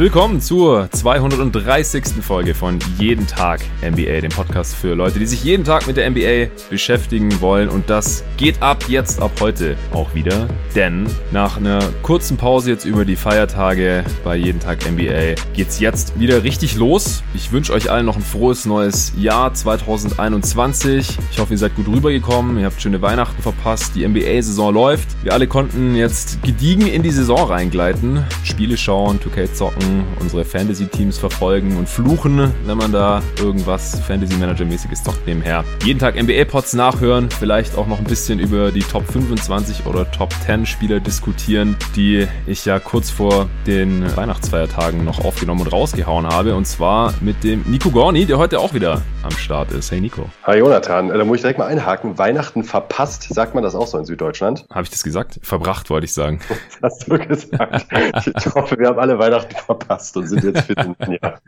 Willkommen zur 230. Folge von Jeden Tag NBA, dem Podcast für Leute, die sich jeden Tag mit der NBA beschäftigen wollen. Und das geht ab jetzt, ab heute auch wieder. Denn nach einer kurzen Pause jetzt über die Feiertage bei Jeden Tag NBA geht's jetzt wieder richtig los. Ich wünsche euch allen noch ein frohes neues Jahr 2021. Ich hoffe, ihr seid gut rübergekommen. Ihr habt schöne Weihnachten verpasst. Die NBA-Saison läuft. Wir alle konnten jetzt gediegen in die Saison reingleiten. Spiele schauen, 2K zocken, unsere Fantasy-Teams verfolgen und fluchen, wenn man da irgendwas Fantasy-Manager-mäßiges zockt nebenher. Jeden Tag NBA-Pods nachhören, vielleicht auch noch ein bisschen über die Top 25 oder Top 10 Spieler diskutieren, die ich ja kurz vor den Weihnachtsfeiertagen noch aufgenommen und rausgehauen habe. Und zwar mit dem Nico Gorni, der heute auch wieder am Start ist. Hey Nico. Hi Jonathan, äh, da muss ich direkt mal einhaken. Weihnachten verpasst, sagt man das auch so in Süddeutschland? Habe ich das gesagt? Verbracht, wollte ich sagen. Das hast du gesagt. Ich hoffe, wir haben alle Weihnachten verpasst und sind jetzt fit im Jahr.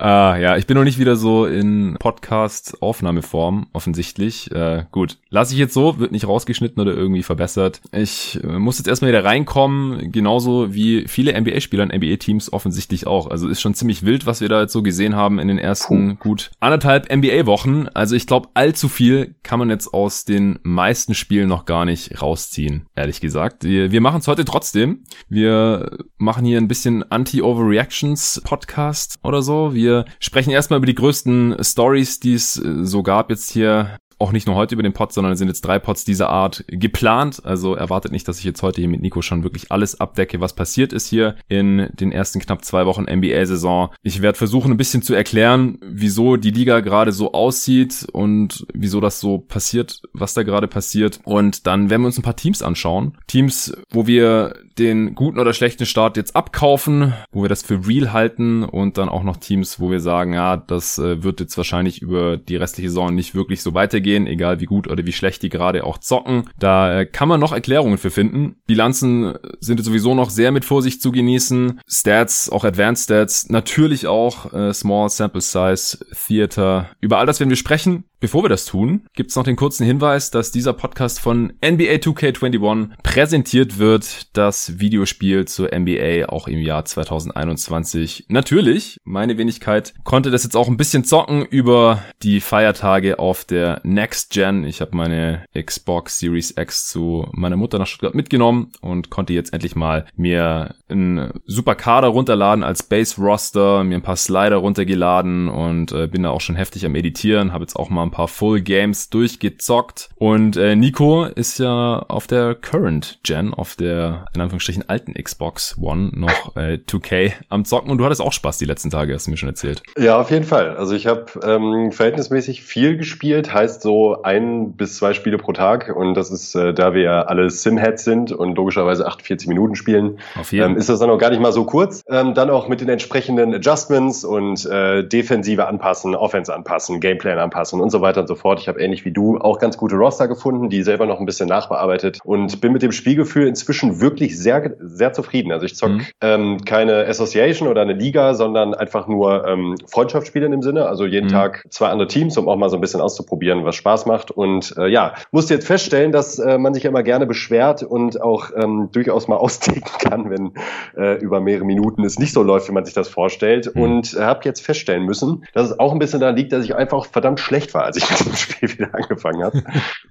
Ah, ja, ich bin noch nicht wieder so in Podcast-Aufnahmeform, offensichtlich. Äh, gut, lasse ich jetzt so, wird nicht rausgeschnitten oder irgendwie verbessert. Ich äh, muss jetzt erstmal wieder reinkommen, genauso wie viele NBA-Spieler und NBA-Teams offensichtlich auch. Also ist schon ziemlich wild, was wir da jetzt so gesehen haben in den ersten Puh. gut anderthalb NBA-Wochen. Also ich glaube, allzu viel kann man jetzt aus den meisten Spielen noch gar nicht rausziehen, ehrlich gesagt. Wir, wir machen es heute trotzdem. Wir machen hier ein bisschen Anti-Overreactions-Podcast oder so. Wir wir sprechen erstmal über die größten Stories, die es äh, so gab jetzt hier auch nicht nur heute über den Pod, sondern es sind jetzt drei Pods dieser Art geplant. Also erwartet nicht, dass ich jetzt heute hier mit Nico schon wirklich alles abdecke, was passiert ist hier in den ersten knapp zwei Wochen NBA-Saison. Ich werde versuchen, ein bisschen zu erklären, wieso die Liga gerade so aussieht und wieso das so passiert, was da gerade passiert. Und dann werden wir uns ein paar Teams anschauen. Teams, wo wir den guten oder schlechten Start jetzt abkaufen, wo wir das für real halten und dann auch noch Teams, wo wir sagen, ja, das äh, wird jetzt wahrscheinlich über die restliche Saison nicht wirklich so weitergehen, egal wie gut oder wie schlecht die gerade auch zocken. Da äh, kann man noch Erklärungen für finden. Bilanzen sind jetzt sowieso noch sehr mit Vorsicht zu genießen. Stats, auch Advanced Stats, natürlich auch äh, Small Sample Size, Theater. Über all das werden wir sprechen. Bevor wir das tun, gibt's noch den kurzen Hinweis, dass dieser Podcast von NBA 2K21 präsentiert wird, das Videospiel zur NBA auch im Jahr 2021. Natürlich, meine Wenigkeit konnte das jetzt auch ein bisschen zocken über die Feiertage auf der Next Gen. Ich habe meine Xbox Series X zu meiner Mutter nach Stuttgart mitgenommen und konnte jetzt endlich mal mir einen super Kader runterladen als Base Roster, mir ein paar Slider runtergeladen und äh, bin da auch schon heftig am Editieren, habe jetzt auch mal ein paar Full Games durchgezockt. Und äh, Nico ist ja auf der Current Gen, auf der in Anführungsstrichen alten Xbox One noch äh, 2K am Zocken. Und du hattest auch Spaß die letzten Tage, hast du mir schon erzählt. Ja, auf jeden Fall. Also ich habe ähm, verhältnismäßig viel gespielt, heißt so ein bis zwei Spiele pro Tag. Und das ist, äh, da wir ja alle Sim-Heads sind und logischerweise 48 Minuten spielen, ähm, ist das dann auch gar nicht mal so kurz. Ähm, dann auch mit den entsprechenden Adjustments und äh, Defensive anpassen, Offense anpassen, Gameplan anpassen und so weiter und so fort. Ich habe ähnlich wie du auch ganz gute Roster gefunden, die selber noch ein bisschen nachbearbeitet und bin mit dem Spielgefühl inzwischen wirklich sehr, sehr zufrieden. Also ich zock mhm. ähm, keine Association oder eine Liga, sondern einfach nur ähm, Freundschaftsspiele in dem Sinne. Also jeden mhm. Tag zwei andere Teams, um auch mal so ein bisschen auszuprobieren, was Spaß macht. Und äh, ja, musste jetzt feststellen, dass äh, man sich immer gerne beschwert und auch ähm, durchaus mal austicken kann, wenn äh, über mehrere Minuten es nicht so läuft, wie man sich das vorstellt. Mhm. Und äh, habe jetzt feststellen müssen, dass es auch ein bisschen daran liegt, dass ich einfach verdammt schlecht war, als ich mit dem Spiel wieder angefangen habe.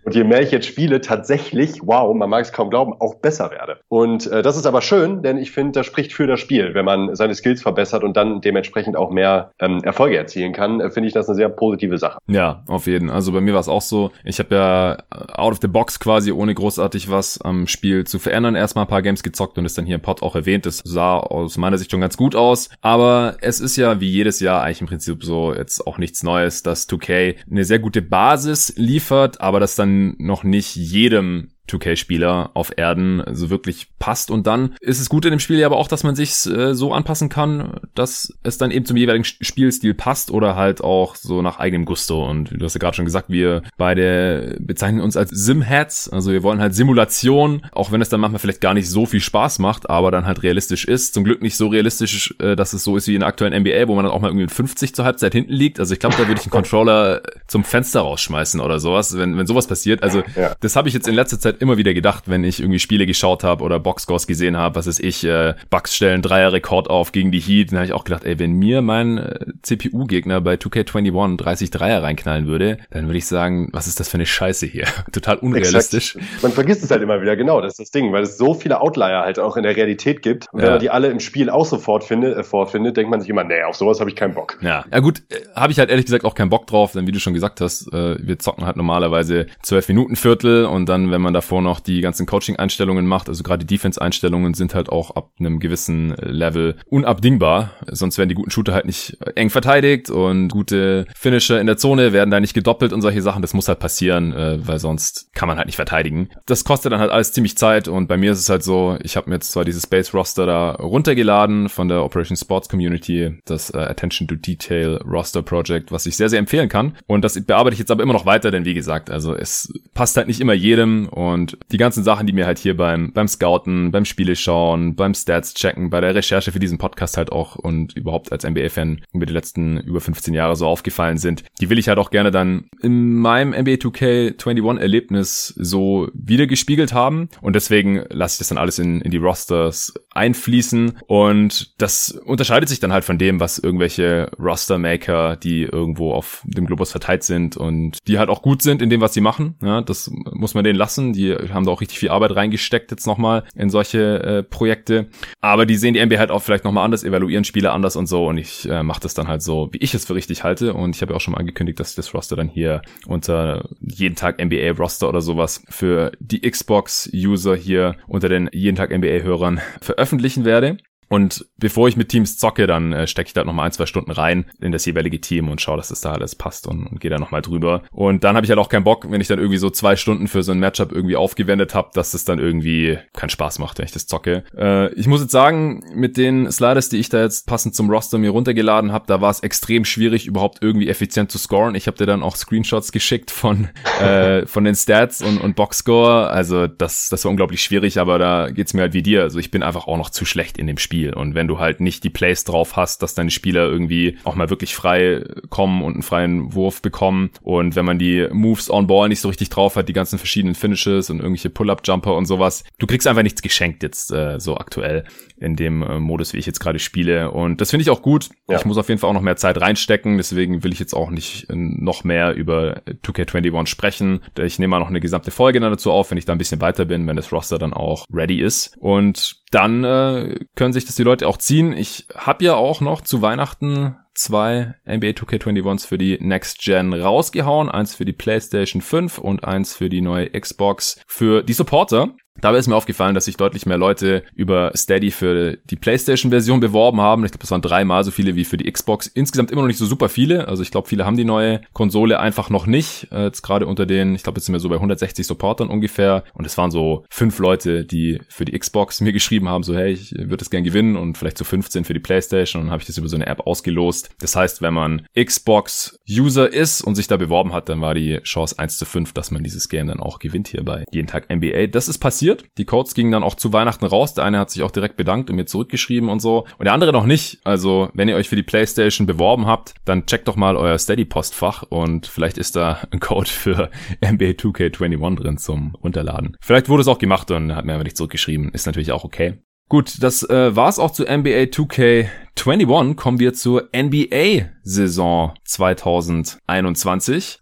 und je mehr ich jetzt spiele, tatsächlich, wow, man mag es kaum glauben, auch besser werde. Und äh, das ist aber schön, denn ich finde, das spricht für das Spiel. Wenn man seine Skills verbessert und dann dementsprechend auch mehr ähm, Erfolge erzielen kann, äh, finde ich das eine sehr positive Sache. Ja, auf jeden. Also bei mir war es auch so. Ich habe ja out of the box quasi, ohne großartig was am Spiel zu verändern, erstmal ein paar Games gezockt und ist dann hier im Pod auch erwähnt. Das sah aus meiner Sicht schon ganz gut aus. Aber es ist ja wie jedes Jahr eigentlich im Prinzip so jetzt auch nichts Neues, dass 2K eine sehr gute Basis liefert, aber das dann noch nicht jedem 2K-Spieler auf Erden so wirklich passt. Und dann ist es gut in dem Spiel ja aber auch, dass man sich äh, so anpassen kann, dass es dann eben zum jeweiligen Spielstil passt oder halt auch so nach eigenem Gusto. Und du hast ja gerade schon gesagt, wir beide bezeichnen uns als Sim-Heads. Also wir wollen halt Simulation, auch wenn es dann manchmal vielleicht gar nicht so viel Spaß macht, aber dann halt realistisch ist. Zum Glück nicht so realistisch, äh, dass es so ist wie in der aktuellen NBA, wo man dann auch mal irgendwie 50 zur Halbzeit hinten liegt. Also ich glaube, da würde ich einen Controller zum Fenster rausschmeißen oder sowas, wenn, wenn sowas passiert. Also ja. das habe ich jetzt in letzter Zeit immer wieder gedacht, wenn ich irgendwie Spiele geschaut habe oder Boxscores gesehen habe, was ist ich, äh, Bugs stellen Dreier-Rekord auf gegen die Heat, dann habe ich auch gedacht, ey, wenn mir mein äh, CPU-Gegner bei 2K21 30 Dreier reinknallen würde, dann würde ich sagen, was ist das für eine Scheiße hier? Total unrealistisch. Exakt. Man vergisst es halt immer wieder, genau, das ist das Ding, weil es so viele Outlier halt auch in der Realität gibt. Und ja. wenn man die alle im Spiel auch sofort findet, äh, vorfindet, denkt man sich immer, nee, auf sowas habe ich keinen Bock. Ja, ja gut, äh, habe ich halt ehrlich gesagt auch keinen Bock drauf, denn wie du schon gesagt hast, äh, wir zocken halt normalerweise zwölf Minuten Viertel und dann, wenn man davor noch die ganzen Coaching-Einstellungen macht, also gerade die Defense-Einstellungen sind halt auch ab einem gewissen Level unabdingbar, sonst werden die guten Shooter halt nicht eng verteidigt und gute Finisher in der Zone werden da nicht gedoppelt und solche Sachen, das muss halt passieren, äh, weil sonst kann man halt nicht verteidigen. Das kostet dann halt alles ziemlich Zeit und bei mir ist es halt so, ich habe mir jetzt zwar dieses Space Roster da runtergeladen von der Operation Sports Community, das äh, Attention to Detail Roster Project, was ich sehr, sehr empfehlen kann. Und das bearbeite ich jetzt aber immer noch weiter, denn wie gesagt, also es passt halt nicht immer jedem und die ganzen Sachen, die mir halt hier beim, beim Scouten, beim Spiele schauen, beim Stats checken, bei der Recherche für diesen Podcast halt auch und überhaupt als NBA-Fan über die letzten über 15 Jahre so aufgefallen sind, die will ich halt auch gerne dann in meinem NBA 2K21 Erlebnis so wieder gespiegelt haben. Und deswegen lasse ich das dann alles in, in die Rosters einfließen und das unterscheidet sich dann halt von dem, was irgendwelche Roster-Maker, die irgendwo auf dem Globus verteilt sind und die halt auch gut sind in dem, was sie machen. Ja, das muss man denen lassen. Die haben da auch richtig viel Arbeit reingesteckt jetzt nochmal in solche äh, Projekte. Aber die sehen die NBA halt auch vielleicht nochmal anders, evaluieren Spiele anders und so und ich äh, mache das dann halt so, wie ich es für richtig halte und ich habe ja auch schon mal angekündigt, dass ich das Roster dann hier unter jeden Tag NBA Roster oder sowas für die Xbox-User hier unter den jeden Tag NBA-Hörern veröffentlichen werde. Und bevor ich mit Teams zocke, dann äh, stecke ich da nochmal ein, zwei Stunden rein in das jeweilige Team und schaue, dass das da alles passt und, und gehe da nochmal drüber. Und dann habe ich halt auch keinen Bock, wenn ich dann irgendwie so zwei Stunden für so ein Matchup irgendwie aufgewendet habe, dass das dann irgendwie keinen Spaß macht, wenn ich das zocke. Äh, ich muss jetzt sagen, mit den Sliders, die ich da jetzt passend zum Roster mir runtergeladen habe, da war es extrem schwierig, überhaupt irgendwie effizient zu scoren. Ich habe dir dann auch Screenshots geschickt von, äh, von den Stats und, und Boxscore. Also das, das war unglaublich schwierig, aber da geht's mir halt wie dir. Also ich bin einfach auch noch zu schlecht in dem Spiel. Spiel. Und wenn du halt nicht die Plays drauf hast, dass deine Spieler irgendwie auch mal wirklich frei kommen und einen freien Wurf bekommen und wenn man die Moves on Ball nicht so richtig drauf hat, die ganzen verschiedenen Finishes und irgendwelche Pull-up-Jumper und sowas, du kriegst einfach nichts geschenkt jetzt äh, so aktuell in dem äh, Modus, wie ich jetzt gerade spiele. Und das finde ich auch gut. Ja. Ich muss auf jeden Fall auch noch mehr Zeit reinstecken. Deswegen will ich jetzt auch nicht äh, noch mehr über 2K21 sprechen. Ich nehme mal noch eine gesamte Folge dann dazu auf, wenn ich da ein bisschen weiter bin, wenn das Roster dann auch ready ist. Und dann äh, können sich das die Leute auch ziehen. Ich habe ja auch noch zu Weihnachten zwei NBA 2K21s für die Next Gen rausgehauen. Eins für die PlayStation 5 und eins für die neue Xbox für die Supporter. Dabei ist mir aufgefallen, dass sich deutlich mehr Leute über Steady für die PlayStation-Version beworben haben. Ich glaube, das waren dreimal so viele wie für die Xbox. Insgesamt immer noch nicht so super viele. Also ich glaube, viele haben die neue Konsole einfach noch nicht. Äh, jetzt gerade unter den, ich glaube, jetzt sind wir so bei 160 Supportern ungefähr. Und es waren so fünf Leute, die für die Xbox mir geschrieben haben, so hey, ich würde es gern gewinnen und vielleicht so 15 für die PlayStation. Und dann habe ich das über so eine App ausgelost. Das heißt, wenn man Xbox-User ist und sich da beworben hat, dann war die Chance 1 zu 5, dass man dieses Game dann auch gewinnt hier bei jeden Tag NBA. Das ist passiert passiert. Die Codes gingen dann auch zu Weihnachten raus. Der eine hat sich auch direkt bedankt und mir zurückgeschrieben und so. Und der andere noch nicht. Also, wenn ihr euch für die PlayStation beworben habt, dann checkt doch mal euer Steady-Postfach und vielleicht ist da ein Code für NBA 2K21 drin zum Runterladen. Vielleicht wurde es auch gemacht und hat mir aber nicht zurückgeschrieben. Ist natürlich auch okay. Gut, das äh, war's auch zu NBA 2K21. Kommen wir zur NBA-Saison 2021.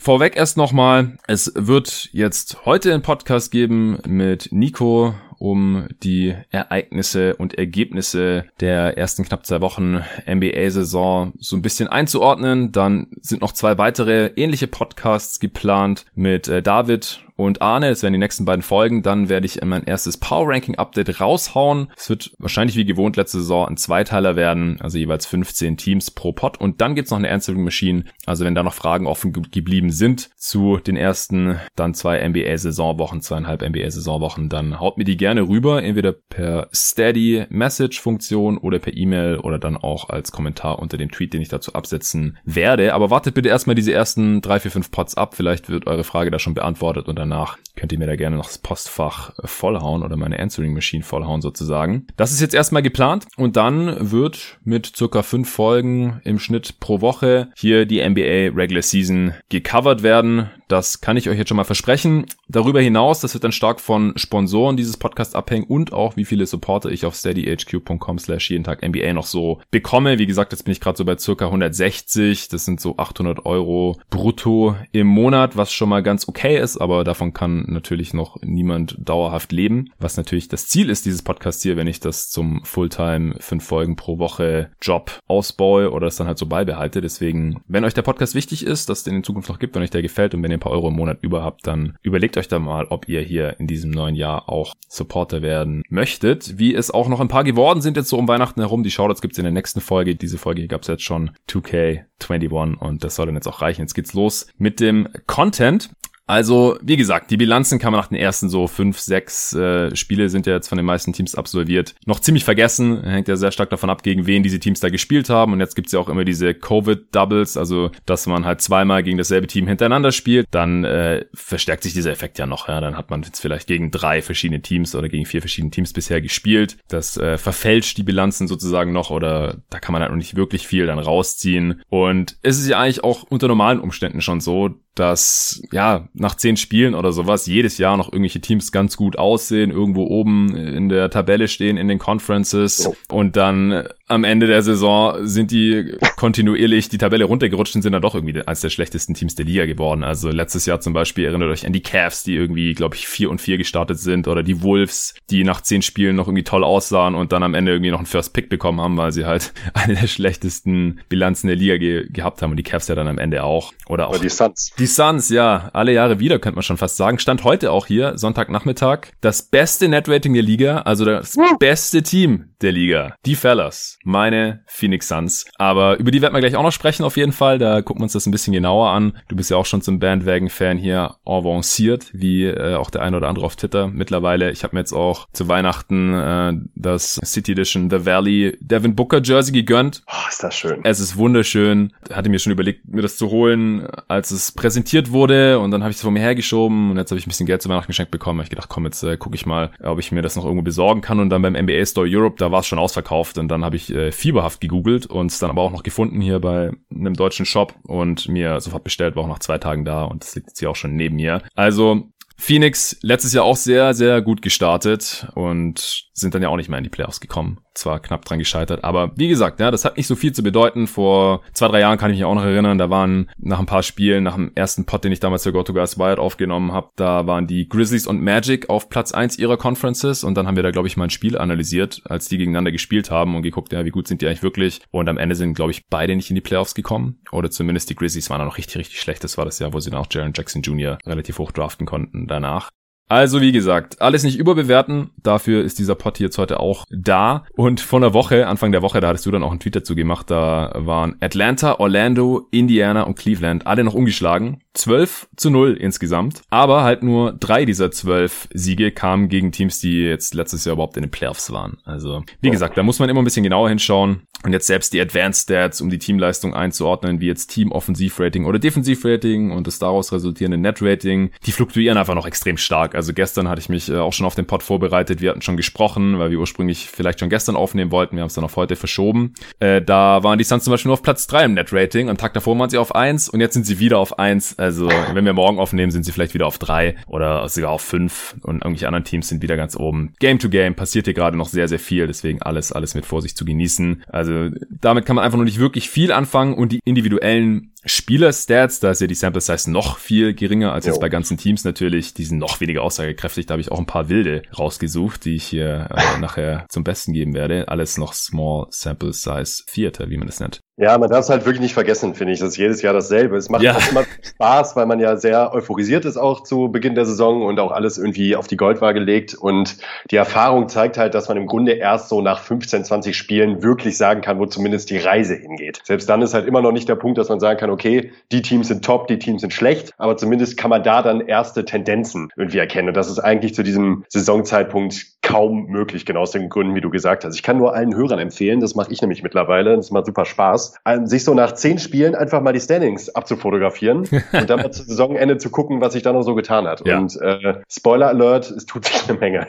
Vorweg erst nochmal, es wird jetzt heute einen Podcast geben mit Nico, um die Ereignisse und Ergebnisse der ersten knapp zwei Wochen NBA-Saison so ein bisschen einzuordnen. Dann sind noch zwei weitere ähnliche Podcasts geplant mit äh, David und Arne. Das werden die nächsten beiden Folgen. Dann werde ich mein erstes Power Ranking Update raushauen. Es wird wahrscheinlich wie gewohnt letzte Saison ein Zweiteiler werden, also jeweils 15 Teams pro Pod. Und dann gibt's noch eine Answering Machine. Also wenn da noch Fragen offen geblieben sind zu den ersten dann zwei NBA-Saisonwochen, zweieinhalb NBA-Saisonwochen, dann haut mir die gerne gerne rüber, entweder per Steady Message Funktion oder per E-Mail oder dann auch als Kommentar unter dem Tweet, den ich dazu absetzen werde. Aber wartet bitte erstmal diese ersten drei, vier, fünf Pots ab. Vielleicht wird eure Frage da schon beantwortet und danach könnt ihr mir da gerne noch das Postfach vollhauen oder meine Answering Machine vollhauen sozusagen. Das ist jetzt erstmal geplant und dann wird mit circa fünf Folgen im Schnitt pro Woche hier die NBA Regular Season gecovert werden. Das kann ich euch jetzt schon mal versprechen. Darüber hinaus, das wird dann stark von Sponsoren dieses Podcast abhängen und auch wie viele Supporter ich auf steadyhq.com slash jeden Tag NBA noch so bekomme. Wie gesagt, jetzt bin ich gerade so bei circa 160. Das sind so 800 Euro brutto im Monat, was schon mal ganz okay ist, aber davon kann natürlich noch niemand dauerhaft leben. Was natürlich das Ziel ist dieses Podcast hier, wenn ich das zum Fulltime fünf Folgen pro Woche Job ausbaue oder es dann halt so beibehalte. Deswegen, wenn euch der Podcast wichtig ist, dass es den in Zukunft noch gibt, wenn euch der gefällt und wenn ihr ein paar Euro im Monat über habt, dann überlegt euch da mal, ob ihr hier in diesem neuen Jahr auch Supporter werden möchtet. Wie es auch noch ein paar geworden sind jetzt so um Weihnachten herum. Die Shoutouts gibt's in der nächsten Folge. Diese Folge gab's jetzt schon 2K21 und das soll dann jetzt auch reichen. Jetzt geht's los mit dem Content. Also, wie gesagt, die Bilanzen kann man nach den ersten so fünf, sechs äh, Spiele sind ja jetzt von den meisten Teams absolviert. Noch ziemlich vergessen, hängt ja sehr stark davon ab, gegen wen diese Teams da gespielt haben. Und jetzt gibt's ja auch immer diese Covid-Doubles, also dass man halt zweimal gegen dasselbe Team hintereinander spielt. Dann äh, verstärkt sich dieser Effekt ja noch. Ja? Dann hat man jetzt vielleicht gegen drei verschiedene Teams oder gegen vier verschiedene Teams bisher gespielt. Das äh, verfälscht die Bilanzen sozusagen noch oder da kann man halt noch nicht wirklich viel dann rausziehen. Und es ist ja eigentlich auch unter normalen Umständen schon so, dass ja nach zehn Spielen oder sowas jedes Jahr noch irgendwelche Teams ganz gut aussehen, irgendwo oben in der Tabelle stehen in den Conferences und dann am Ende der Saison sind die kontinuierlich die Tabelle runtergerutscht und sind dann doch irgendwie eines der schlechtesten Teams der Liga geworden. Also letztes Jahr zum Beispiel erinnert euch an die Cavs, die irgendwie, glaube ich, vier und vier gestartet sind oder die Wolves, die nach zehn Spielen noch irgendwie toll aussahen und dann am Ende irgendwie noch einen First Pick bekommen haben, weil sie halt eine der schlechtesten Bilanzen der Liga ge gehabt haben und die Cavs ja dann am Ende auch. Oder auch oder die Suns. Die Suns, ja, alle Jahre wieder, könnte man schon fast sagen. Stand heute auch hier, Sonntagnachmittag, das beste Netrating der Liga, also das beste Team der Liga. Die Fellas, meine Phoenix Suns. Aber über die werden wir gleich auch noch sprechen auf jeden Fall. Da gucken wir uns das ein bisschen genauer an. Du bist ja auch schon zum Bandwagon-Fan hier avanciert, wie äh, auch der eine oder andere auf Twitter mittlerweile. Ich habe mir jetzt auch zu Weihnachten äh, das City Edition The Valley Devin Booker Jersey gegönnt. Oh, ist das schön. Es ist wunderschön. Hatte mir schon überlegt, mir das zu holen, als es präsentiert wurde und dann habe ich es vor mir hergeschoben und jetzt habe ich ein bisschen Geld zu Weihnachten geschenkt bekommen. Ich gedacht, komm, jetzt äh, gucke ich mal, ob ich mir das noch irgendwo besorgen kann und dann beim NBA Store Europe, da war es schon ausverkauft und dann habe ich äh, fieberhaft gegoogelt und es dann aber auch noch gefunden hier bei einem deutschen Shop und mir sofort bestellt, war auch nach zwei Tagen da und das liegt jetzt hier auch schon neben mir. Also Phoenix letztes Jahr auch sehr, sehr gut gestartet und sind dann ja auch nicht mehr in die Playoffs gekommen zwar knapp dran gescheitert, aber wie gesagt, ja, das hat nicht so viel zu bedeuten. Vor zwei, drei Jahren kann ich mich auch noch erinnern, da waren nach ein paar Spielen, nach dem ersten Pot, den ich damals für Go Guys Wild aufgenommen habe, da waren die Grizzlies und Magic auf Platz eins ihrer Conferences und dann haben wir da, glaube ich, mal ein Spiel analysiert, als die gegeneinander gespielt haben und geguckt, ja, wie gut sind die eigentlich wirklich. Und am Ende sind, glaube ich, beide nicht in die Playoffs gekommen. Oder zumindest die Grizzlies waren da noch richtig, richtig schlecht. Das war das Jahr, wo sie dann auch Jaron Jackson Jr. relativ hoch draften konnten danach. Also wie gesagt, alles nicht überbewerten. Dafür ist dieser Pod jetzt heute auch da. Und vor einer Woche, Anfang der Woche, da hattest du dann auch einen Tweet dazu gemacht, da waren Atlanta, Orlando, Indiana und Cleveland alle noch umgeschlagen. 12 zu 0 insgesamt. Aber halt nur drei dieser zwölf Siege kamen gegen Teams, die jetzt letztes Jahr überhaupt in den Playoffs waren. Also, wie gesagt, da muss man immer ein bisschen genauer hinschauen. Und jetzt selbst die Advanced Stats, um die Teamleistung einzuordnen, wie jetzt Team Offensivrating oder Defensivrating und das daraus resultierende Net Rating, die fluktuieren einfach noch extrem stark. Also gestern hatte ich mich äh, auch schon auf den Pod vorbereitet. Wir hatten schon gesprochen, weil wir ursprünglich vielleicht schon gestern aufnehmen wollten. Wir haben es dann auf heute verschoben. Äh, da waren die Suns zum Beispiel nur auf Platz drei im Net Rating. Am Tag davor waren sie auf eins und jetzt sind sie wieder auf eins. Also wenn wir morgen aufnehmen, sind sie vielleicht wieder auf drei oder sogar auf fünf und irgendwelche anderen Teams sind wieder ganz oben. Game to Game passiert hier gerade noch sehr, sehr viel. Deswegen alles, alles mit Vorsicht zu genießen. Also damit kann man einfach noch nicht wirklich viel anfangen und die individuellen Spieler-Stats, da ist ja die Sample Size noch viel geringer als jo. jetzt bei ganzen Teams natürlich. Die sind noch weniger aussagekräftig. Da habe ich auch ein paar wilde rausgesucht, die ich hier äh, nachher zum Besten geben werde. Alles noch Small Sample Size Theater, wie man das nennt. Ja, man darf es halt wirklich nicht vergessen, finde ich. Das ist jedes Jahr dasselbe. Es macht ja. auch immer Spaß, weil man ja sehr euphorisiert ist auch zu Beginn der Saison und auch alles irgendwie auf die Goldwaage legt. Und die Erfahrung zeigt halt, dass man im Grunde erst so nach 15, 20 Spielen wirklich sagen kann, wo zumindest die Reise hingeht. Selbst dann ist halt immer noch nicht der Punkt, dass man sagen kann, kann, okay, die Teams sind top, die Teams sind schlecht, aber zumindest kann man da dann erste Tendenzen irgendwie erkennen. Und das ist eigentlich zu diesem Saisonzeitpunkt kaum möglich, genau aus den Gründen, wie du gesagt hast. Ich kann nur allen Hörern empfehlen, das mache ich nämlich mittlerweile, das macht super Spaß, sich so nach zehn Spielen einfach mal die Standings abzufotografieren und dann mal zu Saisonende zu gucken, was sich da noch so getan hat. Ja. Und äh, Spoiler Alert, es tut sich eine Menge.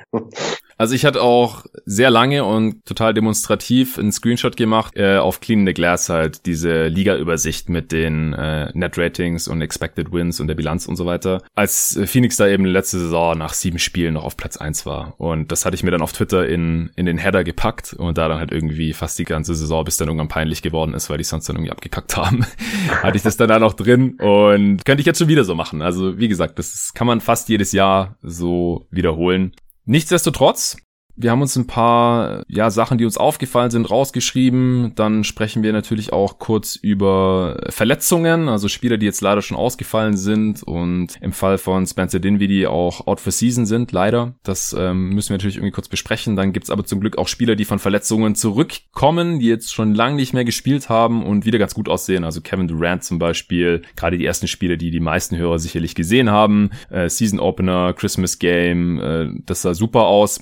Also ich hatte auch sehr lange und total demonstrativ einen Screenshot gemacht äh, auf Clean the Glass halt diese Liga-Übersicht mit den äh, Net Ratings und Expected Wins und der Bilanz und so weiter. Als äh, Phoenix da eben letzte Saison nach sieben Spielen noch auf Platz eins war. Und das hatte ich mir dann auf Twitter in, in den Header gepackt und da dann halt irgendwie fast die ganze Saison, bis dann irgendwann peinlich geworden ist, weil die sonst dann irgendwie abgekackt haben, hatte ich das dann da noch drin und könnte ich jetzt schon wieder so machen. Also wie gesagt, das kann man fast jedes Jahr so wiederholen. Nichtsdestotrotz wir haben uns ein paar ja, Sachen, die uns aufgefallen sind, rausgeschrieben. Dann sprechen wir natürlich auch kurz über Verletzungen, also Spieler, die jetzt leider schon ausgefallen sind und im Fall von Spencer Dinwiddie auch out for season sind, leider. Das ähm, müssen wir natürlich irgendwie kurz besprechen. Dann gibt's aber zum Glück auch Spieler, die von Verletzungen zurückkommen, die jetzt schon lange nicht mehr gespielt haben und wieder ganz gut aussehen. Also Kevin Durant zum Beispiel, gerade die ersten Spiele, die die meisten Hörer sicherlich gesehen haben. Äh, Season Opener, Christmas Game, äh, das sah super aus.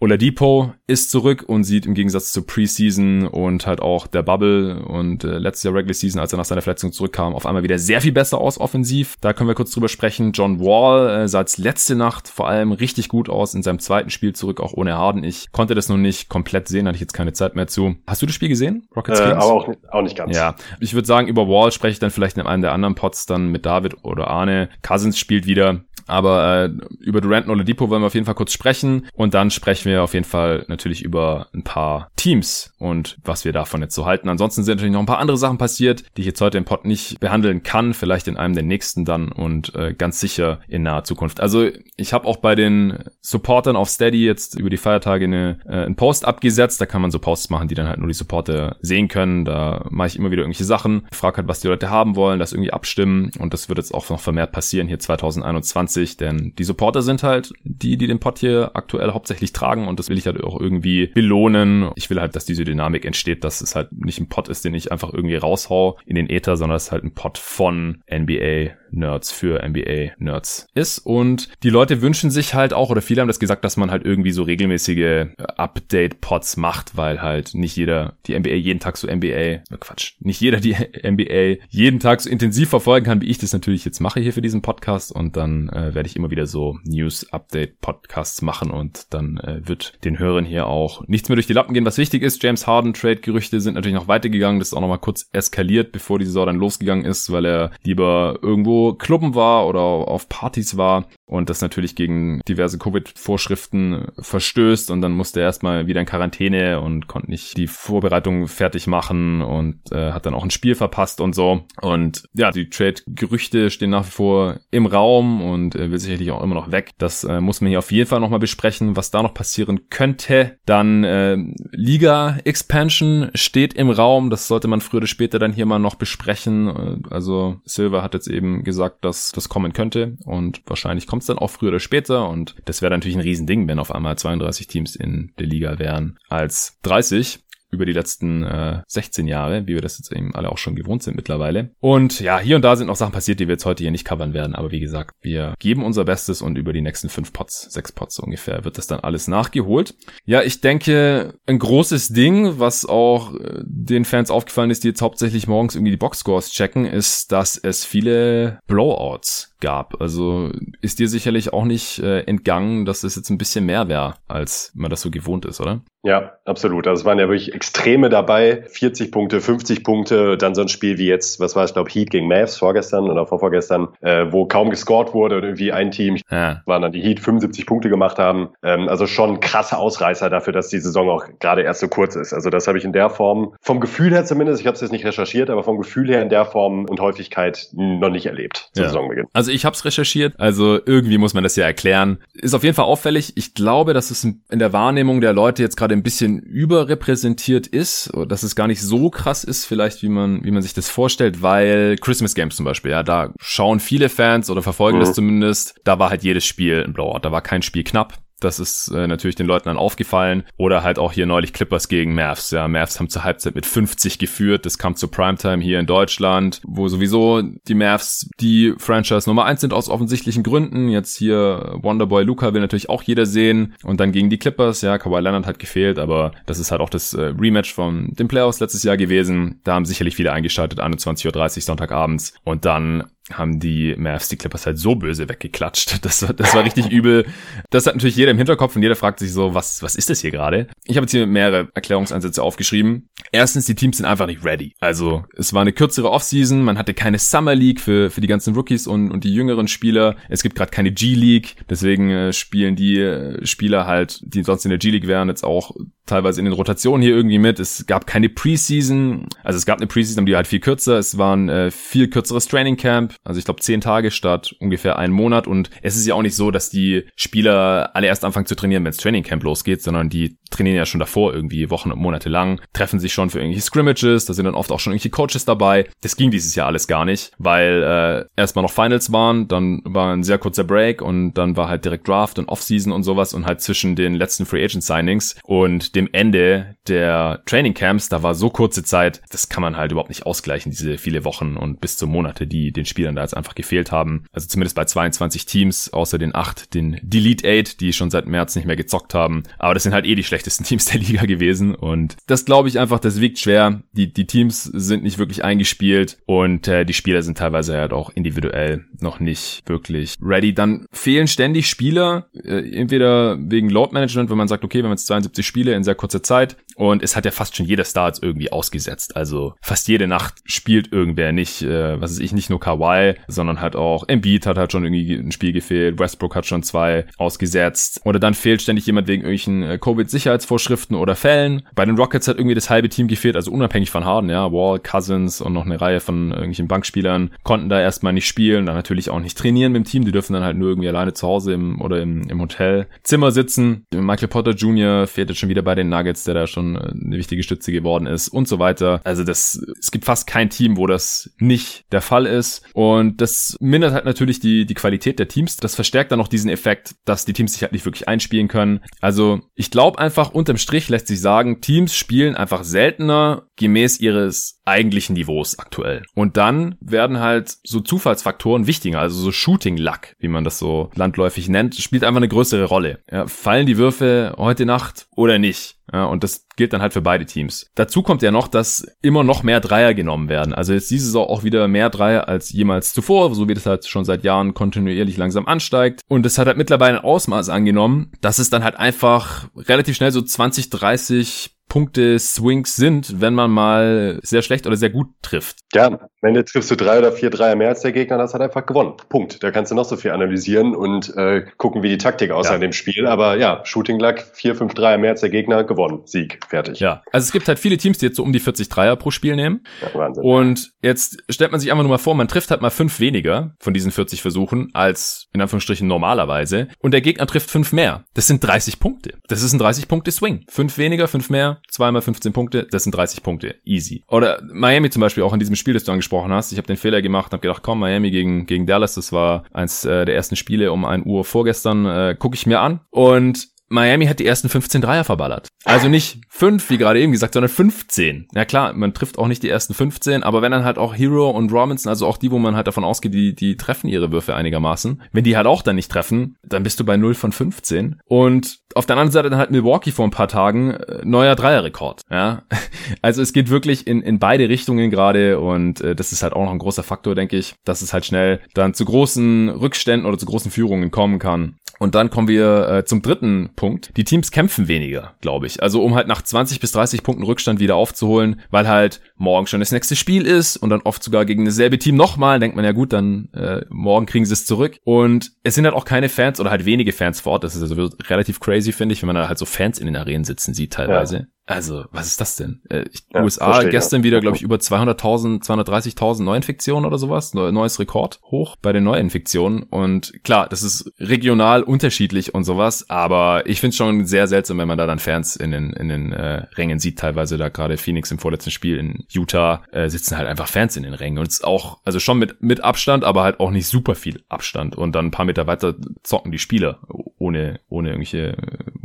Oladipo ist zurück und sieht im Gegensatz zur Preseason und halt auch der Bubble und äh, letztes Jahr Regular Season, als er nach seiner Verletzung zurückkam, auf einmal wieder sehr viel besser aus offensiv. Da können wir kurz drüber sprechen. John Wall äh, sah jetzt letzte Nacht vor allem richtig gut aus in seinem zweiten Spiel zurück, auch ohne Harden. Ich konnte das noch nicht komplett sehen, hatte ich jetzt keine Zeit mehr zu. Hast du das Spiel gesehen? Rockets äh, Kings? Aber auch, auch nicht ganz. Ja, ich würde sagen, über Wall spreche ich dann vielleicht in einem der anderen Pots dann mit David oder Arne. Cousins spielt wieder. Aber äh, über Durant und Oladipo wollen wir auf jeden Fall kurz sprechen. Und dann sprechen wir auf jeden Fall natürlich über ein paar Teams und was wir davon jetzt so halten. Ansonsten sind natürlich noch ein paar andere Sachen passiert, die ich jetzt heute im Pod nicht behandeln kann. Vielleicht in einem der nächsten dann und äh, ganz sicher in naher Zukunft. Also ich habe auch bei den Supportern auf Steady jetzt über die Feiertage eine, äh, einen Post abgesetzt. Da kann man so Posts machen, die dann halt nur die Supporter sehen können. Da mache ich immer wieder irgendwelche Sachen, frage halt, was die Leute haben wollen, das irgendwie abstimmen. Und das wird jetzt auch noch vermehrt passieren hier 2021 witzig, denn die Supporter sind halt die, die den Pod hier aktuell hauptsächlich tragen und das will ich halt auch irgendwie belohnen. Ich will halt, dass diese Dynamik entsteht, dass es halt nicht ein Pod ist, den ich einfach irgendwie raushau in den Äther, sondern es ist halt ein Pod von NBA Nerds für NBA Nerds ist. Und die Leute wünschen sich halt auch, oder viele haben das gesagt, dass man halt irgendwie so regelmäßige äh, Update-Pods macht, weil halt nicht jeder die NBA jeden Tag so NBA, äh Quatsch, nicht jeder die NBA jeden Tag so intensiv verfolgen kann, wie ich das natürlich jetzt mache hier für diesen Podcast. Und dann äh, werde ich immer wieder so News-Update-Podcasts machen und dann äh, wird den Hörern hier auch nichts mehr durch die Lappen gehen, was wichtig ist. James Harden Trade-Gerüchte sind natürlich noch weitergegangen. Das ist auch nochmal kurz eskaliert, bevor die Saison dann losgegangen ist, weil er lieber irgendwo Clubben war oder auf Partys war und das natürlich gegen diverse Covid-Vorschriften verstößt und dann musste er erstmal wieder in Quarantäne und konnte nicht die Vorbereitung fertig machen und äh, hat dann auch ein Spiel verpasst und so. Und ja, die Trade-Gerüchte stehen nach wie vor im Raum und äh, will sicherlich auch immer noch weg. Das äh, muss man hier auf jeden Fall nochmal besprechen, was da noch passieren könnte. Dann äh, Liga-Expansion steht im Raum. Das sollte man früher oder später dann hier mal noch besprechen. Äh, also Silver hat jetzt eben gesagt, dass das kommen könnte und wahrscheinlich kommt es dann auch früher oder später und das wäre natürlich ein Riesending, wenn auf einmal 32 Teams in der Liga wären als 30 über die letzten äh, 16 Jahre, wie wir das jetzt eben alle auch schon gewohnt sind mittlerweile. Und ja, hier und da sind noch Sachen passiert, die wir jetzt heute hier nicht covern werden. Aber wie gesagt, wir geben unser Bestes und über die nächsten fünf Pots, sechs Pots ungefähr, wird das dann alles nachgeholt. Ja, ich denke, ein großes Ding, was auch äh, den Fans aufgefallen ist, die jetzt hauptsächlich morgens irgendwie die Boxscores checken, ist, dass es viele Blowouts gab. Also ist dir sicherlich auch nicht äh, entgangen, dass es jetzt ein bisschen mehr wäre, als man das so gewohnt ist, oder? Ja, absolut. Also es waren ja wirklich Extreme dabei. 40 Punkte, 50 Punkte, dann so ein Spiel wie jetzt, was war es, glaube Heat gegen Mavs vorgestern oder vorvorgestern, äh, wo kaum gescored wurde und irgendwie ein Team, ja. waren dann die Heat, 75 Punkte gemacht haben. Ähm, also schon krasse Ausreißer dafür, dass die Saison auch gerade erst so kurz ist. Also das habe ich in der Form, vom Gefühl her zumindest, ich habe es jetzt nicht recherchiert, aber vom Gefühl her in der Form und Häufigkeit noch nicht erlebt ja. Saisonbeginn. Also ich habe es recherchiert, also irgendwie muss man das ja erklären. Ist auf jeden Fall auffällig. Ich glaube, dass es in der Wahrnehmung der Leute jetzt gerade ein bisschen überrepräsentiert ist, dass es gar nicht so krass ist, vielleicht wie man, wie man sich das vorstellt, weil Christmas Games zum Beispiel, ja, da schauen viele Fans oder verfolgen mhm. das zumindest, da war halt jedes Spiel ein Blowout, da war kein Spiel knapp Das ist äh, natürlich den Leuten dann aufgefallen. Oder halt auch hier neulich Clippers gegen Mavs. Ja, Mavs haben zur Halbzeit mit 50 geführt. Das kam zur Primetime hier in Deutschland, wo sowieso die Mavs die Franchise Nummer eins sind aus offensichtlichen Gründen. Jetzt hier Wonderboy Luca will natürlich auch jeder sehen. Und dann gegen die Clippers. Ja, Kawhi Leonard hat gefehlt, aber das ist halt auch das äh, Rematch von den Playoffs letztes Jahr gewesen. Da haben sicherlich viele eingeschaltet, 21.30 Uhr Sonntagabends. Und dann haben die Mavs die Clippers halt so böse weggeklatscht. Das war, das war richtig übel. Das hat natürlich jeder im Hinterkopf und jeder fragt sich so, was, was ist das hier gerade? Ich habe jetzt hier mehrere Erklärungsansätze aufgeschrieben. Erstens, die Teams sind einfach nicht ready. Also, es war eine kürzere Offseason, man hatte keine Summer League für, für die ganzen Rookies und, und die jüngeren Spieler. Es gibt gerade keine G-League, deswegen äh, spielen die äh, Spieler halt, die sonst in der G-League wären, jetzt auch teilweise in den Rotationen hier irgendwie mit. Es gab keine Preseason, also es gab eine Preseason, die war halt viel kürzer. Es war ein äh, viel kürzeres Training Camp also ich glaube zehn Tage statt ungefähr einen Monat. Und es ist ja auch nicht so, dass die Spieler alle erst anfangen zu trainieren, wenn das Training Camp losgeht, sondern die trainieren ja schon davor irgendwie Wochen und Monate lang, treffen sich schon für irgendwelche Scrimmages, da sind dann oft auch schon irgendwelche Coaches dabei. Das ging dieses Jahr alles gar nicht, weil äh, erstmal noch Finals waren, dann war ein sehr kurzer Break und dann war halt direkt Draft und Offseason und sowas und halt zwischen den letzten Free Agent Signings und dem Ende der Training Camps, da war so kurze Zeit, das kann man halt überhaupt nicht ausgleichen, diese viele Wochen und bis zu Monate, die den Spielern da jetzt einfach gefehlt haben. Also zumindest bei 22 Teams, außer den acht, den Delete Eight, die schon seit März nicht mehr gezockt haben. Aber das sind halt eh die schlechtesten Teams der Liga gewesen. Und das glaube ich einfach, das wiegt schwer. Die, die Teams sind nicht wirklich eingespielt und äh, die Spieler sind teilweise halt auch individuell noch nicht wirklich ready. Dann fehlen ständig Spieler, äh, entweder wegen Load Management, wenn man sagt, okay, wir haben jetzt 72 Spiele in sehr kurzer Zeit und es hat ja fast schon jeder Star jetzt irgendwie ausgesetzt. Also fast jede Nacht spielt irgendwer nicht, äh, was weiß ich, nicht nur Kawhi, sondern halt auch Embiid hat halt schon irgendwie ein Spiel gefehlt, Westbrook hat schon zwei ausgesetzt oder dann fehlt ständig jemand wegen irgendwelchen äh, Covid-Sicherheitsvorschriften oder Fällen. Bei den Rockets hat irgendwie das halbe Team gefehlt, also unabhängig von Harden, ja, Wall, Cousins und noch eine Reihe von irgendwelchen Bankspielern konnten da erstmal nicht spielen, dann natürlich auch nicht trainieren mit dem Team, die dürfen dann halt nur irgendwie alleine zu Hause im, oder im, im Hotelzimmer sitzen. Michael Potter Jr. fehlt jetzt schon wieder bei den Nuggets, der da schon eine wichtige Stütze geworden ist und so weiter. Also das, es gibt fast kein Team, wo das nicht der Fall ist und das mindert halt natürlich die, die Qualität der Teams. Das verstärkt dann noch diesen Effekt, dass die Teams sich halt nicht wirklich einspielen können. Also ich glaube einfach, unterm Strich lässt sich sagen, Teams spielen einfach seltener gemäß ihres eigentlichen Niveaus aktuell. Und dann werden halt so Zufallsfaktoren wichtiger, also so Shooting Luck, wie man das so landläufig nennt, spielt einfach eine größere Rolle. Ja, fallen die Würfe heute Nacht oder nicht? Ja, und das gilt dann halt für beide Teams. Dazu kommt ja noch, dass immer noch mehr Dreier genommen werden. Also jetzt diese Saison auch wieder mehr Dreier als jemals zuvor, so wie das halt schon seit Jahren kontinuierlich langsam ansteigt. Und es hat halt mittlerweile ein Ausmaß angenommen, dass es dann halt einfach relativ schnell so 20, 30 Punkte Swings sind, wenn man mal sehr schlecht oder sehr gut trifft. Ja, am Ende triffst du drei oder vier Dreier mehr als der Gegner, das hat einfach gewonnen. Punkt. Da kannst du noch so viel analysieren und äh, gucken, wie die Taktik aussah ja. in dem Spiel. Aber ja, Shooting Luck, vier, fünf Dreier mehr als der Gegner, gewonnen. Sieg, fertig. Ja, also es gibt halt viele Teams, die jetzt so um die 40 Dreier pro Spiel nehmen. Ja, Wahnsinn. Und jetzt stellt man sich einfach nur mal vor, man trifft halt mal fünf weniger von diesen 40 Versuchen als in Anführungsstrichen normalerweise. Und der Gegner trifft fünf mehr. Das sind 30 Punkte. Das ist ein 30 Punkte Swing. Fünf weniger, fünf mehr zweimal 15 Punkte, das sind 30 Punkte. Easy. Oder Miami zum Beispiel auch in diesem Spiel, das du angesprochen hast. Ich habe den Fehler gemacht, habe gedacht, komm, Miami gegen, gegen Dallas, das war eins äh, der ersten Spiele um 1 Uhr vorgestern, äh, gucke ich mir an. Und Miami hat die ersten 15 Dreier verballert. Also nicht fünf, wie gerade eben gesagt, sondern 15. Ja klar, man trifft auch nicht die ersten 15, aber wenn dann halt auch Hero und Robinson, also auch die, wo man halt davon ausgeht, die, die treffen ihre Würfe einigermaßen, wenn die halt auch dann nicht treffen, dann bist du bei 0 von 15. Und auf der anderen Seite dann halt Milwaukee vor ein paar Tagen, äh, neuer Dreierrekord. Ja, also es geht wirklich in, in beide Richtungen gerade und äh, das ist halt auch noch ein großer Faktor, denke ich, dass es halt schnell dann zu großen Rückständen oder zu großen Führungen kommen kann. Und dann kommen wir äh, zum dritten Punkt. Die Teams kämpfen weniger, glaube ich. Also um halt nach 20 bis 30 Punkten Rückstand wieder aufzuholen, weil halt morgen schon das nächste Spiel ist und dann oft sogar gegen dasselbe Team nochmal, denkt man ja gut, dann äh, morgen kriegen sie es zurück. Und es sind halt auch keine Fans oder halt wenige Fans vor Ort. Das ist also relativ crazy, finde ich, wenn man da halt so Fans in den Arenen sitzen sieht teilweise. Ja. Also, was ist das denn? Äh, ja, USA gestern wieder, glaube ich, über 200.000, 230.000 Neuinfektionen oder sowas. Neues Rekord hoch bei den Neuinfektionen. Und klar, das ist regional unterschiedlich und sowas. Aber ich finde es schon sehr seltsam, wenn man da dann Fans in den, in den äh, Rängen sieht. Teilweise da gerade Phoenix im vorletzten Spiel in Utah äh, sitzen halt einfach Fans in den Rängen. Und es ist auch, also schon mit, mit Abstand, aber halt auch nicht super viel Abstand. Und dann ein paar Meter weiter zocken die Spieler ohne, ohne irgendwelche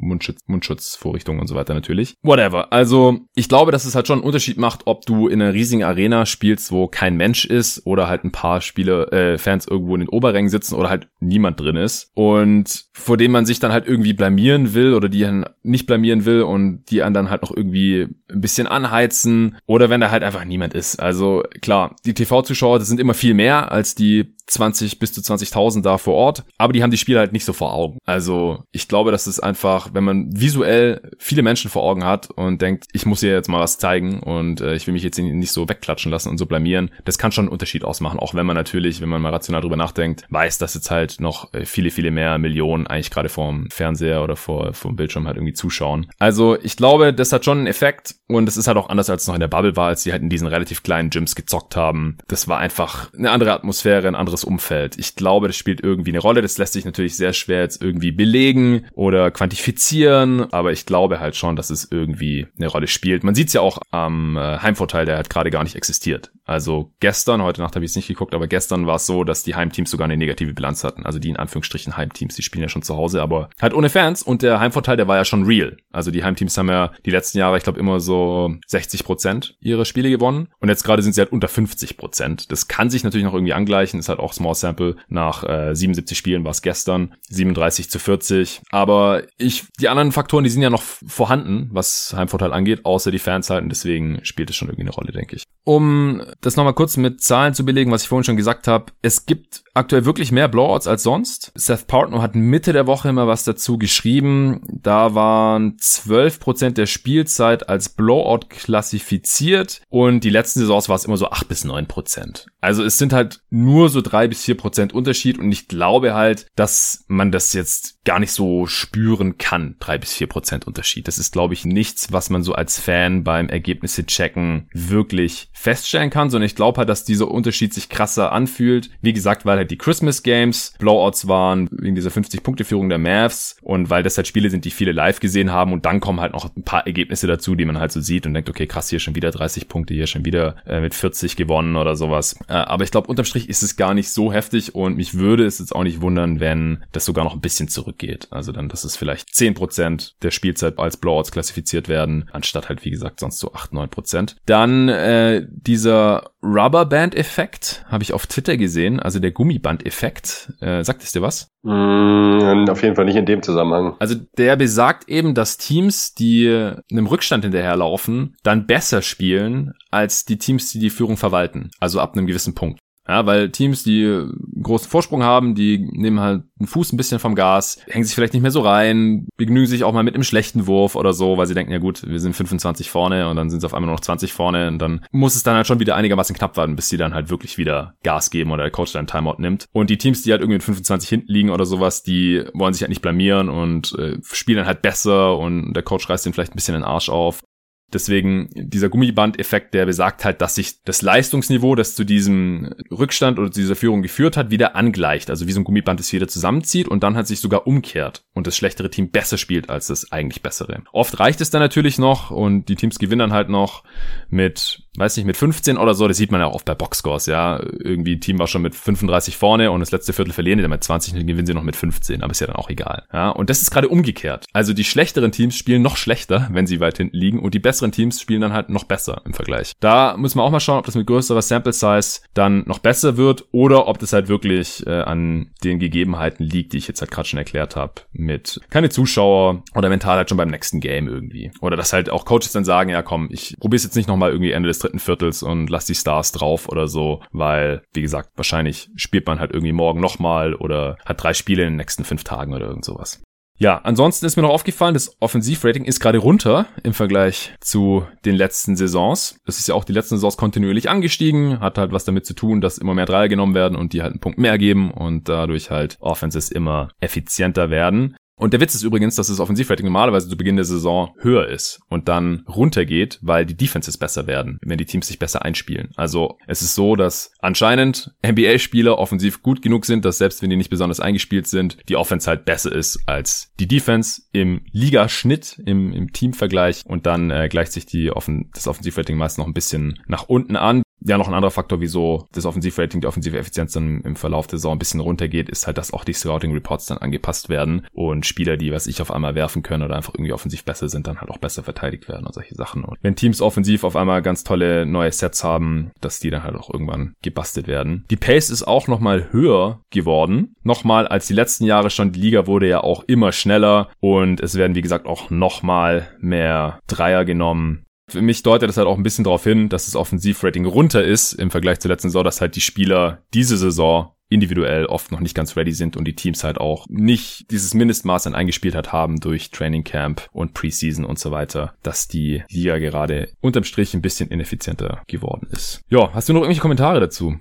Mundschutz, Mundschutzvorrichtungen und so weiter natürlich. Whatever. Also ich glaube, dass es halt schon einen Unterschied macht, ob du in einer riesigen Arena spielst, wo kein Mensch ist oder halt ein paar Spieler, äh, Fans irgendwo in den Oberrängen sitzen oder halt niemand drin ist und vor dem man sich dann halt irgendwie blamieren will oder die nicht blamieren will und die dann halt noch irgendwie ein bisschen anheizen oder wenn da halt einfach niemand ist. Also klar, die TV-Zuschauer, das sind immer viel mehr als die 20 bis zu 20.000 da vor Ort, aber die haben die Spiele halt nicht so vor Augen. Also ich glaube, dass es einfach, wenn man visuell viele Menschen vor Augen hat und denkt, ich muss hier jetzt mal was zeigen und äh, ich will mich jetzt nicht so wegklatschen lassen und so blamieren, das kann schon einen Unterschied ausmachen, auch wenn man natürlich, wenn man mal rational drüber nachdenkt, weiß, dass jetzt halt noch äh, viele, viele mehr Millionen eigentlich gerade vorm Fernseher oder vor, vor dem Bildschirm halt irgendwie zuschauen. Also ich glaube, das hat schon einen Effekt und es ist halt auch anders, als es noch in der Bubble war, als die halt in diesen relativ kleinen Gyms gezockt haben. Das war einfach eine andere Atmosphäre, ein anderes Umfeld. Ich glaube, das spielt irgendwie eine Rolle. Das lässt sich natürlich sehr schwer jetzt irgendwie belegen oder quantifizieren, aber ich glaube halt schon, dass es irgendwie eine Rolle spielt. Man sieht es ja auch am äh, Heimvorteil, der halt gerade gar nicht existiert. Also gestern, heute Nacht habe ich es nicht geguckt, aber gestern war es so, dass die Heimteams sogar eine negative Bilanz hatten. Also die in Anführungsstrichen Heimteams, die spielen ja schon zu Hause, aber halt ohne Fans und der Heimvorteil, der war ja schon real. Also die Heimteams haben ja die letzten Jahre, ich glaube, immer so 60 Prozent ihre Spiele gewonnen und jetzt gerade sind sie halt unter 50 Prozent. Das kann sich natürlich noch irgendwie angleichen, ist halt auch Small Sample. Nach äh, 77 Spielen war es gestern 37 zu 40. Aber ich, die anderen Faktoren, die sind ja noch vorhanden, was Heimvorteil angeht, außer die Fans halten. Deswegen spielt es schon irgendwie eine Rolle, denke ich. Um das nochmal kurz mit Zahlen zu belegen, was ich vorhin schon gesagt habe. Es gibt aktuell wirklich mehr Blowouts als sonst. Seth Partner hat Mitte der Woche immer was dazu geschrieben. Da waren 12% der Spielzeit als Blowout klassifiziert und die letzten Saisons war es immer so 8 bis 9%. Also es sind halt nur so drei bis vier Prozent Unterschied und ich glaube halt, dass man das jetzt gar nicht so spüren kann. Drei bis vier Prozent Unterschied. Das ist, glaube ich, nichts, was man so als Fan beim Ergebnisse checken wirklich feststellen kann, sondern ich glaube halt, dass dieser Unterschied sich krasser anfühlt. Wie gesagt, weil halt die Christmas Games Blowouts waren wegen dieser 50-Punkte-Führung der Mavs und weil das halt Spiele sind, die viele live gesehen haben und dann kommen halt noch ein paar Ergebnisse dazu, die man halt so sieht und denkt, okay, krass, hier schon wieder 30 Punkte, hier schon wieder äh, mit 40 gewonnen oder sowas. Äh, aber ich glaube, unterm Strich ist es gar nicht so heftig und mich würde es jetzt auch nicht wundern, wenn das sogar noch ein bisschen zurückgeht. Also dann, dass es vielleicht 10% der Spielzeit als Blowouts klassifiziert werden, anstatt halt, wie gesagt, sonst so 8, 9%. Dann äh, dieser Rubberband-Effekt habe ich auf Twitter gesehen, also der Gummiband-Effekt. Äh, sagt es dir was? Mm, auf jeden Fall nicht in dem Zusammenhang. Also der besagt eben, dass Teams, die einem Rückstand hinterherlaufen, dann besser spielen als die Teams, die die Führung verwalten. Also ab einem gewissen Punkt. Ja, weil Teams, die großen Vorsprung haben, die nehmen halt einen Fuß ein bisschen vom Gas, hängen sich vielleicht nicht mehr so rein, begnügen sich auch mal mit einem schlechten Wurf oder so, weil sie denken, ja gut, wir sind 25 vorne und dann sind sie auf einmal nur noch 20 vorne und dann muss es dann halt schon wieder einigermaßen knapp werden, bis sie dann halt wirklich wieder Gas geben oder der Coach dann Timeout nimmt. Und die Teams, die halt irgendwie in 25 hinten liegen oder sowas, die wollen sich halt nicht blamieren und äh, spielen dann halt besser und der Coach reißt ihnen vielleicht ein bisschen den Arsch auf. Deswegen dieser Gummiband-Effekt, der besagt halt, dass sich das Leistungsniveau, das zu diesem Rückstand oder zu dieser Führung geführt hat, wieder angleicht. Also wie so ein Gummiband es wieder zusammenzieht und dann halt sich sogar umkehrt und das schlechtere Team besser spielt als das eigentlich bessere. Oft reicht es dann natürlich noch und die Teams gewinnen dann halt noch mit weiß nicht, mit 15 oder so, das sieht man ja auch oft bei Boxscores, ja. Irgendwie ein Team war schon mit 35 vorne und das letzte Viertel verlieren die dann mit 20 und dann gewinnen sie noch mit 15, aber ist ja dann auch egal. Ja, und das ist gerade umgekehrt. Also die schlechteren Teams spielen noch schlechter, wenn sie weit hinten liegen und die besseren Teams spielen dann halt noch besser im Vergleich. Da muss man auch mal schauen, ob das mit größerer Sample Size dann noch besser wird oder ob das halt wirklich äh, an den Gegebenheiten liegt, die ich jetzt halt gerade schon erklärt habe, mit keine Zuschauer oder mental halt schon beim nächsten Game irgendwie. Oder dass halt auch Coaches dann sagen, ja komm, ich probier's jetzt nicht nochmal irgendwie Ende des dritten Viertels und lass die Stars drauf oder so, weil, wie gesagt, wahrscheinlich spielt man halt irgendwie morgen nochmal oder hat drei Spiele in den nächsten fünf Tagen oder irgend sowas. Ja, ansonsten ist mir noch aufgefallen, das Offensivrating ist gerade runter im Vergleich zu den letzten Saisons. Das ist ja auch die letzten Saisons kontinuierlich angestiegen, hat halt was damit zu tun, dass immer mehr Dreier genommen werden und die halt einen Punkt mehr geben und dadurch halt Offenses immer effizienter werden. Und der Witz ist übrigens, dass das Offensivrating normalerweise zu Beginn der Saison höher ist und dann runtergeht, weil die Defenses besser werden, wenn die Teams sich besser einspielen. Also es ist so, dass anscheinend NBA-Spieler offensiv gut genug sind, dass selbst wenn die nicht besonders eingespielt sind, die Offense halt besser ist als die Defense im Ligaschnitt, im, im Teamvergleich und dann äh, gleicht sich die Offen das Offensivrating meist noch ein bisschen nach unten an ja, noch ein anderer Faktor, wieso das Offensivrating, die offensive Effizienz dann im Verlauf der Saison ein bisschen runtergeht, ist halt, dass auch die Scouting Reports dann angepasst werden und Spieler, die, was ich auf einmal werfen können oder einfach irgendwie offensiv besser sind, dann halt auch besser verteidigt werden und solche Sachen. Und wenn Teams offensiv auf einmal ganz tolle neue Sets haben, dass die dann halt auch irgendwann gebastelt werden. Die Pace ist auch nochmal höher geworden. Nochmal als die letzten Jahre schon. Die Liga wurde ja auch immer schneller und es werden, wie gesagt, auch nochmal mehr Dreier genommen. Für mich deutet das halt auch ein bisschen darauf hin, dass das Offensivrating runter ist im Vergleich zur letzten Saison, dass halt die Spieler diese Saison individuell oft noch nicht ganz ready sind und die Teams halt auch nicht dieses Mindestmaß an eingespielt hat haben durch Training Camp und Preseason und so weiter, dass die Liga gerade unterm Strich ein bisschen ineffizienter geworden ist. Ja, hast du noch irgendwelche Kommentare dazu?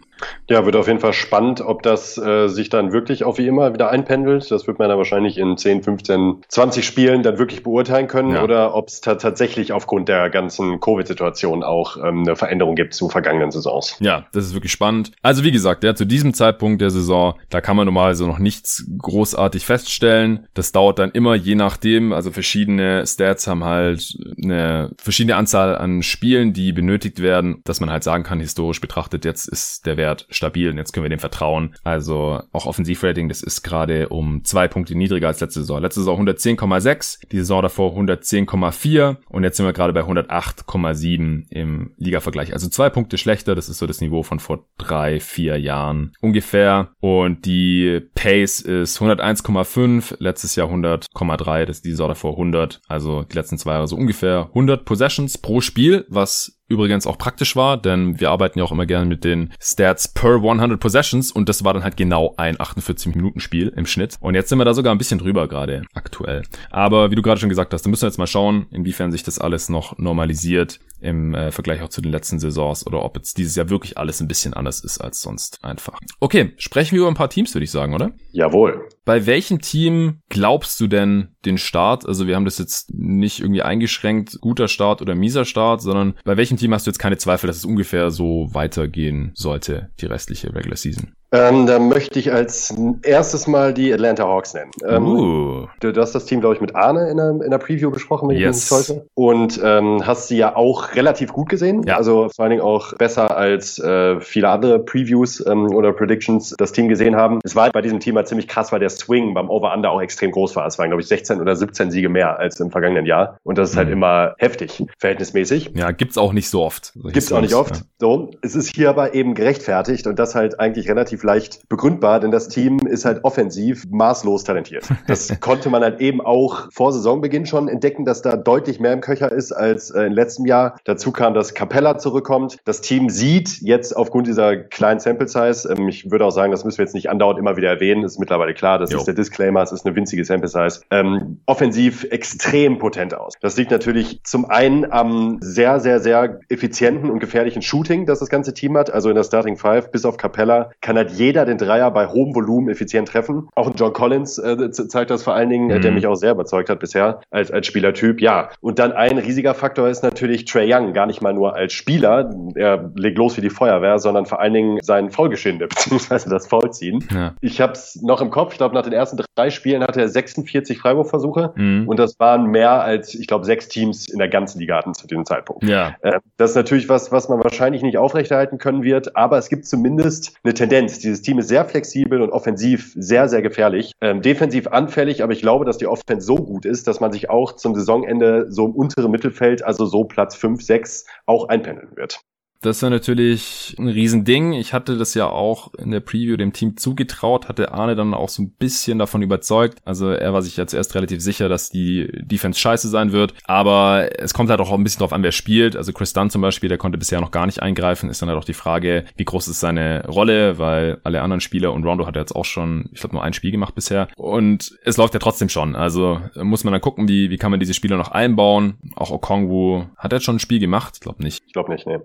Ja, wird auf jeden Fall spannend, ob das äh, sich dann wirklich auch wie immer wieder einpendelt. Das wird man dann wahrscheinlich in 10, 15, 20 Spielen dann wirklich beurteilen können ja. oder ob es tatsächlich aufgrund der ganzen Covid-Situation auch ähm, eine Veränderung gibt zu vergangenen Saisons. Ja, das ist wirklich spannend. Also wie gesagt, ja, zu diesem Zeitpunkt der Saison, da kann man normalerweise noch nichts großartig feststellen. Das dauert dann immer je nachdem, also verschiedene Stats haben halt eine verschiedene Anzahl an Spielen, die benötigt werden, dass man halt sagen kann, historisch betrachtet, jetzt ist der Wert stabil und jetzt können wir dem vertrauen. Also auch Offensivrating, das ist gerade um zwei Punkte niedriger als letzte Saison. Letzte Saison 110,6, die Saison davor 110,4 und jetzt sind wir gerade bei 108,7 im Liga-Vergleich. Also zwei Punkte schlechter, das ist so das Niveau von vor drei, vier Jahren ungefähr ungefähr. Und die Pace ist 101,5, letztes Jahr 100,3, das ist die Saison davor 100. Also die letzten zwei Jahre so ungefähr 100 Possessions pro Spiel, was übrigens auch praktisch war, denn wir arbeiten ja auch immer gerne mit den Stats per 100 Possessions und das war dann halt genau ein 48-Minuten-Spiel im Schnitt. Und jetzt sind wir da sogar ein bisschen drüber gerade aktuell. Aber wie du gerade schon gesagt hast, da müssen wir jetzt mal schauen, inwiefern sich das alles noch normalisiert im äh, Vergleich auch zu den letzten Saisons oder ob jetzt dieses Jahr wirklich alles ein bisschen anders ist als sonst einfach. Okay, sprechen wir über ein paar Teams, würde ich sagen, oder? Jawohl. Bei welchem Team glaubst du denn den Start? Also wir haben das jetzt nicht irgendwie eingeschränkt, guter Start oder mieser Start, sondern bei welchem Team hast du jetzt keine Zweifel, dass es ungefähr so weitergehen sollte, die restliche Regular Season? Ähm, da möchte ich als erstes mal die Atlanta Hawks nennen. Ähm, uh. du, du, hast das Team, glaube ich, mit Arne in der, in der Preview besprochen, wenn yes. ich mich nicht täusche. Und ähm, hast sie ja auch relativ gut gesehen. Ja. Also vor allen Dingen auch besser als äh, viele andere Previews ähm, oder Predictions das Team gesehen haben. Es war bei diesem Team halt ziemlich krass, weil der Swing beim Over-Under auch extrem groß war. Es waren, glaube ich, 16 oder 17 Siege mehr als im vergangenen Jahr. Und das ist halt mhm. immer heftig, verhältnismäßig. Ja, gibt's auch nicht so oft. Gibt's auch nicht oft. Ja. So, es ist hier aber eben gerechtfertigt und das halt eigentlich relativ leicht begründbar, denn das Team ist halt offensiv maßlos talentiert. Das konnte man halt eben auch vor Saisonbeginn schon entdecken, dass da deutlich mehr im Köcher ist als äh, im letzten Jahr. Dazu kam, dass Capella zurückkommt. Das Team sieht jetzt aufgrund dieser kleinen Sample Size, ähm, ich würde auch sagen, das müssen wir jetzt nicht andauernd immer wieder erwähnen, ist mittlerweile klar, das jo. ist der Disclaimer, es ist eine winzige Sample Size, ähm, offensiv extrem potent aus. Das liegt natürlich zum einen am sehr, sehr, sehr effizienten und gefährlichen Shooting, das das ganze Team hat. Also in der Starting Five bis auf Capella kann halt jeder den Dreier bei hohem Volumen effizient treffen. Auch John Collins äh, zeigt das vor allen Dingen, mhm. der mich auch sehr überzeugt hat bisher als, als Spielertyp. Ja, und dann ein riesiger Faktor ist natürlich Trey Young, gar nicht mal nur als Spieler, er legt los wie die Feuerwehr, sondern vor allen Dingen sein Vollgeschinde, beziehungsweise das Vollziehen. Ja. Ich habe es noch im Kopf, ich glaube, nach den ersten drei Spielen hatte er 46 Freiwurfversuche mhm. und das waren mehr als, ich glaube, sechs Teams in der ganzen Liga hatten zu diesem Zeitpunkt. Ja. Äh, das ist natürlich was, was man wahrscheinlich nicht aufrechterhalten können wird, aber es gibt zumindest eine Tendenz. Dieses Team ist sehr flexibel und offensiv sehr, sehr gefährlich. Ähm, defensiv anfällig, aber ich glaube, dass die Offense so gut ist, dass man sich auch zum Saisonende so im unteren Mittelfeld, also so Platz 5, 6, auch einpendeln wird. Das ist ja natürlich ein Riesending. Ich hatte das ja auch in der Preview dem Team zugetraut, hatte Arne dann auch so ein bisschen davon überzeugt. Also er war sich ja zuerst relativ sicher, dass die Defense scheiße sein wird. Aber es kommt halt auch ein bisschen drauf an, wer spielt. Also Chris Dunn zum Beispiel, der konnte bisher noch gar nicht eingreifen. Ist dann halt auch die Frage, wie groß ist seine Rolle, weil alle anderen Spieler und Rondo hat jetzt auch schon, ich glaube, nur ein Spiel gemacht bisher. Und es läuft ja trotzdem schon. Also muss man dann gucken, wie, wie kann man diese Spieler noch einbauen. Auch Okongwu hat jetzt schon ein Spiel gemacht? Ich glaube nicht. Ich glaube nicht, nee.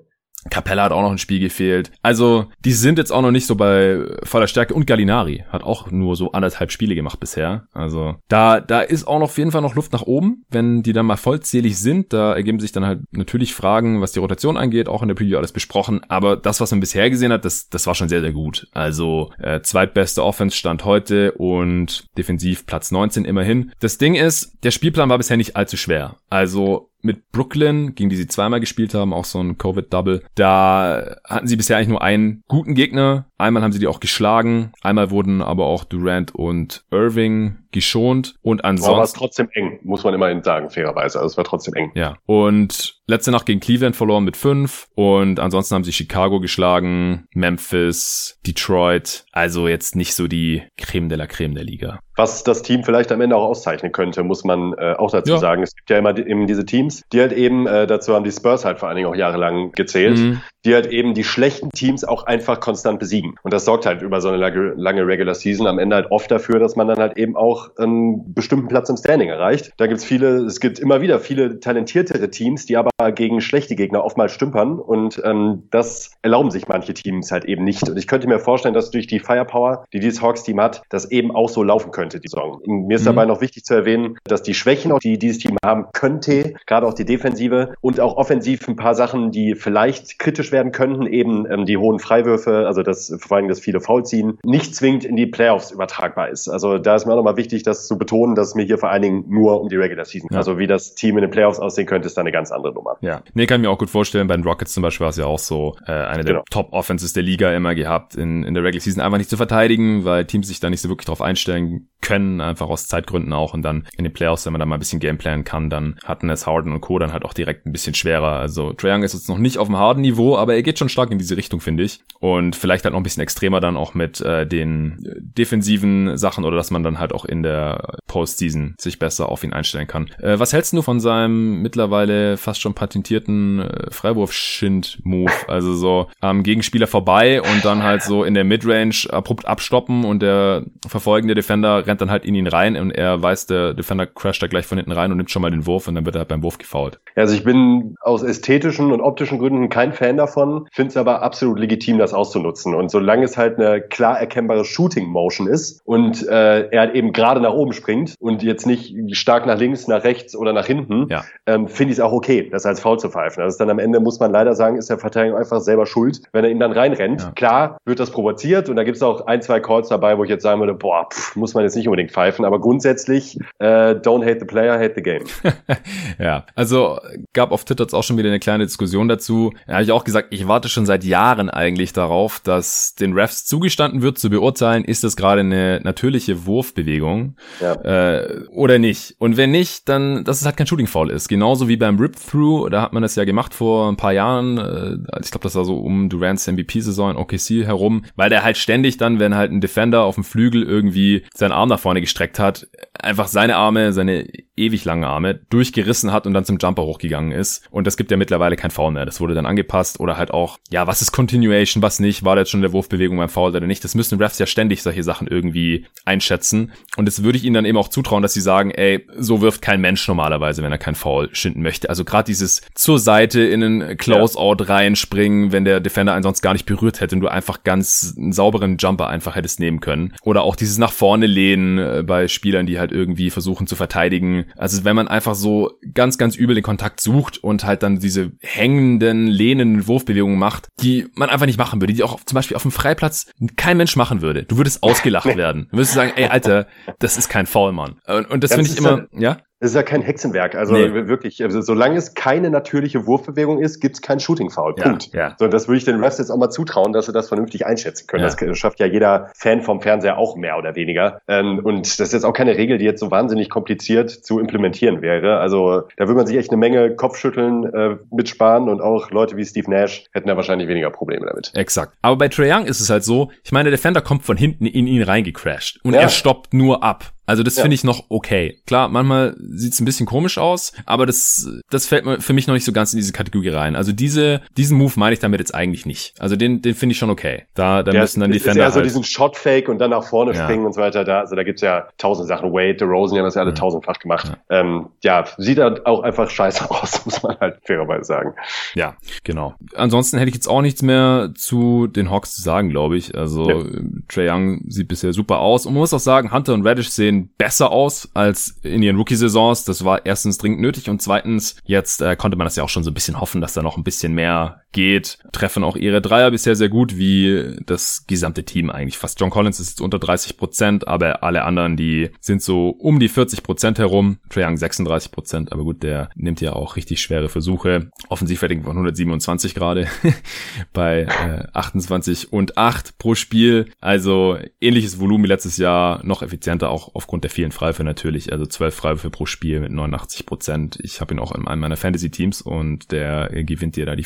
Capella hat auch noch ein Spiel gefehlt. Also, die sind jetzt auch noch nicht so bei voller Stärke. Und Gallinari hat auch nur so anderthalb Spiele gemacht bisher. Also, da, da ist auch noch auf jeden Fall noch Luft nach oben. Wenn die dann mal vollzählig sind, da ergeben sich dann halt natürlich Fragen, was die Rotation angeht. Auch in der Preview alles besprochen. Aber das, was man bisher gesehen hat, das, das war schon sehr, sehr gut. Also, äh, zweitbeste Offense stand heute und defensiv Platz 19 immerhin. Das Ding ist, der Spielplan war bisher nicht allzu schwer. Also, mit Brooklyn, gegen die sie zweimal gespielt haben, auch so ein Covid-Double. Da hatten sie bisher eigentlich nur einen guten Gegner. Einmal haben sie die auch geschlagen, einmal wurden aber auch Durant und Irving geschont und ansonsten. Aber war es trotzdem eng, muss man immerhin sagen, fairerweise. Also es war trotzdem eng. Ja. Und letzte Nacht gegen Cleveland verloren mit fünf und ansonsten haben sie Chicago geschlagen, Memphis, Detroit. Also jetzt nicht so die Creme de la Creme der Liga. Was das Team vielleicht am Ende auch auszeichnen könnte, muss man äh, auch dazu ja. sagen. Es gibt ja immer eben diese Teams, die halt eben, äh, dazu haben die Spurs halt vor allen Dingen auch jahrelang gezählt, mhm. die halt eben die schlechten Teams auch einfach konstant besiegen. Und das sorgt halt über so eine lange, lange Regular Season am Ende halt oft dafür, dass man dann halt eben auch einen bestimmten Platz im Standing erreicht. Da gibt's viele, es gibt immer wieder viele talentiertere Teams, die aber gegen schlechte Gegner oftmals stümpern und ähm, das erlauben sich manche Teams halt eben nicht. Und ich könnte mir vorstellen, dass durch die Firepower, die dieses Hawks-Team hat, das eben auch so laufen könnte, die Saison. Mir ist mhm. dabei noch wichtig zu erwähnen, dass die Schwächen, die dieses Team haben könnte, gerade auch die Defensive und auch offensiv ein paar Sachen, die vielleicht kritisch werden könnten, eben ähm, die hohen Freiwürfe, also das vor allem das viele Foulziehen, nicht zwingend in die Playoffs übertragbar ist. Also da ist mir auch nochmal wichtig, das zu betonen, dass es mir hier vor allen Dingen nur um die Regular Season. Ja. Also wie das Team in den Playoffs aussehen könnte, ist da eine ganz andere Nummer. Ja, nee, kann ich mir auch gut vorstellen. Bei den Rockets zum Beispiel war es ja auch so, äh, eine der genau. Top-Offenses der Liga immer gehabt, in, in der Regular Season einfach nicht zu verteidigen, weil Teams sich da nicht so wirklich drauf einstellen können, einfach aus Zeitgründen auch. Und dann in den Playoffs, wenn man da mal ein bisschen Gameplanen kann, dann hatten es Harden und Co. dann halt auch direkt ein bisschen schwerer. Also Trae Young ist jetzt noch nicht auf dem Harden-Niveau, aber er geht schon stark in diese Richtung, finde ich. Und vielleicht halt noch ein bisschen extremer dann auch mit äh, den defensiven Sachen oder dass man dann halt auch in der Postseason sich besser auf ihn einstellen kann. Äh, was hältst du von seinem mittlerweile fast schon patentierten äh, Freiwurf-Schind-Move? Also so am Gegenspieler vorbei und dann halt so in der Midrange abrupt abstoppen und der verfolgende Defender rennt dann halt in ihn rein und er weiß, der Defender crasht da gleich von hinten rein und nimmt schon mal den Wurf und dann wird er halt beim Wurf gefault. Also ich bin aus ästhetischen und optischen Gründen kein Fan davon, finde es aber absolut legitim, das auszunutzen. Und solange es halt eine klar erkennbare Shooting-Motion ist und äh, er halt eben gerade nach oben springt und jetzt nicht stark nach links, nach rechts oder nach hinten, ja. ähm, finde ich es auch okay, das als Foul zu pfeifen. Also dann am Ende muss man leider sagen, ist der Verteidiger einfach selber schuld, wenn er ihn dann reinrennt. Ja. Klar wird das provoziert und da gibt es auch ein, zwei Calls dabei, wo ich jetzt sagen würde, boah, pff, muss man jetzt nicht unbedingt pfeifen, aber grundsätzlich äh, don't hate the player, hate the game. ja, also gab auf Twitter jetzt auch schon wieder eine kleine Diskussion dazu. Da habe ich auch gesagt, ich warte schon seit Jahren eigentlich darauf, dass den Refs zugestanden wird, zu beurteilen, ist das gerade eine natürliche Wurfbewegung ja. äh, oder nicht. Und wenn nicht, dann, dass es halt kein Shooting Foul ist. Genauso wie beim Rip-Through, da hat man das ja gemacht vor ein paar Jahren. Äh, ich glaube, das war so um Durants MVP-Saison in OKC herum, weil der halt ständig dann, wenn halt ein Defender auf dem Flügel irgendwie seinen Arm nach vorne gestreckt hat, einfach seine Arme, seine ewig langen Arme durchgerissen hat und dann zum Jumper hochgegangen ist. Und das gibt ja mittlerweile kein Foul mehr. Das wurde dann angepasst oder halt auch, ja, was ist Continuation, was nicht? War da jetzt schon der Wurfbewegung beim Foul oder nicht? Das müssen Refs ja ständig solche Sachen irgendwie einschätzen. Und das würde ich ihnen dann eben auch zutrauen, dass sie sagen, ey, so wirft kein Mensch normalerweise, wenn er kein Foul schinden möchte. Also gerade dieses zur Seite in einen Closeout ja. reinspringen, wenn der Defender einen sonst gar nicht berührt hätte und du einfach ganz einen sauberen Jumper einfach hättest nehmen können. Oder auch dieses nach vorne lehnen äh, bei Spielern, die halt irgendwie versuchen zu verteidigen. Also wenn man einfach so ganz, ganz übel den Kontakt sucht und halt dann diese hängenden, lehnenden Wurfbewegungen macht, die man einfach nicht machen würde, die auch zum Beispiel auf dem Freiplatz kein Mensch machen würde. Du würdest ausgelacht werden. Du würdest sagen, ey, Alter, das ist kein Foul, Mann. Und, und das ja, finde ich immer, ja? Es ist ja kein Hexenwerk. Also nee. wirklich, also solange es keine natürliche Wurfbewegung ist, gibt es kein Shooting-Foul. Punkt. Ja, ja. So, das würde ich den Refs jetzt auch mal zutrauen, dass sie das vernünftig einschätzen können. Ja. Das schafft ja jeder Fan vom Fernseher auch mehr oder weniger. Ähm, und das ist jetzt auch keine Regel, die jetzt so wahnsinnig kompliziert zu implementieren wäre. Also da würde man sich echt eine Menge Kopfschütteln äh, mitsparen und auch Leute wie Steve Nash hätten da wahrscheinlich weniger Probleme damit. Exakt. Aber bei Trae Young ist es halt so, ich meine, der Defender kommt von hinten in ihn reingecrashed und er stoppt nur ab. Also das ja. finde ich noch okay. Klar, manchmal sieht's ein bisschen komisch aus, aber das, das fällt für mich noch nicht so ganz in diese Kategorie rein. Also diese, diesen Move meine ich damit jetzt eigentlich nicht. Also den, den finde ich schon okay. Da, da ja, müssen dann die Defender. Ja, so halt diesen Shot-Fake und dann nach vorne ja. springen und so weiter. Da, also da gibt's ja tausend Sachen. Wade, DeRozan, die haben das ja alle tausendfach gemacht. Ja. Ähm, ja, sieht halt auch einfach scheiße aus, muss man halt fairerweise sagen. Ja, genau. Ansonsten hätte ich jetzt auch nichts mehr zu den Hawks zu sagen, glaube ich. Also ja. Trae Young sieht bisher super aus. Und man muss auch sagen, Hunter und Reddish sehen besser aus als in ihren Rookie-Saisons. Das war erstens dringend nötig und zweitens, jetzt äh, konnte man das ja auch schon so ein bisschen hoffen, dass da noch ein bisschen mehr geht, treffen auch ihre Dreier bisher sehr gut, wie das gesamte Team eigentlich. Fast John Collins ist jetzt unter 30 Prozent, aber alle anderen, die sind so um die 40 Prozent herum. Trae Young 36 Prozent, aber gut, der nimmt ja auch richtig schwere Versuche. Offensivrating von 127 gerade bei äh, 28 und 8 pro Spiel. Also ähnliches Volumen wie letztes Jahr, noch effizienter auch aufgrund der vielen Freiwürfe natürlich. Also 12 Freiwürfe pro Spiel mit 89 Prozent. Ich habe ihn auch in einem meiner Fantasy-Teams und der gewinnt dir da die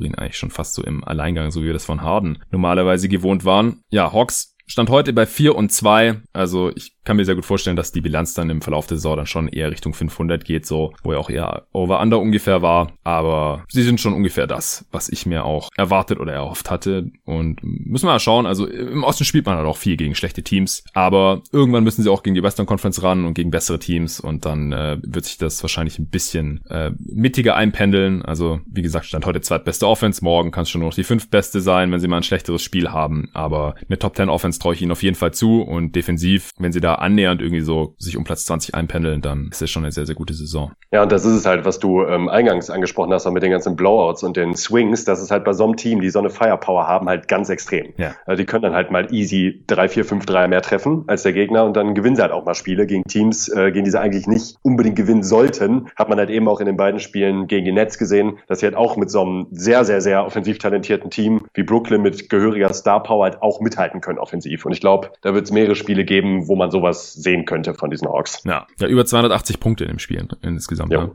Freiwurfkategorien eigentlich schon fast so im Alleingang, so wie wir das von Harden normalerweise gewohnt waren. Ja, Hawks Stand heute bei 4 und 2. Also ich kann mir sehr gut vorstellen, dass die Bilanz dann im Verlauf der Saison dann schon eher Richtung 500 geht, so, wo er auch eher Over-Under ungefähr war. Aber sie sind schon ungefähr das, was ich mir auch erwartet oder erhofft hatte. Und müssen wir mal schauen. Also im Osten spielt man halt auch viel gegen schlechte Teams. Aber irgendwann müssen sie auch gegen die Western Conference ran und gegen bessere Teams. Und dann äh, wird sich das wahrscheinlich ein bisschen äh, mittiger einpendeln. Also wie gesagt, stand heute zweitbeste Offense. Morgen kann es schon nur noch die fünftbeste sein, wenn sie mal ein schlechteres Spiel haben. Aber eine Top 10 Offense traue ich ihnen auf jeden Fall zu. Und defensiv, wenn sie da annähernd irgendwie so sich um Platz 20 einpendeln, dann ist das schon eine sehr, sehr gute Saison. Ja, und das ist es halt, was du ähm, eingangs angesprochen hast, auch mit den ganzen Blowouts und den Swings. Das ist halt bei so einem Team, die so eine Firepower haben, halt ganz extrem. Ja. Also die können dann halt mal easy drei, vier, fünf Dreier mehr treffen als der Gegner und dann gewinnen sie halt auch mal Spiele gegen Teams, äh, gegen die sie eigentlich nicht unbedingt gewinnen sollten. Hat man halt eben auch in den beiden Spielen gegen die Nets gesehen, dass sie halt auch mit so einem sehr, sehr, sehr offensiv talentierten Team wie Brooklyn mit gehöriger Star Power halt auch mithalten können offensiv. Und ich glaube, da wird es mehrere Spiele geben, wo man sowas sehen könnte von diesen Hawks. Ja, ja über 280 Punkte in dem Spiel insgesamt. Ja.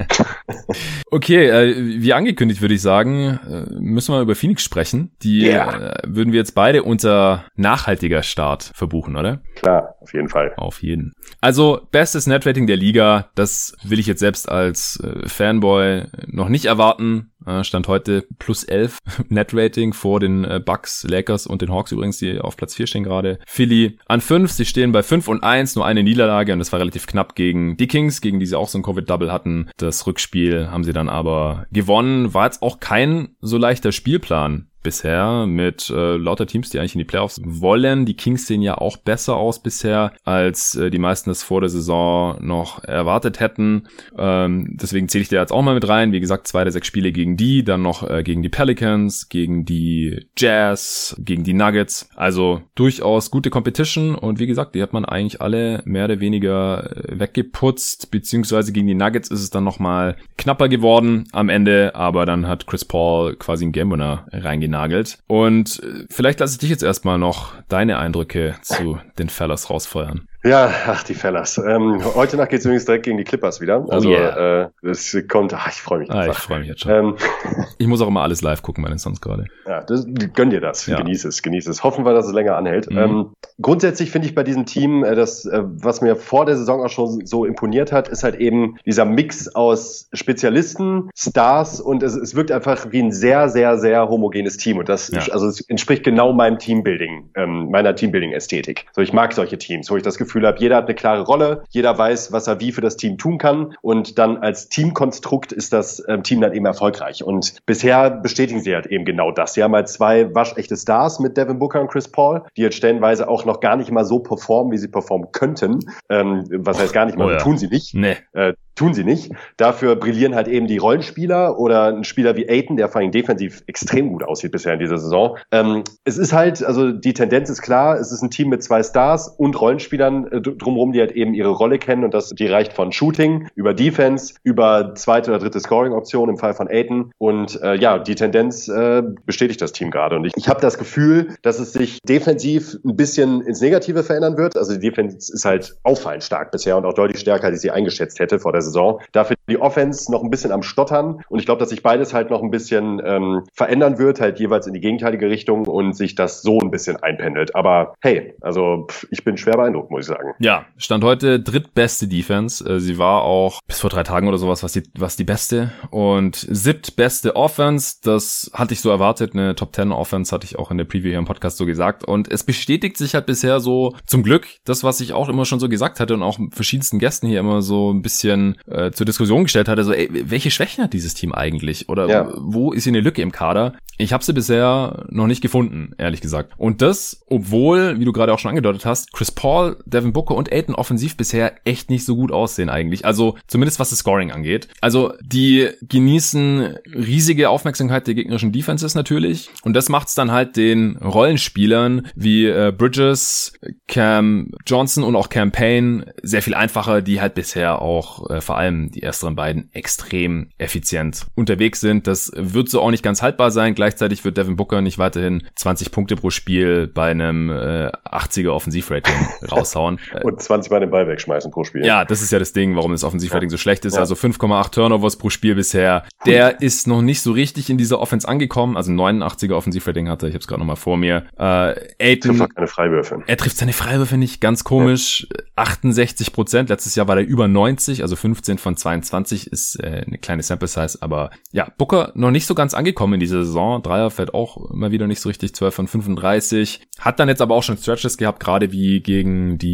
okay, äh, wie angekündigt würde ich sagen, äh, müssen wir über Phoenix sprechen. Die yeah. äh, würden wir jetzt beide unter nachhaltiger Start verbuchen, oder? Klar, auf jeden Fall. Auf jeden. Also bestes Netrating der Liga, das will ich jetzt selbst als äh, Fanboy noch nicht erwarten. Äh, stand heute plus 11 Net-Rating vor den Bucks, Lakers und den Hawks übrigens, die auf Platz 4 stehen gerade. Philly an 5, sie stehen bei 5 und 1, nur eine Niederlage und das war relativ knapp gegen die Kings, gegen die sie auch so ein Covid-Double hatten. Das Rückspiel haben sie dann aber gewonnen. War jetzt auch kein so leichter Spielplan bisher mit äh, lauter Teams, die eigentlich in die Playoffs wollen. Die Kings sehen ja auch besser aus bisher, als äh, die meisten es vor der Saison noch erwartet hätten. Ähm, deswegen zähle ich da jetzt auch mal mit rein. Wie gesagt, zwei der sechs Spiele gegen die, dann noch äh, gegen die Pelicans, gegen die Jazz, gegen die Nuggets. Also durchaus gute Competition und wie gesagt, die hat man eigentlich alle mehr oder weniger äh, weggeputzt, beziehungsweise gegen die Nuggets ist es dann nochmal knapper geworden am Ende, aber dann hat Chris Paul quasi einen Game Winner reingenommen genagelt. Und äh, vielleicht lasse ich dich jetzt erstmal noch deine Eindrücke zu den Fellas rausfeuern. Ja, ach, die Fellas. Ähm, heute Nacht geht's übrigens direkt gegen die Clippers wieder. Oh also, oh yeah. äh, es kommt, ach, ich freue mich. Ah, ich freue mich jetzt schon. Ähm, ich muss auch immer alles live gucken bei den Suns gerade. Ja, das, gönn dir das. Ja. Genieß es, genieß es. Hoffen wir, dass es länger anhält. Mhm. Ähm, grundsätzlich finde ich bei diesem Team, äh, das, äh, was mir vor der Saison auch schon so imponiert hat, ist halt eben dieser Mix aus Spezialisten, Stars und es, es wirkt einfach wie ein sehr, sehr, sehr homogenes Team. Und das, ja. also es entspricht genau meinem Teambuilding, ähm, meiner Teambuilding-Ästhetik. So, ich mag solche Teams, wo ich das Gefühl Gefühl habe, jeder hat eine klare Rolle, jeder weiß, was er wie für das Team tun kann und dann als Teamkonstrukt ist das ähm, Team dann eben erfolgreich. Und bisher bestätigen sie halt eben genau das. Sie haben halt zwei waschechte Stars mit Devin Booker und Chris Paul, die jetzt stellenweise auch noch gar nicht mal so performen, wie sie performen könnten. Ähm, was heißt gar nicht mal, oh ja. tun sie nicht. Nee. Äh, Tun sie nicht. Dafür brillieren halt eben die Rollenspieler oder ein Spieler wie Aiton, der vor allem defensiv extrem gut aussieht bisher in dieser Saison. Ähm, es ist halt, also die Tendenz ist klar, es ist ein Team mit zwei Stars und Rollenspielern äh, drumherum, die halt eben ihre Rolle kennen und das, die reicht von Shooting über Defense, über zweite oder dritte Scoring-Option im Fall von Aiton. Und äh, ja, die Tendenz äh, bestätigt das Team gerade. Und ich, ich habe das Gefühl, dass es sich defensiv ein bisschen ins Negative verändern wird. Also die Defense ist halt auffallend stark bisher und auch deutlich stärker, als ich sie eingeschätzt hätte vor der Saison. Dafür die Offense noch ein bisschen am Stottern und ich glaube, dass sich beides halt noch ein bisschen ähm, verändern wird, halt jeweils in die gegenteilige Richtung und sich das so ein bisschen einpendelt. Aber hey, also pff, ich bin schwer beeindruckt, muss ich sagen. Ja, stand heute drittbeste Defense. Äh, sie war auch bis vor drei Tagen oder sowas was die, was die beste und siebtbeste Offense. Das hatte ich so erwartet. Eine Top 10 Offense hatte ich auch in der Preview hier im Podcast so gesagt und es bestätigt sich halt bisher so zum Glück das, was ich auch immer schon so gesagt hatte und auch verschiedensten Gästen hier immer so ein bisschen äh, zur Diskussion gestellt hatte, so, ey, welche Schwächen hat dieses Team eigentlich? Oder ja. wo ist hier eine Lücke im Kader? Ich habe sie bisher noch nicht gefunden, ehrlich gesagt. Und das, obwohl, wie du gerade auch schon angedeutet hast, Chris Paul Devin Booker und Aiton offensiv bisher echt nicht so gut aussehen eigentlich. Also zumindest was das Scoring angeht. Also die genießen riesige Aufmerksamkeit der gegnerischen Defenses natürlich. Und das macht es dann halt den Rollenspielern wie äh, Bridges, Cam Johnson und auch Cam Payne sehr viel einfacher, die halt bisher auch äh, vor allem die ersteren beiden extrem effizient unterwegs sind. Das wird so auch nicht ganz haltbar sein. Gleichzeitig wird Devin Booker nicht weiterhin 20 Punkte pro Spiel bei einem äh, 80er Offensivrating raushauen. Und 20 Mal den Ball wegschmeißen pro Spiel. Ja, das ist ja das Ding, warum das Offensivrating ja. so schlecht ist. Ja. Also 5,8 Turnovers pro Spiel bisher. Der ist noch nicht so richtig in dieser Offense angekommen. Also 89er Offensivrating hatte, ich habe es gerade nochmal vor mir. Äh, Aiden, trifft keine Freiwürfe. Er trifft seine Freiwürfe nicht, ganz komisch. Ja. 68 Prozent. Letztes Jahr war er über 90, also 15 von 22 ist äh, eine kleine Sample Size. Aber ja, Booker noch nicht so ganz angekommen in dieser Saison. Dreier fällt auch immer wieder nicht so richtig. 12 von 35. Hat dann jetzt aber auch schon Stretches gehabt, gerade wie gegen die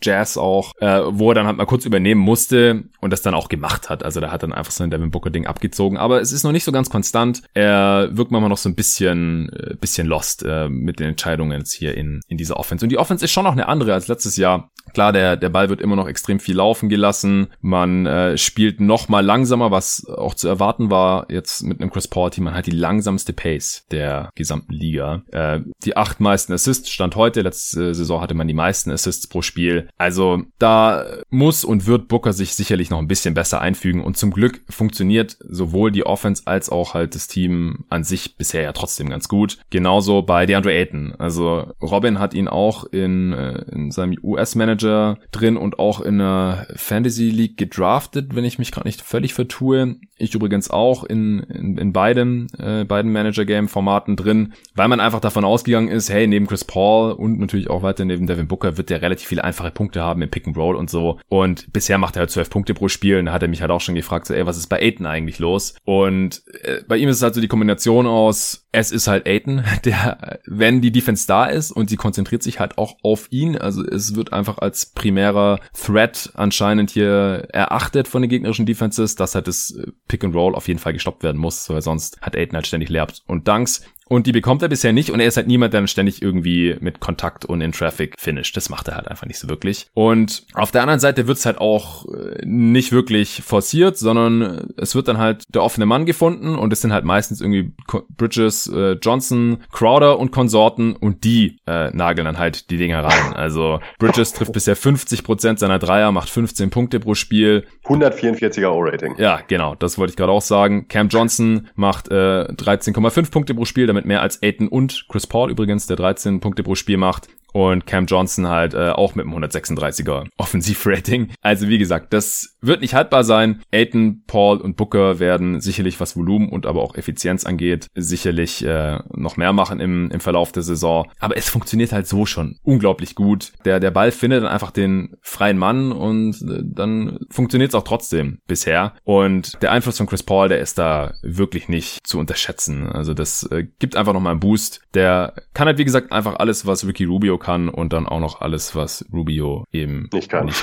Jazz auch, äh, wo er dann halt mal kurz übernehmen musste und das dann auch gemacht hat. Also da hat dann einfach sein Devin Booker Ding abgezogen. Aber es ist noch nicht so ganz konstant. Er wirkt manchmal noch so ein bisschen, äh, bisschen lost äh, mit den Entscheidungen jetzt hier in, in dieser Offense. Und die Offense ist schon noch eine andere als letztes Jahr. Klar, der, der Ball wird immer noch extrem viel laufen gelassen. Man äh, spielt noch mal langsamer, was auch zu erwarten war jetzt mit einem Chris Paul Team. Man hat die langsamste Pace der gesamten Liga. Äh, die acht meisten Assists stand heute. Letzte Saison hatte man die meisten Assists pro Spiel. Also da muss und wird Booker sich sicherlich noch ein bisschen besser einfügen. Und zum Glück funktioniert sowohl die Offense als auch halt das Team an sich bisher ja trotzdem ganz gut. Genauso bei DeAndre Ayton. Also Robin hat ihn auch in, äh, in seinem US-Manager drin und auch in der Fantasy League gedraftet, wenn ich mich gerade nicht völlig vertue. Ich übrigens auch in, in, in beiden, äh, beiden Manager-Game-Formaten drin, weil man einfach davon ausgegangen ist, hey, neben Chris Paul und natürlich auch weiter neben Devin Booker wird der relativ viele einfache Punkte haben im Pick and Roll und so. Und bisher macht er halt zwölf Punkte pro Spiel und da hat er mich halt auch schon gefragt, so, ey, was ist bei Aiton eigentlich los? Und äh, bei ihm ist es halt so die Kombination aus, es ist halt Aiton, der, wenn die Defense da ist und sie konzentriert sich halt auch auf ihn, also es wird einfach als primärer Threat anscheinend hier erachtet von den gegnerischen Defenses, dass halt das äh, Pick and Roll auf jeden Fall gestoppt werden muss, weil sonst hat Aiden halt ständig Layups und Dunks. Und die bekommt er bisher nicht und er ist halt niemand, der dann ständig irgendwie mit Kontakt und in Traffic finisht. Das macht er halt einfach nicht so wirklich. Und auf der anderen Seite wird's halt auch äh, nicht wirklich forciert, sondern es wird dann halt der offene Mann gefunden und es sind halt meistens irgendwie Bridges, äh, Johnson, Crowder und Konsorten und die äh, nageln dann halt die Dinger rein. Also Bridges trifft bisher 50 Prozent seiner Dreier, macht 15 Punkte pro Spiel. 144er O-Rating. Ja, genau, das wollte ich gerade auch sagen. Cam Johnson macht äh, 13,5 Punkte pro Spiel, damit damit mehr als Aiton und Chris Paul übrigens, der 13 Punkte pro Spiel macht und Cam Johnson halt äh, auch mit einem 136er Offensivrating. Also wie gesagt, das wird nicht haltbar sein. Aiton, Paul und Booker werden sicherlich, was Volumen und aber auch Effizienz angeht, sicherlich äh, noch mehr machen im, im Verlauf der Saison. Aber es funktioniert halt so schon unglaublich gut. Der, der Ball findet dann einfach den freien Mann und äh, dann funktioniert es auch trotzdem bisher. Und der Einfluss von Chris Paul, der ist da wirklich nicht zu unterschätzen. Also das äh, gibt einfach nochmal einen Boost. Der kann halt, wie gesagt, einfach alles, was Ricky Rubio kann und dann auch noch alles, was Rubio eben nicht kann. Nicht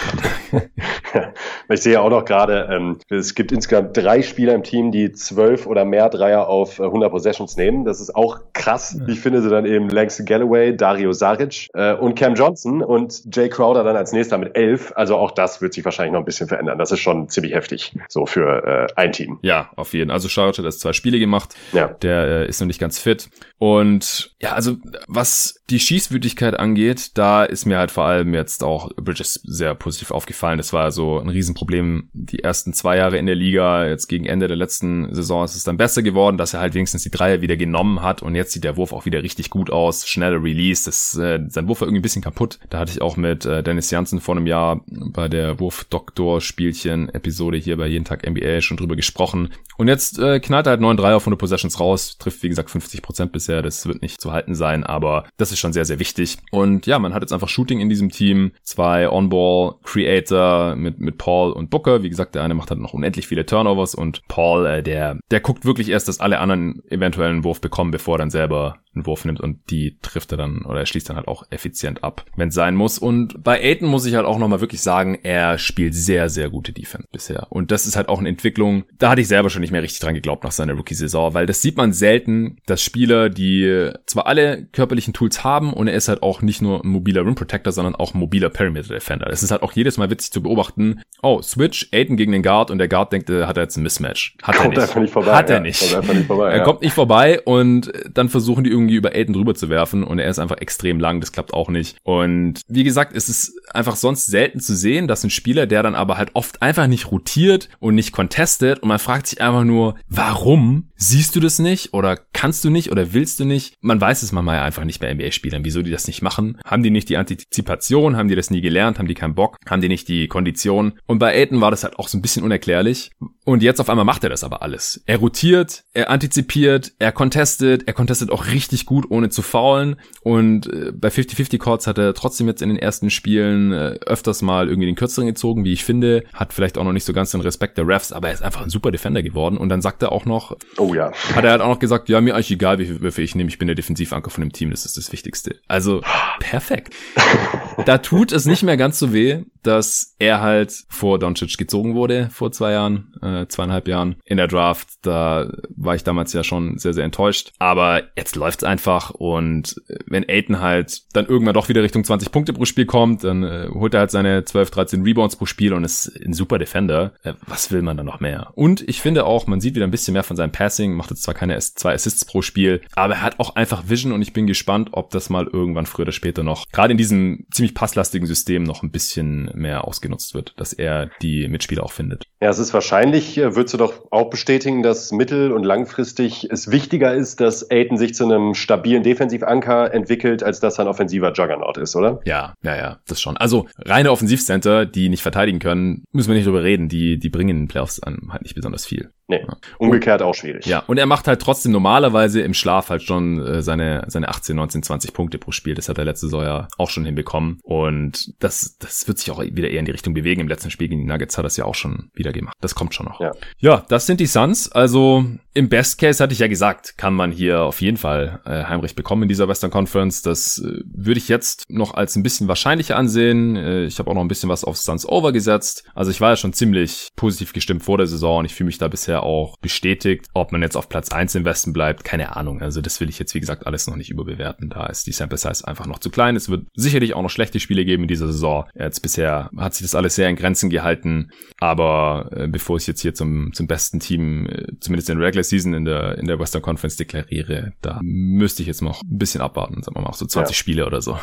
kann. ich sehe auch noch gerade, ähm, es gibt insgesamt drei Spieler im Team, die zwölf oder mehr Dreier auf 100 äh, Possessions nehmen. Das ist auch krass. Ja. Ich finde sie dann eben Langston Galloway, Dario Saric äh, und Cam Johnson und Jay Crowder dann als nächster mit elf. Also auch das wird sich wahrscheinlich noch ein bisschen verändern. Das ist schon ziemlich heftig, so für äh, ein Team. Ja, auf jeden Fall. Also Saric hat erst zwei Spiele gemacht. Ja. Der äh, ist noch nicht ganz fit. Und ja, also was die Schießwütigkeit angeht, da ist mir halt vor allem jetzt auch Bridges sehr positiv aufgefallen. Das war so ein Riesenproblem die ersten zwei Jahre in der Liga. Jetzt gegen Ende der letzten Saison ist es dann besser geworden, dass er halt wenigstens die Dreier wieder genommen hat und jetzt sieht der Wurf auch wieder richtig gut aus. Schneller Release. Das, äh, sein Wurf war irgendwie ein bisschen kaputt. Da hatte ich auch mit äh, Dennis Janssen vor einem Jahr bei der Wurf-Doktor-Spielchen-Episode hier bei Jeden Tag NBA schon drüber gesprochen. Und jetzt äh, knallt er halt 9 Dreier von der Possessions raus, trifft wie gesagt 50 Prozent bisher. Das wird nicht zu halten sein, aber das ist schon sehr, sehr wichtig. Und ja, man hat jetzt einfach Shooting in diesem Team. Zwei On-Ball-Creator mit, mit Paul und Booker. Wie gesagt, der eine macht halt noch unendlich viele Turnovers und Paul, äh, der, der guckt wirklich erst, dass alle anderen eventuellen Wurf bekommen, bevor er dann selber einen Wurf nimmt und die trifft er dann oder er schließt dann halt auch effizient ab, wenn es sein muss. Und bei Aiton muss ich halt auch nochmal wirklich sagen, er spielt sehr, sehr gute Defense bisher. Und das ist halt auch eine Entwicklung, da hatte ich selber schon nicht mehr richtig dran geglaubt nach seiner Rookie-Saison, weil das sieht man selten, dass Spieler, die zwar alle körperlichen Tools haben und er ist halt auch nicht nur ein mobiler Rim Protector, sondern auch ein mobiler Perimeter Defender. Es ist halt auch jedes Mal witzig zu beobachten, oh, Switch, Aiden gegen den Guard und der Guard denkt, äh, hat er jetzt ein Mismatch. Hat kommt er nicht. Einfach nicht vorbei. Hat er nicht. Kommt nicht vorbei, er ja. kommt nicht vorbei und dann versuchen die irgendwie über Aiden drüber zu werfen und er ist einfach extrem lang, das klappt auch nicht. Und wie gesagt, es ist einfach sonst selten zu sehen, dass ein Spieler, der dann aber halt oft einfach nicht rotiert und nicht contestet und man fragt sich einfach nur, warum siehst du das nicht oder kannst du nicht oder willst du nicht? Man weiß es manchmal einfach nicht bei NBA-Spielern, wieso die das nicht machen. Haben die nicht die Antizipation? Haben die das nie gelernt? Haben die keinen Bock? Haben die nicht die Kondition? Und bei Aiden war das halt auch so ein bisschen unerklärlich. Und jetzt auf einmal macht er das aber alles. Er rotiert, er antizipiert, er contestet, er contestet auch richtig gut, ohne zu faulen. Und äh, bei 50-50 Courts hat er trotzdem jetzt in den ersten Spielen äh, öfters mal irgendwie den kürzeren gezogen, wie ich finde. Hat vielleicht auch noch nicht so ganz den Respekt der Refs, aber er ist einfach ein super Defender geworden. Und dann sagt er auch noch, oh ja, hat er halt auch noch gesagt, ja, mir eigentlich egal, wie viele Würfe ich nehme, ich bin der Defensivanker von dem Team, das ist das Wichtigste. Also perfekt. da tut es nicht mehr ganz so weh, dass er halt vor Doncic gezogen wurde, vor zwei Jahren, äh, zweieinhalb Jahren in der Draft. Da war ich damals ja schon sehr, sehr enttäuscht. Aber jetzt läuft's einfach und wenn Aiton halt dann irgendwann doch wieder Richtung 20 Punkte pro Spiel kommt, dann äh, holt er halt seine 12, 13 Rebounds pro Spiel und ist ein super Defender. Äh, was will man dann noch mehr? Und ich finde auch, man sieht wieder ein bisschen mehr von seinem Passing, macht jetzt zwar keine zwei Assists pro Spiel, aber er hat auch einfach Vision und ich bin gespannt, ob das mal irgendwann früher oder später noch, gerade in diesem ziemlich passlastigen System noch ein bisschen mehr ausgenutzt wird, dass er die Mitspieler auch findet. Ja, es ist wahrscheinlich, äh, würdest du doch auch bestätigen, dass mittel- und langfristig es wichtiger ist, dass Aiden sich zu einem stabilen Defensivanker entwickelt, als dass er ein offensiver Juggernaut ist, oder? Ja, ja, ja, das schon. Also reine Offensivcenter, die nicht verteidigen können, müssen wir nicht drüber reden, die, die bringen in den Playoffs an halt nicht besonders viel. Nee, umgekehrt auch schwierig. Ja, und er macht halt trotzdem normalerweise im Schlaf halt schon äh, seine, seine 18, 19, 20 Punkte pro Spiel. Das hat er letzte Saison ja auch schon hinbekommen. Und das, das wird sich auch wieder eher in die Richtung bewegen. Im letzten Spiel gegen die Nuggets hat er es ja auch schon wieder gemacht. Das kommt schon noch. Ja, ja das sind die Suns. Also im Best Case hatte ich ja gesagt, kann man hier auf jeden Fall äh, Heimrecht bekommen in dieser Western Conference. Das äh, würde ich jetzt noch als ein bisschen wahrscheinlicher ansehen. Äh, ich habe auch noch ein bisschen was auf Suns Over gesetzt. Also ich war ja schon ziemlich positiv gestimmt vor der Saison und ich fühle mich da bisher auch bestätigt. Ob man jetzt auf Platz eins im Westen bleibt, keine Ahnung. Also das will ich jetzt, wie gesagt, alles noch nicht überbewerten. Da ist die Sample Size einfach noch zu klein. Es wird sicherlich auch noch schlechte Spiele geben in dieser Saison. Jetzt bisher hat sich das alles sehr in Grenzen gehalten. Aber äh, bevor ich jetzt hier zum, zum besten Team, äh, zumindest in der Regular Season in der, in der Western Conference deklariere, da müsste ich jetzt noch ein bisschen abwarten. Sagen wir mal auch so 20 ja. Spiele oder so.